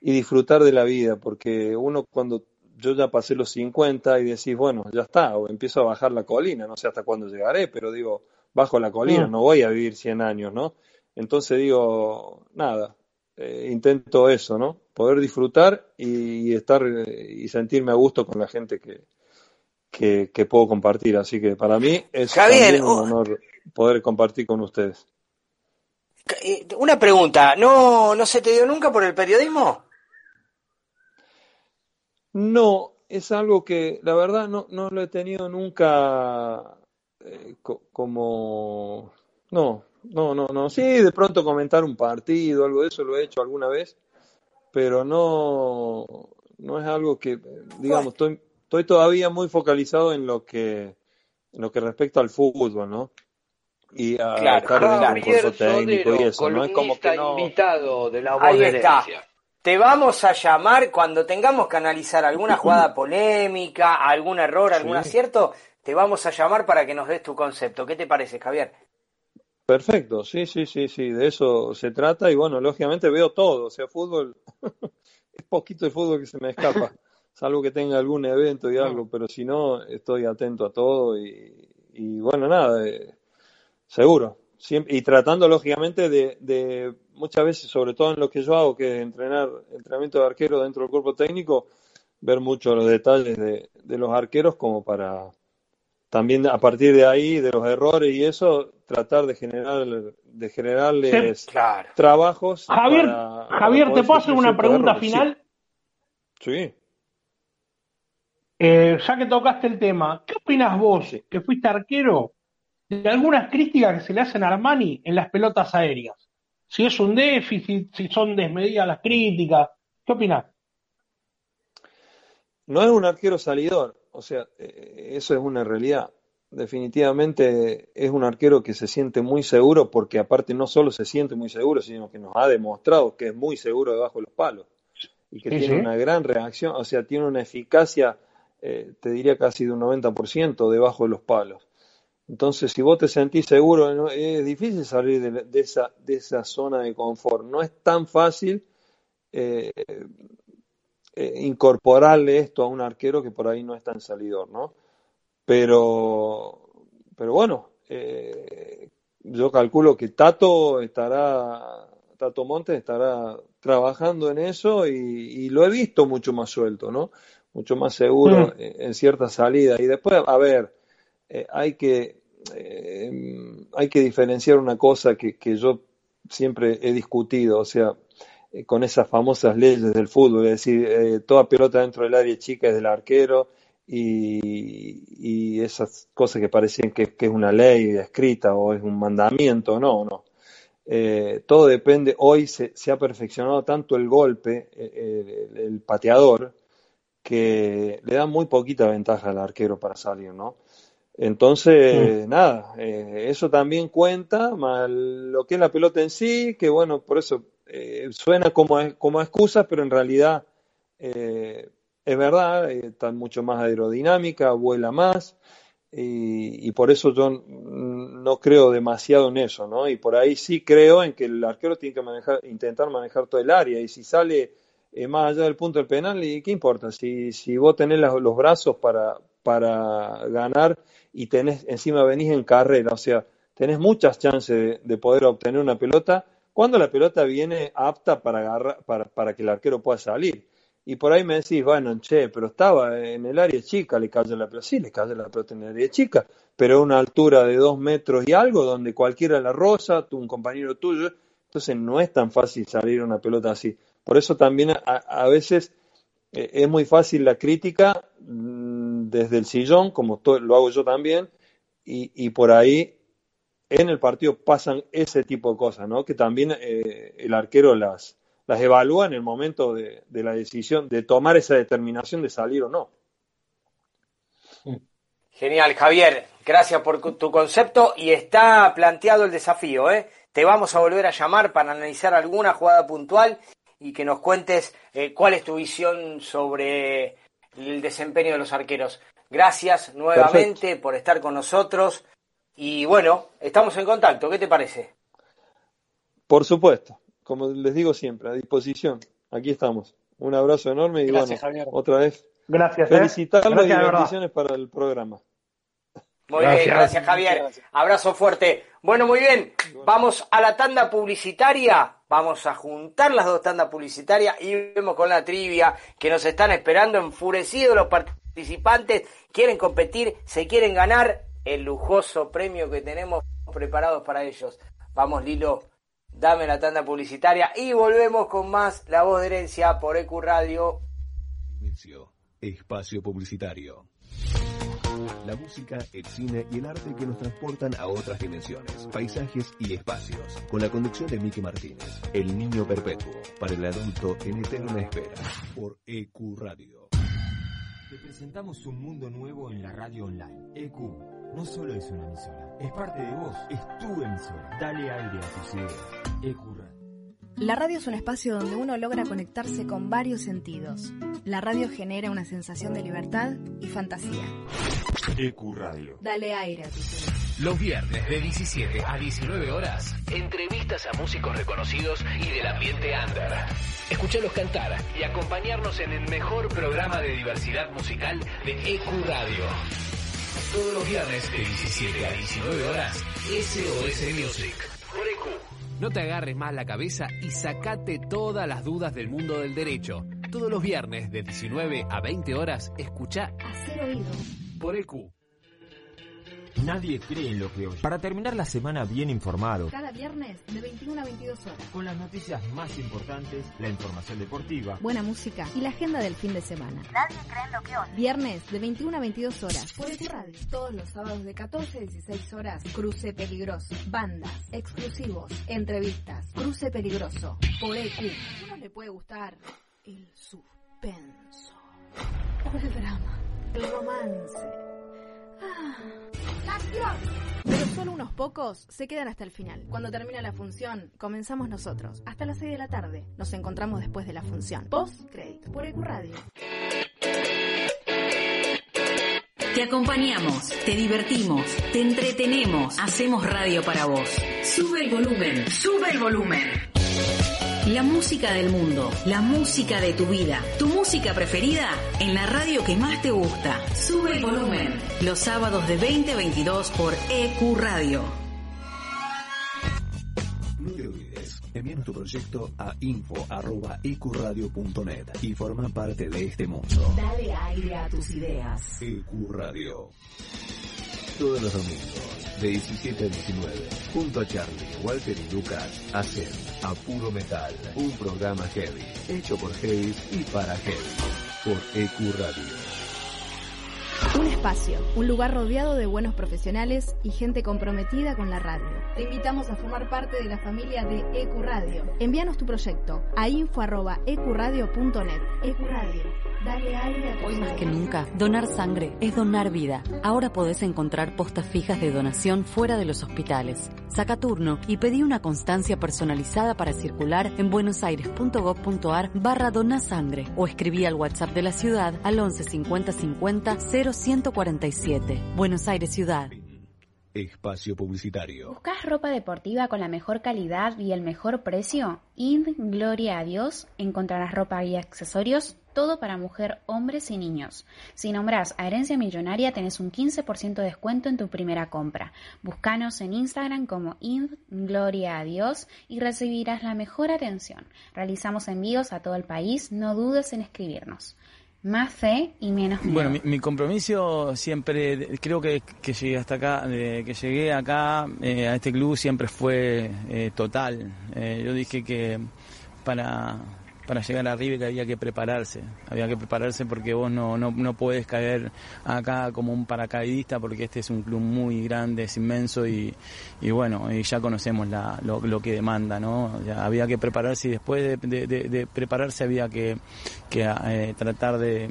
y disfrutar de la vida, porque uno cuando yo ya pasé los 50 y decís, bueno, ya está, o empiezo a bajar la colina, no sé hasta cuándo llegaré, pero digo, bajo la colina, Mm. no voy a vivir 100 años, ¿no? Entonces digo, nada, eh, intento eso, ¿no? Poder disfrutar y, estar eh, y sentirme a gusto con la gente que, que, que puedo compartir. Así que para mí es Javier, un oh. honor poder compartir con ustedes. Eh, Una pregunta, ¿no, ¿no se te dio nunca por el periodismo? No, es algo que la verdad no, no lo he tenido nunca eh, co- como... No, no, no, no. Sí, de pronto comentar un partido, algo de eso lo he hecho alguna vez, pero no, no es algo que, digamos, estoy, estoy todavía muy focalizado en lo que, en lo que respecta al fútbol, ¿no? Y a Claro, estar un Javier técnico y eso, ¿no? Es como que no... invitado de la Ahí de está. Te vamos a llamar cuando tengamos que analizar alguna jugada polémica, algún error, algún Sí. acierto. te vamos a llamar para que nos des tu concepto. ¿Qué te parece, Javier? Perfecto, sí, sí, sí, sí, de eso se trata y bueno, lógicamente veo todo, o sea, fútbol, *laughs* es poquito el fútbol que se me escapa, salvo que tenga algún evento y algo, pero si no, estoy atento a todo y, y bueno, nada, eh, seguro, siempre, y tratando lógicamente de, de, muchas veces, sobre todo en lo que yo hago, que es entrenar, entrenamiento de arquero dentro del cuerpo técnico, ver mucho los detalles de, de los arqueros como para también a partir de ahí, de los errores y eso, tratar de generar de generarles Sí, claro. trabajos. Javier, para- Javier, ¿te puedo hacer una pregunta errores. final? Sí. Eh, ya que tocaste el tema, ¿qué opinas vos, que fuiste arquero, de algunas críticas que se le hacen a Armani en las pelotas aéreas? Si es un déficit, si son desmedidas las críticas, ¿qué opinás? No es un arquero salidor, o sea, eh, eso es una realidad. Definitivamente es un arquero que se siente muy seguro porque aparte no solo se siente muy seguro, sino que nos ha demostrado que es muy seguro debajo de los palos y que Sí, tiene sí. una gran reacción, o sea, tiene una eficacia, eh, te diría casi de un 90% debajo de los palos. Entonces, si vos te sentís seguro, no- es difícil salir de, de esa, de esa zona de confort. No es tan fácil eh, eh, incorporarle esto a un arquero que por ahí no es tan salidor, ¿no? Pero, pero bueno, eh, yo calculo que Tato estará, Tato Montes estará trabajando en eso y, y lo he visto mucho más suelto, ¿no? Mucho más seguro Mm. en, en cierta salida. Y después, a ver, eh, hay que, eh, hay que diferenciar una cosa que, que yo siempre he discutido, o sea, eh, con esas famosas leyes del fútbol, es decir, eh, toda pelota dentro del área chica es del arquero y, y esas cosas que parecían que, que es una ley escrita o es un mandamiento, no, no. Eh, todo depende, hoy se, se ha perfeccionado tanto el golpe, el, el pateador, que le da muy poquita ventaja al arquero para salir, ¿no? Entonces, nada, eh, eso también cuenta, más lo que es la pelota en sí, que bueno, por eso eh, suena como, como excusa, pero en realidad eh, es verdad, eh, está mucho más aerodinámica, vuela más, y, por eso yo no creo demasiado en eso, ¿no? Y por ahí sí creo en que el arquero tiene que manejar, intentar manejar todo el área, y si sale eh, más allá del punto del penal, ¿y qué importa? Si, si vos tenés los brazos para, para ganar y tenés, encima venís en carrera, o sea, tenés muchas chances de poder obtener una pelota cuando la pelota viene apta para, agarrar, para, que el arquero pueda salir. Y por ahí me decís, bueno, che, pero estaba en el área chica, le cayó la pelota. Sí, le cayó la pelota en el área chica, pero a una altura de dos metros y algo, donde cualquiera la rosa, un compañero tuyo. Entonces no es tan fácil salir una pelota así. Por eso también a, a veces eh, es muy fácil la crítica mm, desde el sillón, como lo hago yo también, y, y por ahí en el partido pasan ese tipo de cosas, ¿no? Que también eh, el arquero las, las evalúa en el momento de, de la decisión, de tomar esa determinación de salir o no. Genial, Javier. Gracias por tu concepto y está planteado el desafío, ¿eh? Te vamos a volver a llamar para analizar alguna jugada puntual y que nos cuentes eh, cuál es tu visión sobre el desempeño de los arqueros. Gracias nuevamente por estar con nosotros y bueno, estamos en contacto. ¿Qué te parece? Por supuesto, como les digo siempre, a disposición. Aquí estamos. Un abrazo enorme y Gracias, bueno, Javier. otra vez Gracias, ¿eh? felicitarlos Gracias, y bendiciones para el programa. Muy Gracias. bien, gracias Javier. Abrazo fuerte. Bueno, muy bien. Vamos a la tanda publicitaria. Vamos a juntar las dos tandas publicitarias y vemos con la trivia que nos están esperando enfurecidos los participantes. Quieren competir, se quieren ganar el lujoso premio que tenemos preparados para ellos. Vamos, Lilo, dame la tanda publicitaria y volvemos con más La Voz de Herencia por EQ Radio. Inicio. Espacio publicitario. La música, el cine y el arte que nos transportan a otras dimensiones, paisajes y espacios. Con la conducción de Miki Martínez, El Niño Perpetuo, para el adulto en eterna espera, por EQ Radio. Te presentamos un mundo nuevo en la radio online. EQ no solo es una emisora, es parte de vos, es tu emisora. Dale aire a tus ideas. Radio. La radio es un espacio donde uno logra conectarse con varios sentidos. La radio genera una sensación de libertad y fantasía. EQ Radio. Dale aire a tu vida. Los viernes de 17 a 19 horas, entrevistas a músicos reconocidos y del ambiente under. Escuchalos cantar y acompañarnos en el mejor programa de diversidad musical de EQ Radio. Todos los viernes de 17 a 19 horas, SOS Music. Por EQ. No te agarres más la cabeza y sacate todas las dudas del mundo del derecho. Todos los viernes de 19 a 20 horas, escucha Hacer oído. por EQ. Nadie cree en lo que oye. Para terminar la semana bien informado, Cada viernes de 21 a 22 horas. con las noticias más importantes, la información deportiva, Buena música y la agenda del fin de semana. Nadie cree en lo que oye. Viernes de 21 a 22 horas. Por EQ Radio. Todos los sábados de 14 a 16 horas. Cruce peligroso. Bandas. Exclusivos. Entrevistas. Cruce peligroso. Por EQ. A uno le puede gustar el suspenso. O el drama. El romance. Pero solo unos pocos se quedan hasta el final. Cuando termina la función, comenzamos nosotros. Hasta las 6 de la tarde. Nos encontramos después de la función. Post crédito. Por EQ Radio. Te acompañamos, te divertimos, te entretenemos, hacemos radio para vos. Sube el volumen, sube el volumen. La música del mundo, la música de tu vida, tu música preferida en la radio que más te gusta. Sube el volumen. Los sábados de 20 a 22 por EQ Radio. No te olvides, envíanos tu proyecto a info.ecuradio.net y forma parte de este mundo. Dale aire a tus ideas. EQ Radio. Todos los domingos, de 17 a 19, junto a Charlie, Walter y Lucas, hacen A Puro Metal, un programa heavy, hecho por heavy y para heavy, por EQ Radio. Un espacio, un lugar rodeado de buenos profesionales y gente comprometida con la radio. Te invitamos a formar parte de la familia de EQ Radio. Envíanos tu proyecto a info@ecuradio.net. EQ Radio. Dale aire a tu Hoy más que nunca, donar sangre es donar vida. Ahora podés encontrar postas fijas de donación fuera de los hospitales. Saca turno y pedí una constancia personalizada para circular en buenosaires.gov.ar barra donasangre o escribí al WhatsApp de la ciudad al 11 50 50 0147. Buenos Aires Ciudad. Espacio Publicitario. ¿Buscas ropa deportiva con la mejor calidad y el mejor precio? Id Gloria a Dios encontrarás ropa y accesorios, todo para mujer, hombres y niños. Si nombras a Herencia Millonaria tenés un 15% de descuento en tu primera compra. Búscanos en Instagram como Id Gloria a Dios y recibirás la mejor atención. Realizamos envíos a todo el país, no dudes en escribirnos. Más fe y menos miedo. Bueno, mi, mi compromiso siempre, creo que, que llegué hasta acá, de- que llegué acá eh, a este club siempre fue eh, total. Eh, yo dije que para, para llegar arriba que había que prepararse, había que prepararse porque vos no, no, no puedes caer acá como un paracaidista porque este es un club muy grande, es inmenso y, y bueno, y ya conocemos la, lo, lo que demanda, ¿no? Había que prepararse y después de, de- de- de prepararse había que, que eh, tratar de,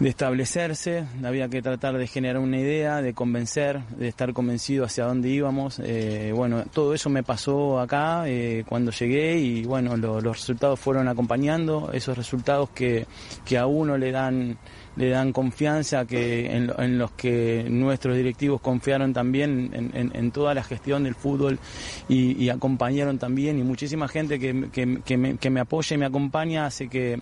de, establecerse, había que tratar de generar una idea, de convencer, de estar convencido hacia dónde íbamos. Eh, bueno, todo eso me pasó acá eh, cuando llegué y bueno, lo- los resultados fueron acompañando, esos resultados que, que a uno le dan le dan confianza que en, en los que nuestros directivos confiaron también en, en- en toda la gestión del fútbol y, y acompañaron también y muchísima gente que, que- que me, que me apoya y me acompaña hace que,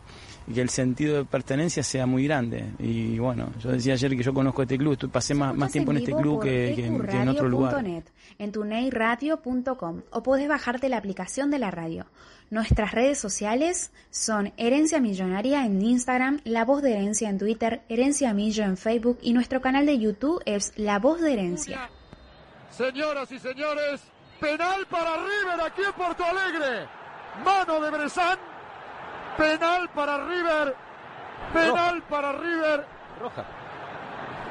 que el sentido de pertenencia sea muy grande y bueno yo decía ayer que yo conozco este club pasé más, más tiempo en este club que, que en- que en otro lugar ecuradio.net, en tuneiradio.com o podés bajarte la aplicación de la radio. Nuestras redes sociales son Herencia Millonaria en Instagram, La Voz de Herencia en Twitter, Herencia Millo en Facebook y nuestro canal de YouTube es La Voz de Herencia. Señoras y señores, penal para River aquí en Porto Alegre. Mano de Bresan. Penal para River. Penal para River. Roja.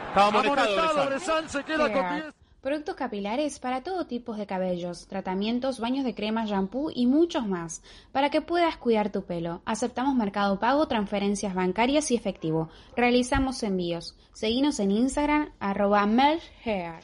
Estaba Bresan. Se queda con 10. Productos capilares para todo tipo de cabellos, tratamientos, baños de crema, shampoo y muchos más, para que puedas cuidar tu pelo. Aceptamos mercado pago, transferencias bancarias y efectivo. Realizamos envíos. Seguinos en Instagram, arroba melhair.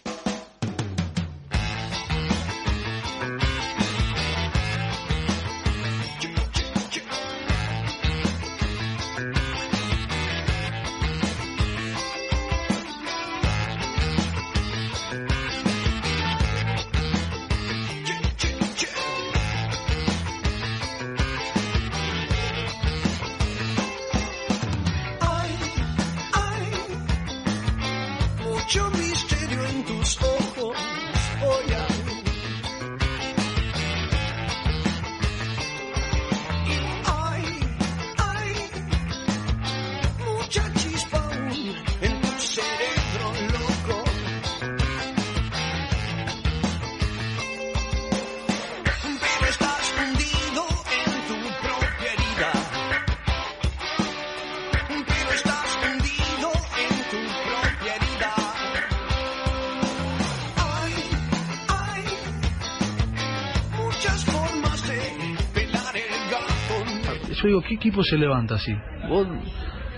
Digo, ¿qué equipo se levanta así? Vos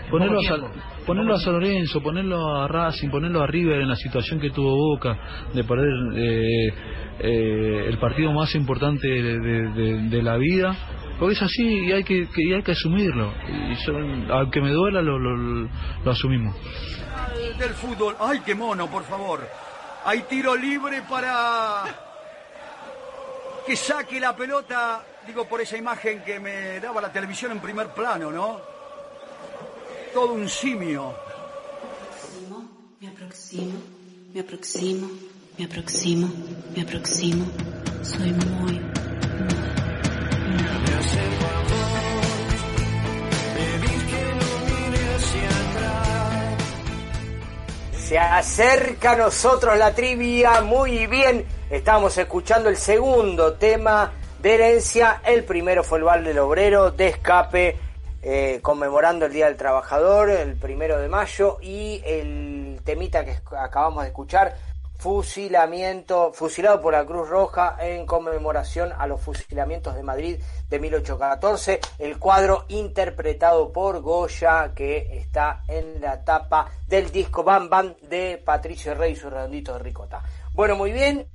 ponerlo a, San, ponerlo a San Lorenzo, ponerlo a Racing, ponerlo a River en la situación que tuvo Boca de perder eh, eh, el partido más importante de, de- de- de la vida. Porque es así y hay que, que- y hay que asumirlo. Y aunque me duela, lo, lo- lo asumimos. del fútbol. ¡Ay, qué mono, por favor! Hay tiro libre para que saque la pelota, digo por esa imagen que me daba la televisión en primer plano, ¿no? Todo un simio. Me aproximo, me aproximo, me aproximo, me aproximo. Soy muy, Se acerca a nosotros la trivia, muy bien. Estamos escuchando el segundo tema de herencia. El primero fue el Val del Obrero de escape, eh, conmemorando el Día del Trabajador, el primero de mayo. Y el temita que acabamos de escuchar, fusilamiento, fusilado por la Cruz Roja en conmemoración a los fusilamientos de Madrid de 1814. El cuadro interpretado por Goya, que está en la tapa del disco Bam Bam de Patricio Rey y su redondito de ricota. Bueno, muy bien.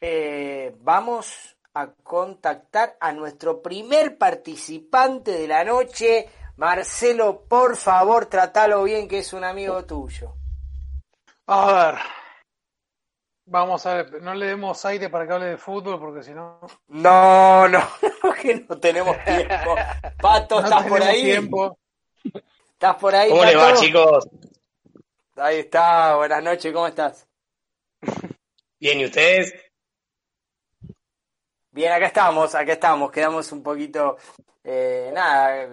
Eh, vamos a contactar a nuestro primer participante de la noche. Marcelo, por favor, tratalo bien, que es un amigo tuyo. A ver. Vamos a ver, no le demos aire para que hable de fútbol porque si no. No, no, *laughs* que no tenemos tiempo. Pato, No ¿estás por ahí? tiempo. ¿Estás por ahí? ¿Cómo le va, Pato? chicos? Ahí está, buenas noches, ¿cómo estás? Bien, ¿y ustedes? Bien, acá estamos, acá estamos, quedamos un poquito, eh, nada,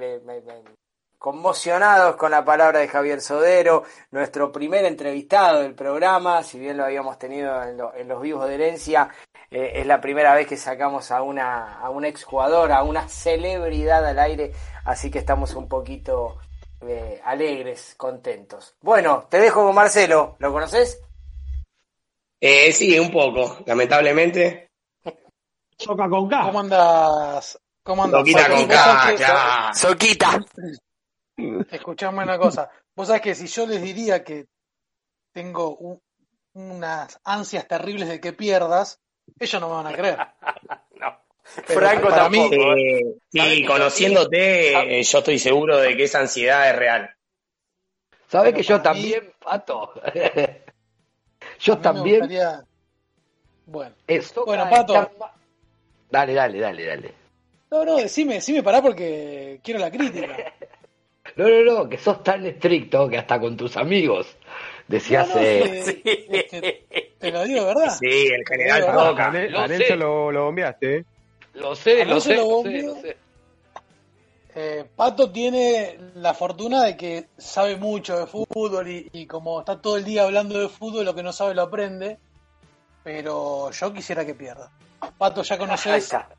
conmocionados con la palabra de Javier Sodero, nuestro primer entrevistado del programa, si bien lo habíamos tenido en, lo- en los vivos de herencia, eh, es la primera vez que sacamos a una, a un exjugador, a una celebridad al aire, así que estamos un poquito eh, alegres, contentos. Bueno, te dejo con Marcelo, ¿lo conoces? Eh, sí, un poco, lamentablemente. Soca con K. ¿Cómo andas? ¿Cómo andas? Loquita con K, claro. Soquita. Escuchame una cosa. Vos sabés que si yo les diría que tengo un- unas ansias terribles de que pierdas, ellos no me van a creer. *laughs* Pero Franco para mí, Eh, sí, conociéndote, eh, yo estoy seguro de que esa ansiedad es real. ¿Sabes que yo mí- también, Pato? *laughs* yo también. gustaría- Bueno, Eso, bueno, Pato. ya- Dale, dale, dale, dale. No, no, decime, decime pará porque quiero la crítica. *laughs* No, no, no, que sos tan estricto que hasta con tus amigos decías. No, no, eh, es que- es que te lo digo de verdad. Sí, el general de toca. verdad. Lo lo, lo bombeaste, ¿eh? Lo sé, lo sé, lo lo sé, bombeó. lo sé. Eh, Pato tiene la fortuna de que sabe mucho de fútbol y, y como está todo el día hablando de fútbol, lo que no sabe lo aprende. Pero yo quisiera que pierda. Pato, ya conoces, está.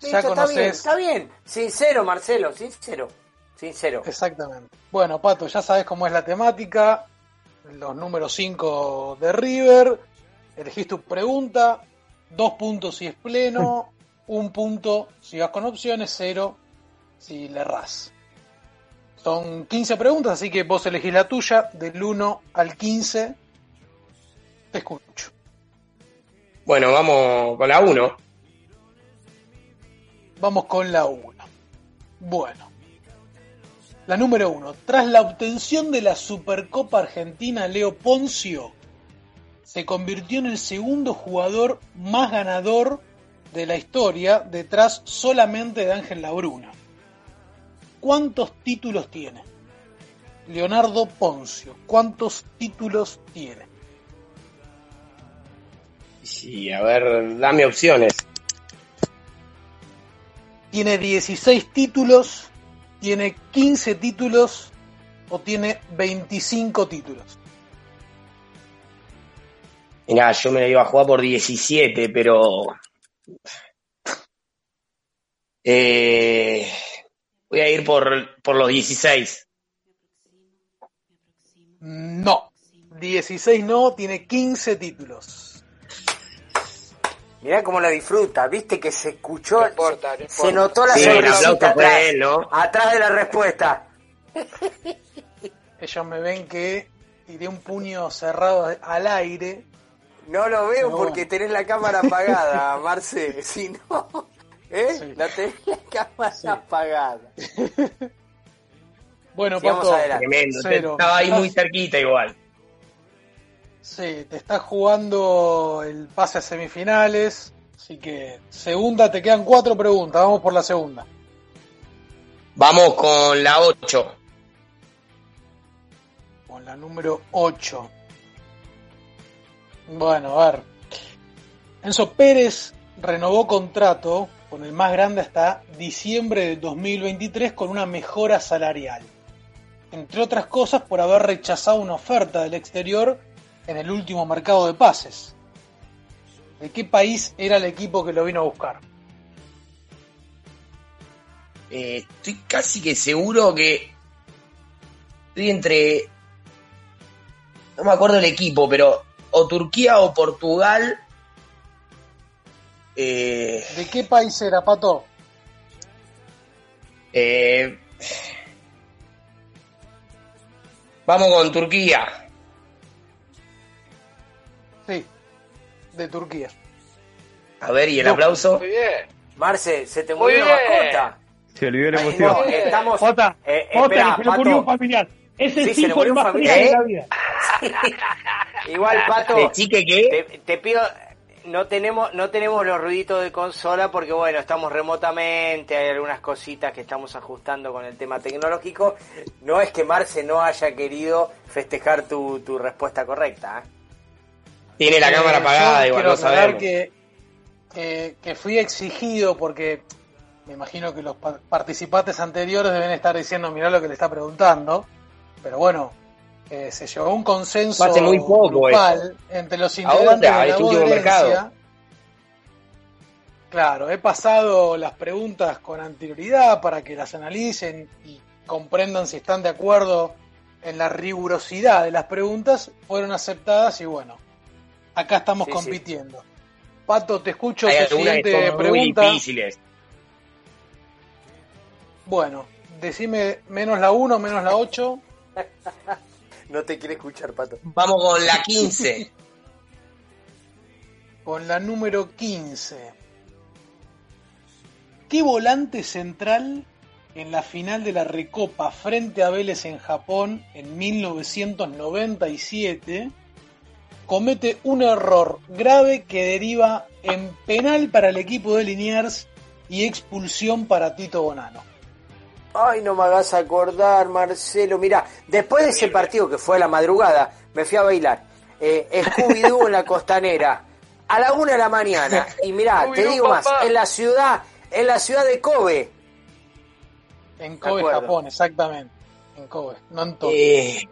ya Listo, está bien, conoces. está bien. Sincero, Marcelo, sincero. Sincero. Exactamente. Bueno, Pato, ya sabes cómo es la temática. Los números 5 de River. Elegís tu pregunta. Dos puntos si es pleno. *laughs* un punto si vas con opciones. Cero si le errás. Son 15 preguntas, así que vos elegís la tuya. Del 1 al 15. Te escucho. Bueno, vamos con la 1. Vamos con la 1. Bueno. La número 1. Tras la obtención de la Supercopa Argentina, Leo Poncio se convirtió en el segundo jugador más ganador de la historia, detrás solamente de Ángel Labruna. ¿Cuántos títulos tiene? Leonardo Poncio, ¿cuántos títulos tiene? Sí, a ver, dame opciones. ¿Tiene 16 títulos? ¿Tiene 15 títulos? ¿O tiene 25 títulos? Mirá, yo me la iba a jugar por 17, pero. Eh, voy a ir por, por los 16. No. 16 no, tiene 15 títulos. Mirá cómo lo disfruta, viste que se escuchó, No importa, no se notó la Sí, sonrisita atrás, él, ¿no? atrás de la respuesta. *laughs* Ellos me ven que tiré un puño cerrado al aire. No lo veo porque tenés la cámara apagada, *laughs* Marce. Si no, ¿eh? No tenés la cámara apagada. *laughs* Bueno, Pato. Tremendo. cero. Estaba ahí muy cerquita igual. Sí, te estás jugando el pase a semifinales. Así que, segunda, te quedan cuatro preguntas. Vamos por la segunda. Vamos con la 8. Con la número 8. Bueno, a ver. Enzo Pérez renovó contrato con el más grande hasta diciembre de 2023 con una mejora salarial. Entre otras cosas por haber rechazado una oferta del exterior en el último mercado de pases. ¿De qué país era el equipo que lo vino a buscar? Eh, estoy casi que seguro que estoy entre no me acuerdo el equipo pero o Turquía o Portugal eh, ¿De qué país era, Pato? eh, vamos con Turquía de Turquía. a ver y el No, aplauso Muy bien. Marce, se te murió la mascota. Se olvidó la emoción. no, estamos. Jota, eh, que se le murió un familiar. Ese Sí, sí, se le fue el más familiar, de la vida. *laughs* Igual, Pato. ¿De chique qué? Te, te pido. No tenemos, no tenemos los ruiditos de consola porque, bueno, estamos remotamente, hay algunas cositas que estamos ajustando con el tema tecnológico. No es que Marce no haya querido festejar tu, tu respuesta correcta. ¿eh? Tiene la Eh, cámara apagada igual no sabemos Que, que, que fui exigido porque me imagino que los pa- participantes anteriores deben estar diciendo, mirá lo que le está preguntando. Pero bueno, eh, se llegó a un consenso muy poco grupal entre los Ahora, integrantes de la este mercado. Claro, he pasado las preguntas con anterioridad para que las analicen y comprendan si están de acuerdo en la rigurosidad de las preguntas. Fueron aceptadas y bueno, acá estamos Sí, sí. compitiendo. Pato, te escucho hay tu algunas que siguiente muy difíciles Bueno, decime menos la 1, menos la 8. *laughs* No te quiere escuchar, Pato. vamos con la 15 *laughs* Con la número 15. ¿Qué volante central en la final de la Recopa frente a Vélez en Japón en 1997 comete un error grave que deriva en penal para el equipo de Liniers y expulsión para Tito Bonano? Ay, no me hagas acordar, Marcelo. Mira, después de ese partido que fue a la madrugada, me fui a bailar. Eh, Scooby-Doo en la costanera, a la una de la mañana. Y mirá, te digo más, en la ciudad, en la ciudad de Kobe. En Kobe. Japón, exactamente. En Kobe, no en Tokio. Eh,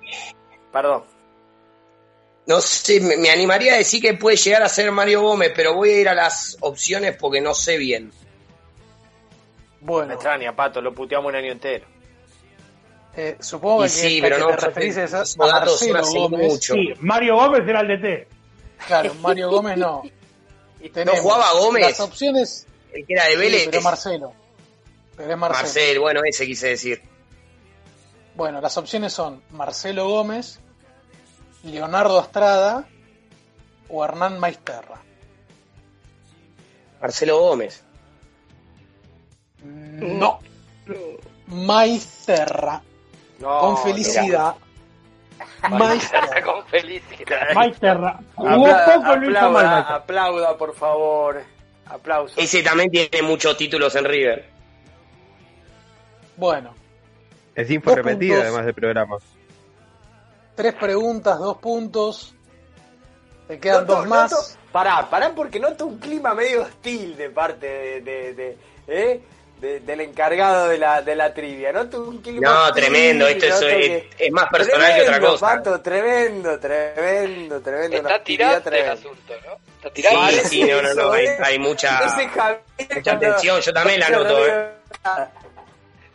Perdón. No sé me, me animaría a decir que puede llegar a ser Mario Gómez pero voy a ir a las opciones porque no sé bien Me Bueno, extraña, Pato, lo puteamos un año entero. eh, supongo Y que, sí, que pero te no, referís es a, Marcelo Gómez. mucho. Sí, Mario Gómez era el DT. Claro, Mario Gómez *laughs* no. Tenemos jugaba Gómez? Las opciones. el que era de Sí, Vélez pero Marcelo. Pero es Marcelo. Marcel bueno ese quise decir Bueno, las opciones son Marcelo Gómez, Leonardo Estrada o Hernán Maisterra. Marcelo Gómez No. Maisterra. No, con felicidad. Maisterra. Con felicidad. Maisterra. Aplauda, Maisterra. aplauda, por favor. Aplausos. ese también tiene muchos títulos en River Bueno, Es info repetida puntos. además del programa. Tres preguntas, dos puntos. Te quedan Noto- dos más. noto- pará, pará, porque noto un clima medio hostil de parte de, de- de- ¿eh? de- del encargado de la, de la trivia. Noto un clima No, hostil, tremendo, esto es, es- que- es más personal que otra Tremendo, cosa. Pato, tremendo, tremendo, tremendo. una Está tirante el asunto, ¿no? Está tirante. Sí, sí, no, no, no, hay, hay mucha, Ese Javier mucha atención, yo también la noto, ¿eh?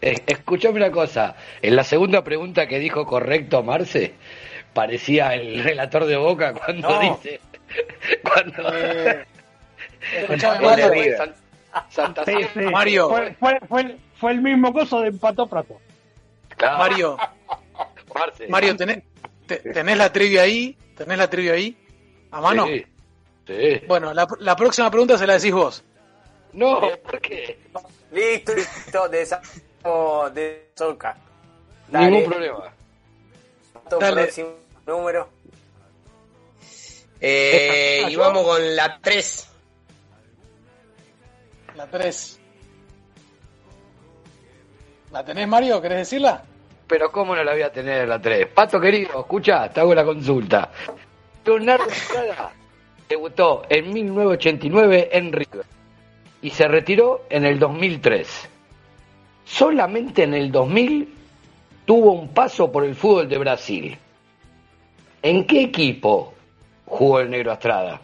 Eh, escuchame una cosa, en la segunda pregunta que dijo correcto Marce, parecía el relator de Boca cuando No. dice, cuando, Eh, Mario. San- Santa Sí. Mario. Fue, fue, fue, el- fue el mismo coso de empató Prato. Claro. Mario, Marce. Mario, ¿tenés, te- ¿tenés la trivia ahí? ¿Tenés la trivia ahí? ¿A mano? Sí. Sí. Bueno, la, la próxima pregunta se la decís vos. No, ¿por qué? Listo, listo, de esa de Soca. Dale. Ningún problema. Dale. próximo número. Eh, y vamos con la 3. La 3. ¿La tenés, Mario? ¿Querés decirla? Pero ¿cómo no la voy a tener la 3? Pato querido, escucha, te hago la consulta. Leonardo Estrada *laughs* debutó en 1989 en River y se retiró en el 2003. Solamente en el 2000 tuvo un paso por el fútbol de Brasil. ¿En qué equipo jugó el Negro Estrada?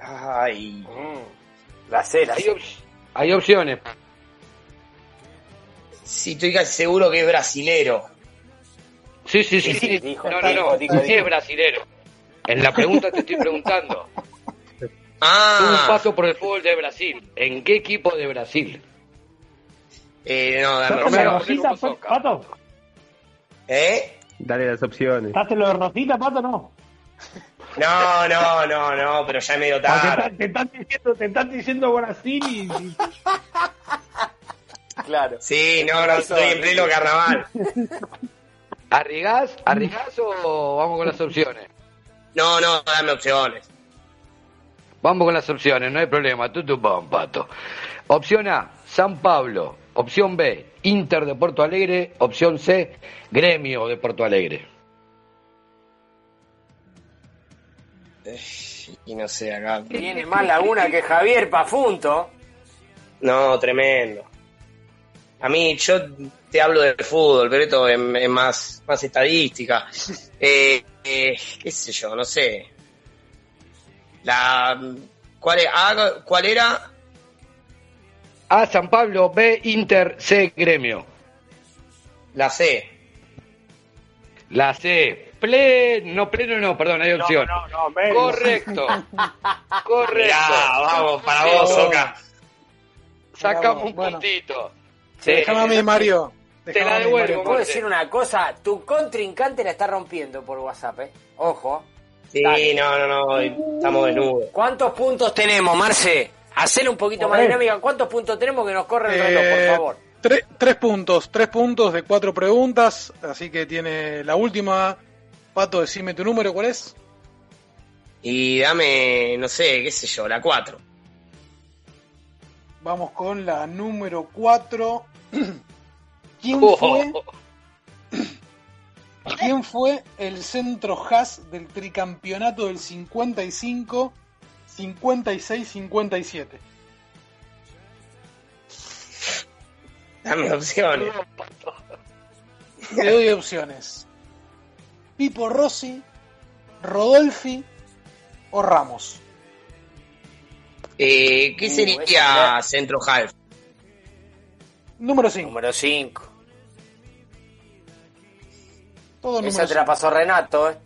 Ay. La C, la Hay, op- hay opciones. Sí, estoy casi seguro que es brasilero. Sí, sí, sí. Sí, sí, sí. dijo, no, no, no. dijo, Sí dijo. es brasilero. En la pregunta te estoy preguntando. Tuvo *laughs* un Ah, paso por el fútbol de Brasil. ¿En qué equipo de Brasil? eh, no, dame ¿Estás en lo de Pato? ¿Eh? Dale las opciones. ¿Estás en lo de Rosita, Pato? No. No, no, no, no, pero ya es medio Te, tarde. te están diciendo, te están diciendo Brasil y, y- Claro. Sí, no, no, estoy en pleno carnaval. *laughs* ¿Arrigás? ¿Arrigás o vamos con las opciones? No, no, dame opciones. Vamos con las opciones, no hay problema. Tú, tú, pato. Opción A, San Pablo. Opción B, Inter de Porto Alegre. Opción C, Gremio de Porto Alegre. Y no sé, acá. Tiene más laguna que Javier Pafunto. No, tremendo. A mí, yo te hablo de fútbol, pero esto es, es más, más estadística. Eh, eh, qué sé yo, no sé. La, ¿cuál, es- ah, ¿Cuál era? A, San Pablo. B, Inter. C, Gremio. La C. La C. Pleno, no, pleno no, perdón, hay opción. No, no, menos. Correcto. *laughs* Correcto. Mirá, vamos, para vos, Oca. Sacamos un Bueno. puntito. Sí, déjame a mí, Mario. Te la devuelvo, Mario. ¿Puedo decir una cosa? Tu contrincante la está rompiendo por WhatsApp, ¿eh? Ojo. Sí, Dale. no, no, no, estamos desnudos. ¿Cuántos puntos tenemos, Marce? Hacer un poquito más dinámica. ¿Cuántos puntos tenemos que nos corre el reloj, por Eh, favor? tre- tres puntos, tres puntos de cuatro preguntas, así que tiene la última. Pato, decime tu número, ¿cuál es? Y dame, no sé, qué sé yo, la 4. Vamos con la número cuatro. *clears throat* ¿Quién Oh. fue, ¿Quién fue el centro Haas del tricampeonato del 55, 56, 57? Dame opciones. Te doy opciones. Pipo Rossi, Rodolfi o Ramos. Eh, ¿Qué Uh, sería Centro Half? Número 5. Número 5. Todo Esa número te la pasó Renato, ¿eh?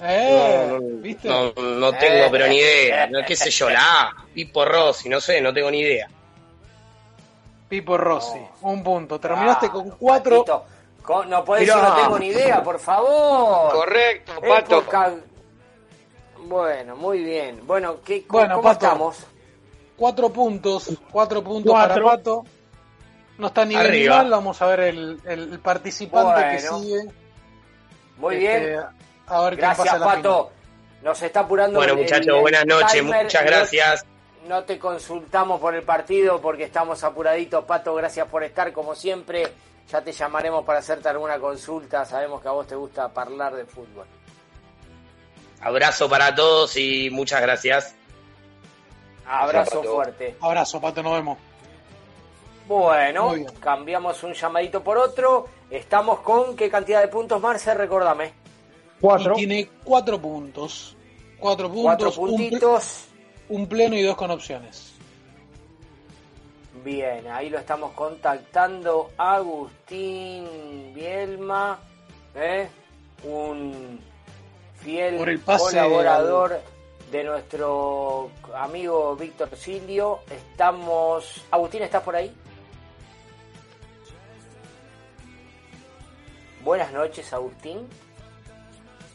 Eh, No, no, ¿viste? No, no tengo, pero ni idea. No, ¿Qué sé yo? La A, Pipo Rossi, no sé, no tengo ni idea. Pipo Rossi, un punto. Terminaste con cuatro. Patito, No Mirá. decir no tengo ni idea, por favor. Correcto, Pato. Época- Bueno, muy bien. Bueno, ¿qué, cómo, Bueno, cómo Pato. estamos? Cuatro puntos. Cuatro puntos Cuatro. para Pato. No está ni bien mal. Vamos a ver el, el- participante que Bueno. sigue. Muy Este, bien. A ver quién Gracias, pasa a la Pato. Nos está apurando Bueno, muchachos, buenas noches, muchas gracias. No te consultamos por el partido porque estamos apuraditos, Pato. Gracias por estar como siempre. Ya te llamaremos para hacerte alguna consulta. Sabemos que a vos te gusta hablar de fútbol. Abrazo para todos y muchas gracias. Abrazo fuerte. Abrazo, Pato, nos vemos. Bueno, cambiamos un llamadito por otro. Estamos con qué cantidad de puntos, Marce, recordame. Cuatro. Y tiene cuatro puntos. Cuatro puntos. Cuatro puntitos. Un, pleno y dos con opciones. Bien, ahí lo estamos contactando. Agustín Bielma, ¿eh? un fiel Por el pase colaborador de nuestro amigo Víctor Silio. Estamos. Agustín, ¿estás por ahí? Buenas noches, Agustín.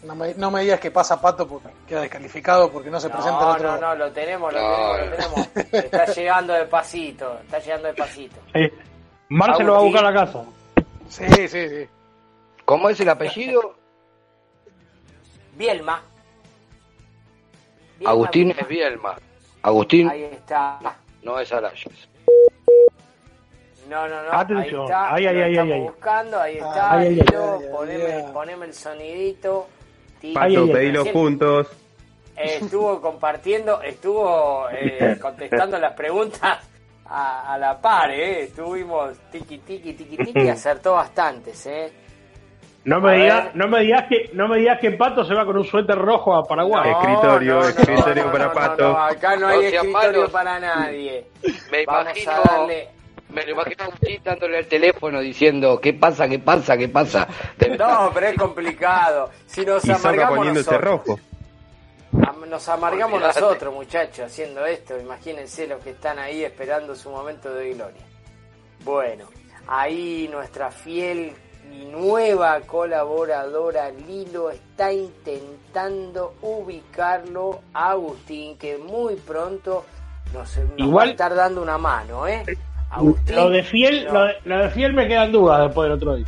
No me, no me digas que pasa Pato porque queda descalificado porque no se presenta el No, otro. no, no, lo tenemos, lo No, tenemos, lo tenemos. Está *laughs* llegando de pasito, está llegando de pasito. Eh, Marce lo va a buscar a casa. Sí, sí, sí. ¿Cómo es el apellido? Bielma. Bielma, Agustín Bielma. es Bielma. Agustín Ahí está. no es Arayas. No, no, no. Atención. Ahí está. Ay, estamos ay, ay. buscando. Ahí está. Ay, poneme, poneme el sonidito. Los Recién, puntos. eh, estuvo compartiendo, estuvo eh, contestando las preguntas a, a la par, ¿eh? Estuvimos tiki tiki tiki tiki, *laughs* acertó bastantes, ¿eh? No me digas, no me digas que, no me digas que Pato se va con un suéter rojo a Paraguay. Escritorio, escritorio para Pato. no, acá no No hay escritorio para nadie. Me Vamos imagino, a darle. Me lo imagino a Agustín dándole el teléfono diciendo ¿qué pasa, qué pasa, qué pasa? *laughs* No, pero es complicado. Si nos Y amargamos poniéndose nosotros, rojo. nos amargamos nosotros, muchachos, haciendo esto. Imagínense los que están ahí esperando su momento de gloria. Bueno, ahí nuestra fiel y nueva colaboradora Lilo está intentando ubicarlo a Agustín, que muy pronto nos, nos va a estar dando una mano, ¿eh? Agustín, Lo de fiel, no. lo de, lo de fiel me quedan dudas después del otro día.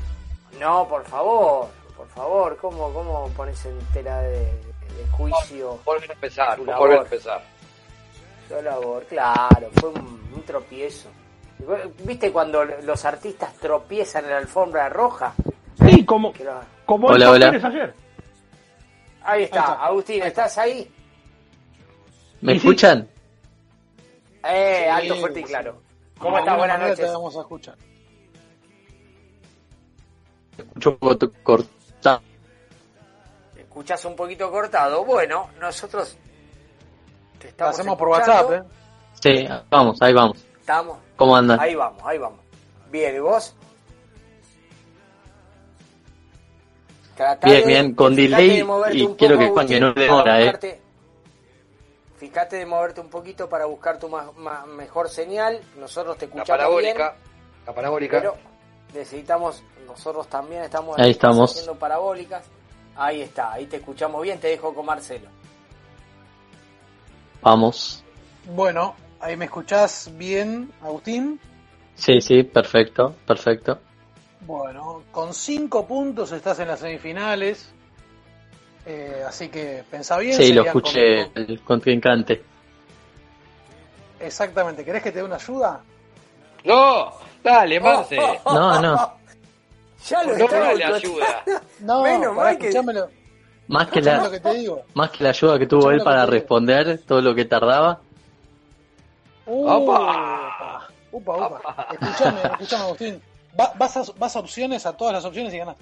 No, por favor, por favor, ¿cómo, cómo pones en tela de, de juicio Volver a empezar, Su volver a empezar. su labor? Claro, fue un, un tropiezo. ¿Viste cuando los artistas tropiezan en la alfombra roja? Sí, como, Que lo- como Hola, hola. Ayer. Ahí está, Agustín, ¿estás ahí? ¿Me escuchan? Eh, Sí, alto, fuerte y sí. claro. ¿Cómo estás? Buenas noches. Te vamos a escuchar. Escucho un poco cortado. Escuchás un poquito cortado. Bueno, nosotros te Lo estamos hacemos por. WhatsApp, ¿eh? Sí, vamos, ahí vamos. Estamos. ¿Cómo andan? Ahí vamos, ahí vamos. Bien, ¿y vos? Tratá Bien, de- bien, con delay de y quiero que Juan que no demora, eh. Fíjate de moverte un poquito para buscar tu ma- ma- mejor señal. Nosotros te La escuchamos parabólica, bien, la parabólica. pero necesitamos, nosotros también estamos, Ahí estamos. haciendo parabólicas. Ahí está, ahí te escuchamos bien. Te dejo con Marcelo. Vamos. Bueno, ahí me escuchás bien, Agustín. Sí, sí, perfecto, perfecto. Bueno, con cinco puntos estás en las semifinales. Eh, así que pensá bien. Sí, lo serían con- escuché el contrincante. Exactamente. ¿Querés que te dé una ayuda? No, dale, Marce. No, no. Ya lo No estaba dale ayuda. *laughs* No, Menos pará, mal que-. Más que la, lo que te digo. más que la ayuda que tuvo Escuchame él para te digo. responder todo lo que tardaba. Uh, Opa. Upa, upa. Escuchame, *laughs* escuchame, Agustín. Va- vas, a, vas a opciones, a todas las opciones y ganás.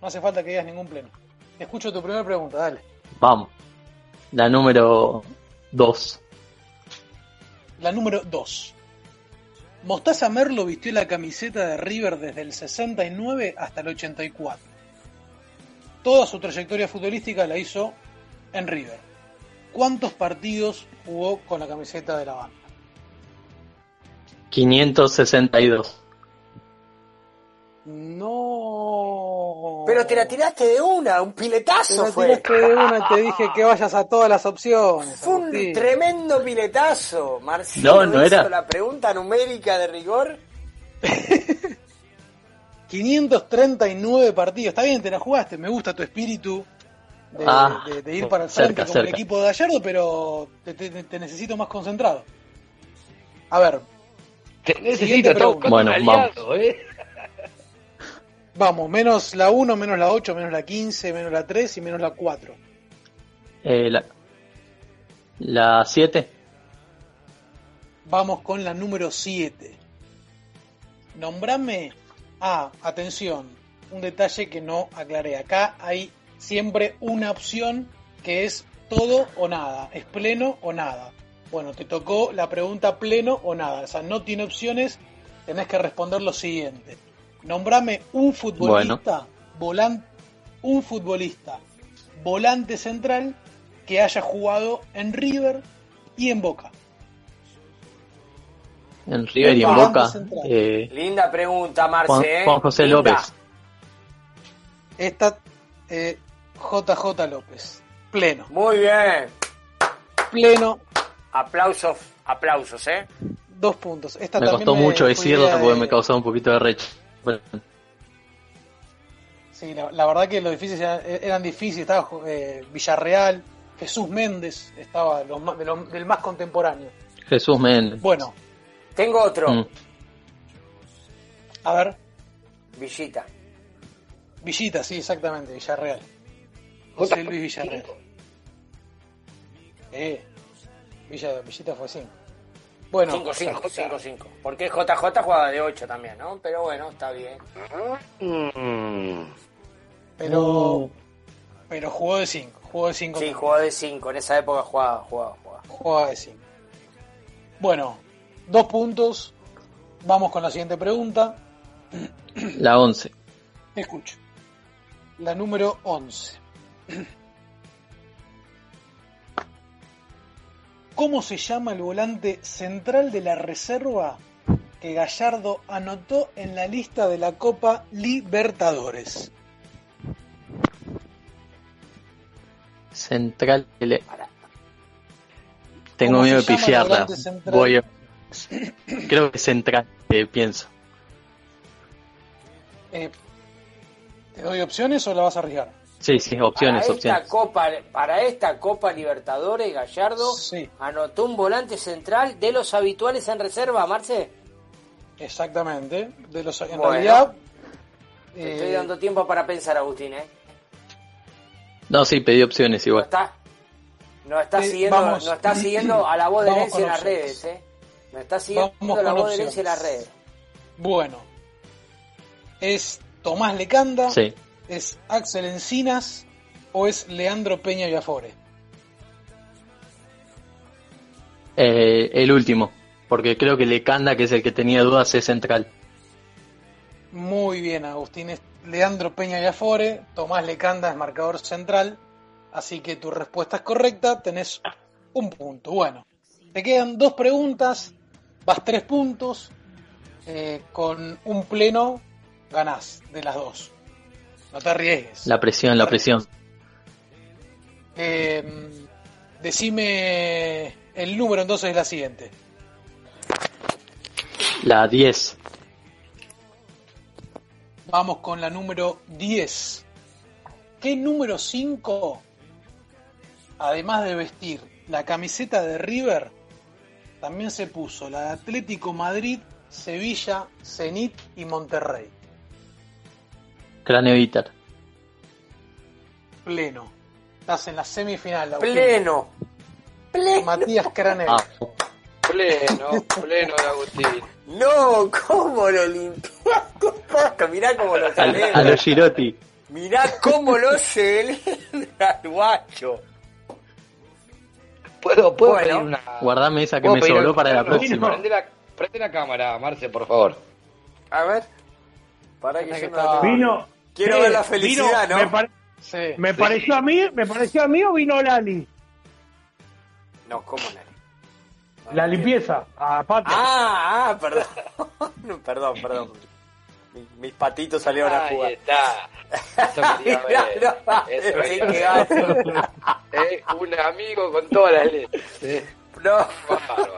No hace falta que digas ningún pleno. Escucho tu primera pregunta, dale. Vamos. La número 2. La número 2. Mostaza Merlo vistió la camiseta de River desde el 69 hasta el 84. Toda su trayectoria futbolística la hizo en River. ¿Cuántos partidos jugó con la camiseta de la banda? 562. No. Pero te la tiraste de una, un Te piletazo la fue. tiraste de una y te dije que vayas a todas las opciones. Fue un Agustín. tremendo piletazo. Marcelo No, no hizo era. la pregunta numérica de rigor. *laughs* 539 partidos. Está bien, te la jugaste. Me gusta tu espíritu de, Ah, de- de ir para el frente cerca, como el equipo de Gallardo, pero te, te- te necesito más concentrado. A ver, Te necesito, buscando Bueno, vamos. ¿eh? Vamos, menos la 1, menos la 8, menos la 15, menos la 3 y menos la 4. Eh, la, la 7. Vamos con la número 7. Nombrame. Ah, atención. Un detalle que no aclaré. Acá hay siempre una opción que es todo o nada. Es pleno o nada. Bueno, te tocó la pregunta pleno o nada. O sea, no tiene opciones. Tenés que responder lo siguiente. Nombrame un futbolista, volan- un futbolista, volante central que haya jugado en River y en Boca. En River y en Volante Boca. eh, Linda pregunta, Marce. Juan, ¿eh? Juan José Linda. López. Esta eh, JJ López. Pleno. Muy bien. Pleno. Aplausos, aplausos, ¿eh? Dos puntos. Esta Me costó mucho decirlo porque de- me causó un poquito de rechazo. Sí, la, la verdad que los difíciles eran, eran difíciles. Estaba eh, Villarreal, Jesús Méndez, estaba de los más- de los- del más contemporáneo. Jesús Méndez. Bueno, Tengo otro. Mm. a ver, Villita. Villita, sí, exactamente, Villarreal. José Luis Villarreal. Eh, Villa, Villita fue 5. Bueno, 5-5, 5-5. Porque JJ jugaba de 8 también, ¿no? Pero bueno, está bien. Mm. pero, pero jugó de 5. Jugó de 5. Sí, jugaba de 5. En esa época jugaba, jugaba, jugaba. Jugaba de 5. Bueno, dos puntos. Vamos con la siguiente pregunta. La 11. Escucho. La número 11. ¿Cómo se llama el volante central de la reserva que Gallardo anotó en la lista de la Copa Libertadores? Central. L. Tengo ¿Cómo miedo de pifiarla. Voy a... Creo que central, eh, pienso. Eh, ¿Te doy opciones o la vas a arriesgar? Sí, sí, opciones, para opciones. Esta Copa, para esta Copa Libertadores, Gallardo anotó un volante central de los habituales en reserva, Marce. Exactamente. De los, en Bueno. realidad, Te estoy eh, dando tiempo para pensar, Agustín, ¿eh? No, sí, pedí opciones No igual. está, no está Eh, siguiendo, vamos. no está siguiendo a la voz de herencia en las redes, ¿eh? No está siguiendo Vamos a la voz de herencia en las redes. Bueno, ¿es Tomás Lecanda? Sí. ¿Es Axel Encinas? ¿O es Leandro Peña Viafore? Eh, el último, porque creo que Lecanda, que es el que tenía dudas, es central. Muy bien, Agustín. Es Leandro Peña Viafore. Tomás Lecanda es marcador central. Así que tu respuesta es correcta. Tenés un punto. Bueno, te quedan dos preguntas. Vas tres puntos. Eh, con un pleno ganás de las dos. No te arriesgues. La presión, la presión. Eh, decime el número entonces es la siguiente. La 10. Vamos con la número 10. ¿Qué número 5, además de vestir la camiseta de River, también se puso la de Atlético Madrid, Sevilla, Zenit y Monterrey? Cráneo Vitar. Pleno. Estás en la semifinal. Agustín. Pleno. Pleno. Matías Cranel. Ah, Pleno, pleno de Agustín. No, ¿cómo lo limpiaste, Paco? Mirá cómo lo celebra. a los Girotti. Mirá cómo lo celebra el guacho. ¿Puedo, puedo Bueno. pedir una. Guardame esa que ¿puedo me sobró para la No, próxima. Prende la, prende la cámara, Marce, por favor. A ver. Para que Tenés yo que no Vino. Quiero ver la felicidad, vino- ¿no? Me, pare- Sí. me pareció a mí, me pareció a mí o vino Lali. No, ¿cómo no? La limpieza, a Pato. Ah, ah, perdón. *laughs* perdón, perdón. Mis, mis patitos salieron a Ahí jugar. está. Eso *laughs* quería Mirá, ver. no, Eso gato. Eh, un amigo con todas las letras. Eh, No. bárbaro.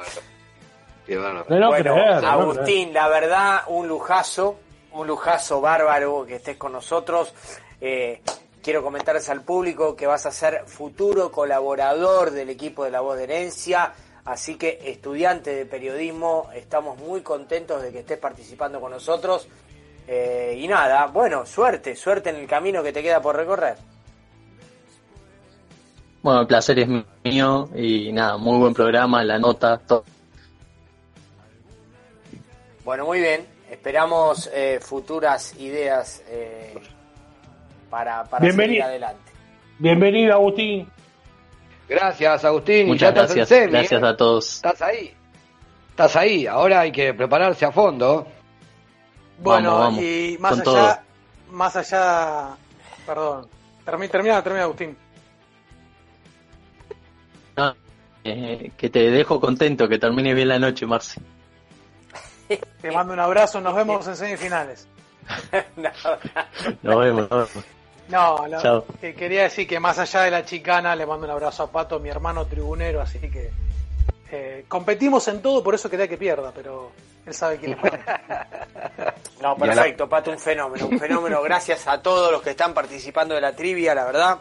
Qué bárbaro. De no bueno, creer, de no Agustín, la verdad, un lujazo, un lujazo bárbaro que estés con nosotros. Eh, quiero comentarles al público que vas a ser futuro colaborador del equipo de La Voz de Herencia. Así que, estudiante de periodismo, estamos muy contentos de que estés participando con nosotros. Eh, y nada, bueno, suerte, suerte en el camino que te queda por recorrer. Bueno, el placer es mío y nada, muy buen programa, la nota, todo. Bueno, muy bien. Esperamos eh, futuras ideas eh, para, para seguir adelante. Bienvenido, Agustín. Gracias, Agustín. Muchas ya gracias, en semi, gracias ¿eh? a todos. Estás ahí. Estás ahí. Ahora hay que prepararse a fondo. Bueno, Vamos, vamos, y más con allá, más allá, perdón, termina, termina, termina, Agustín. eh, que te dejo contento, que termine bien la noche, Marci. Te mando un abrazo, nos vemos en semifinales. *laughs* Nos vemos. Nos vemos. No, lo- quería decir que más allá de la chicana, le mando un abrazo a Pato, mi hermano tribunero, así que eh, competimos en todo, por eso quería que pierda, pero él sabe quién es Pato. *laughs* No, perfecto, Pato, un fenómeno, un fenómeno. Gracias a todos los que están participando de la trivia, la verdad,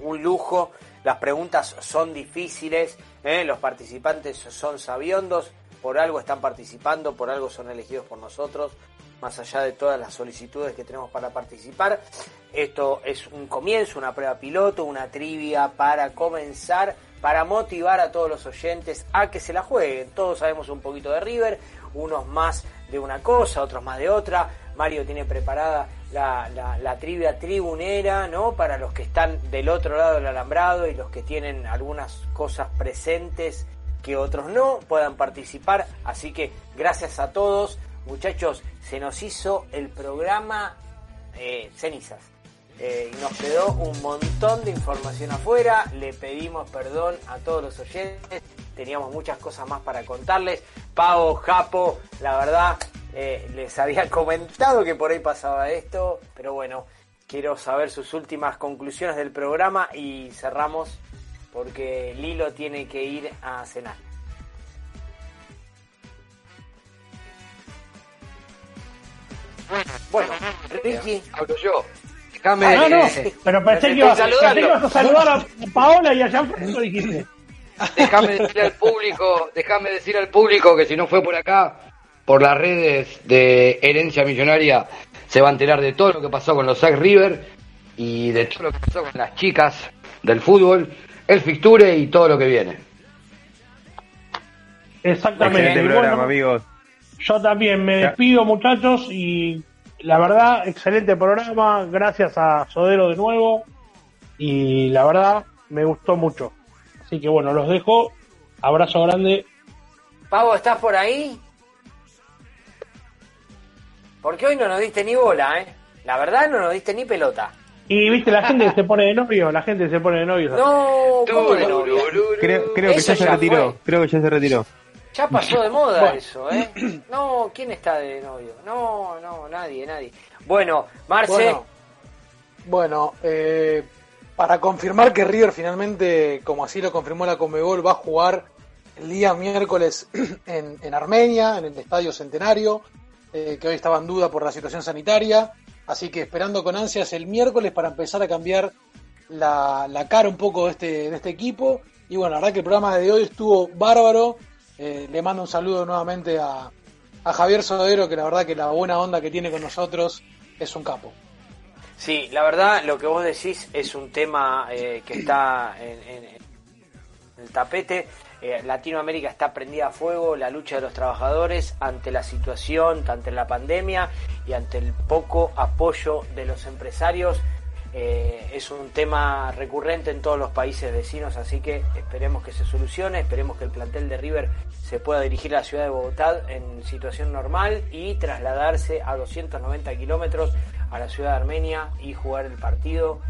un lujo. Las preguntas son difíciles, ¿eh? los participantes son sabiondos, por algo están participando, por algo son elegidos por nosotros, más allá de todas las solicitudes que tenemos para participar. Esto es un comienzo, una prueba piloto, una trivia para comenzar, para motivar a todos los oyentes a que se la jueguen. Todos sabemos un poquito de River, unos más de una cosa, otros más de otra. Mario tiene preparada la, trivia tribunera, ¿no? Para los que están del otro lado del alambrado y los que tienen algunas cosas presentes que otros no puedan participar. Así que gracias a todos. Muchachos, se nos hizo el programa eh, cenizas. Eh, nos quedó un montón de información afuera. Le pedimos perdón a todos los oyentes. Teníamos muchas cosas más para contarles. Pavo, Japo, la verdad, eh, les había *laughs* comentado que por ahí pasaba esto. Pero bueno, quiero saber sus últimas conclusiones del programa y cerramos porque Lilo tiene que ir a cenar. Bueno, Ricky. Hablo yo. Déjame. Ah, no, no, eh, pero pensé que, ibas, a saludar a Paola y a Gianfranco dijiste. Déjame decir al público, déjame decir al público que si no fue por acá, por las redes de Herencia Millonaria, se va a enterar de todo lo que pasó con los Sac River y de todo lo que pasó con las chicas del fútbol, el fixture y todo lo que viene. Exactamente. Excelente Y programa, bueno, amigos. Yo también me despido, muchachos, y la verdad, excelente programa. Gracias a Sodero de nuevo. Y la verdad, me gustó mucho. Así que bueno, los dejo. Abrazo grande. Pavo, ¿estás por ahí? Porque hoy no nos diste ni bola, ¿eh? La verdad no nos diste ni pelota. Y viste, la gente se pone de novio, la gente se pone de novio. No, ¿cómo de? Creo, creo que ya se retiró. fue. Creo que ya se retiró. Ya pasó de moda Bueno. eso, ¿eh? No, ¿quién está de novio? No, no, nadie, nadie. Bueno, Marce, Bueno, bueno eh, para confirmar que River finalmente, como así lo confirmó la Conmebol, va a jugar el día miércoles *clears throat* en, en Armenia, en el Estadio Centenario, eh, que hoy estaba en duda por la situación sanitaria. Así que esperando con ansias el miércoles para empezar a cambiar la, la cara un poco de este, de este equipo. Y bueno, la verdad que el programa de hoy estuvo bárbaro. Eh, le mando un saludo nuevamente a, a Javier Sodero, que la verdad que la buena onda que tiene con nosotros es un capo. sí, la verdad lo que vos decís es un tema eh, que está en, el tapete. Eh, Latinoamérica está prendida a fuego, la lucha de los trabajadores ante la situación, ante la pandemia y ante el poco apoyo de los empresarios. Eh, es un tema recurrente en todos los países vecinos, así que esperemos que se solucione, esperemos que el plantel de River se pueda dirigir a la ciudad de Bogotá en situación normal y trasladarse a 290 kilómetros a la ciudad de Armenia y jugar el partido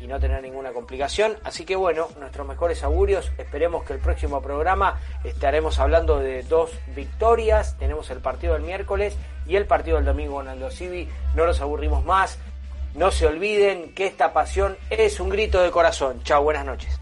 y no tener ninguna complicación. Así que bueno, nuestros mejores augurios. Esperemos que el próximo programa estaremos hablando de dos victorias. Tenemos el partido del miércoles y el partido del domingo con Aldo Civi. No los aburrimos más. No se olviden que esta pasión es un grito de corazón. Chao, buenas noches.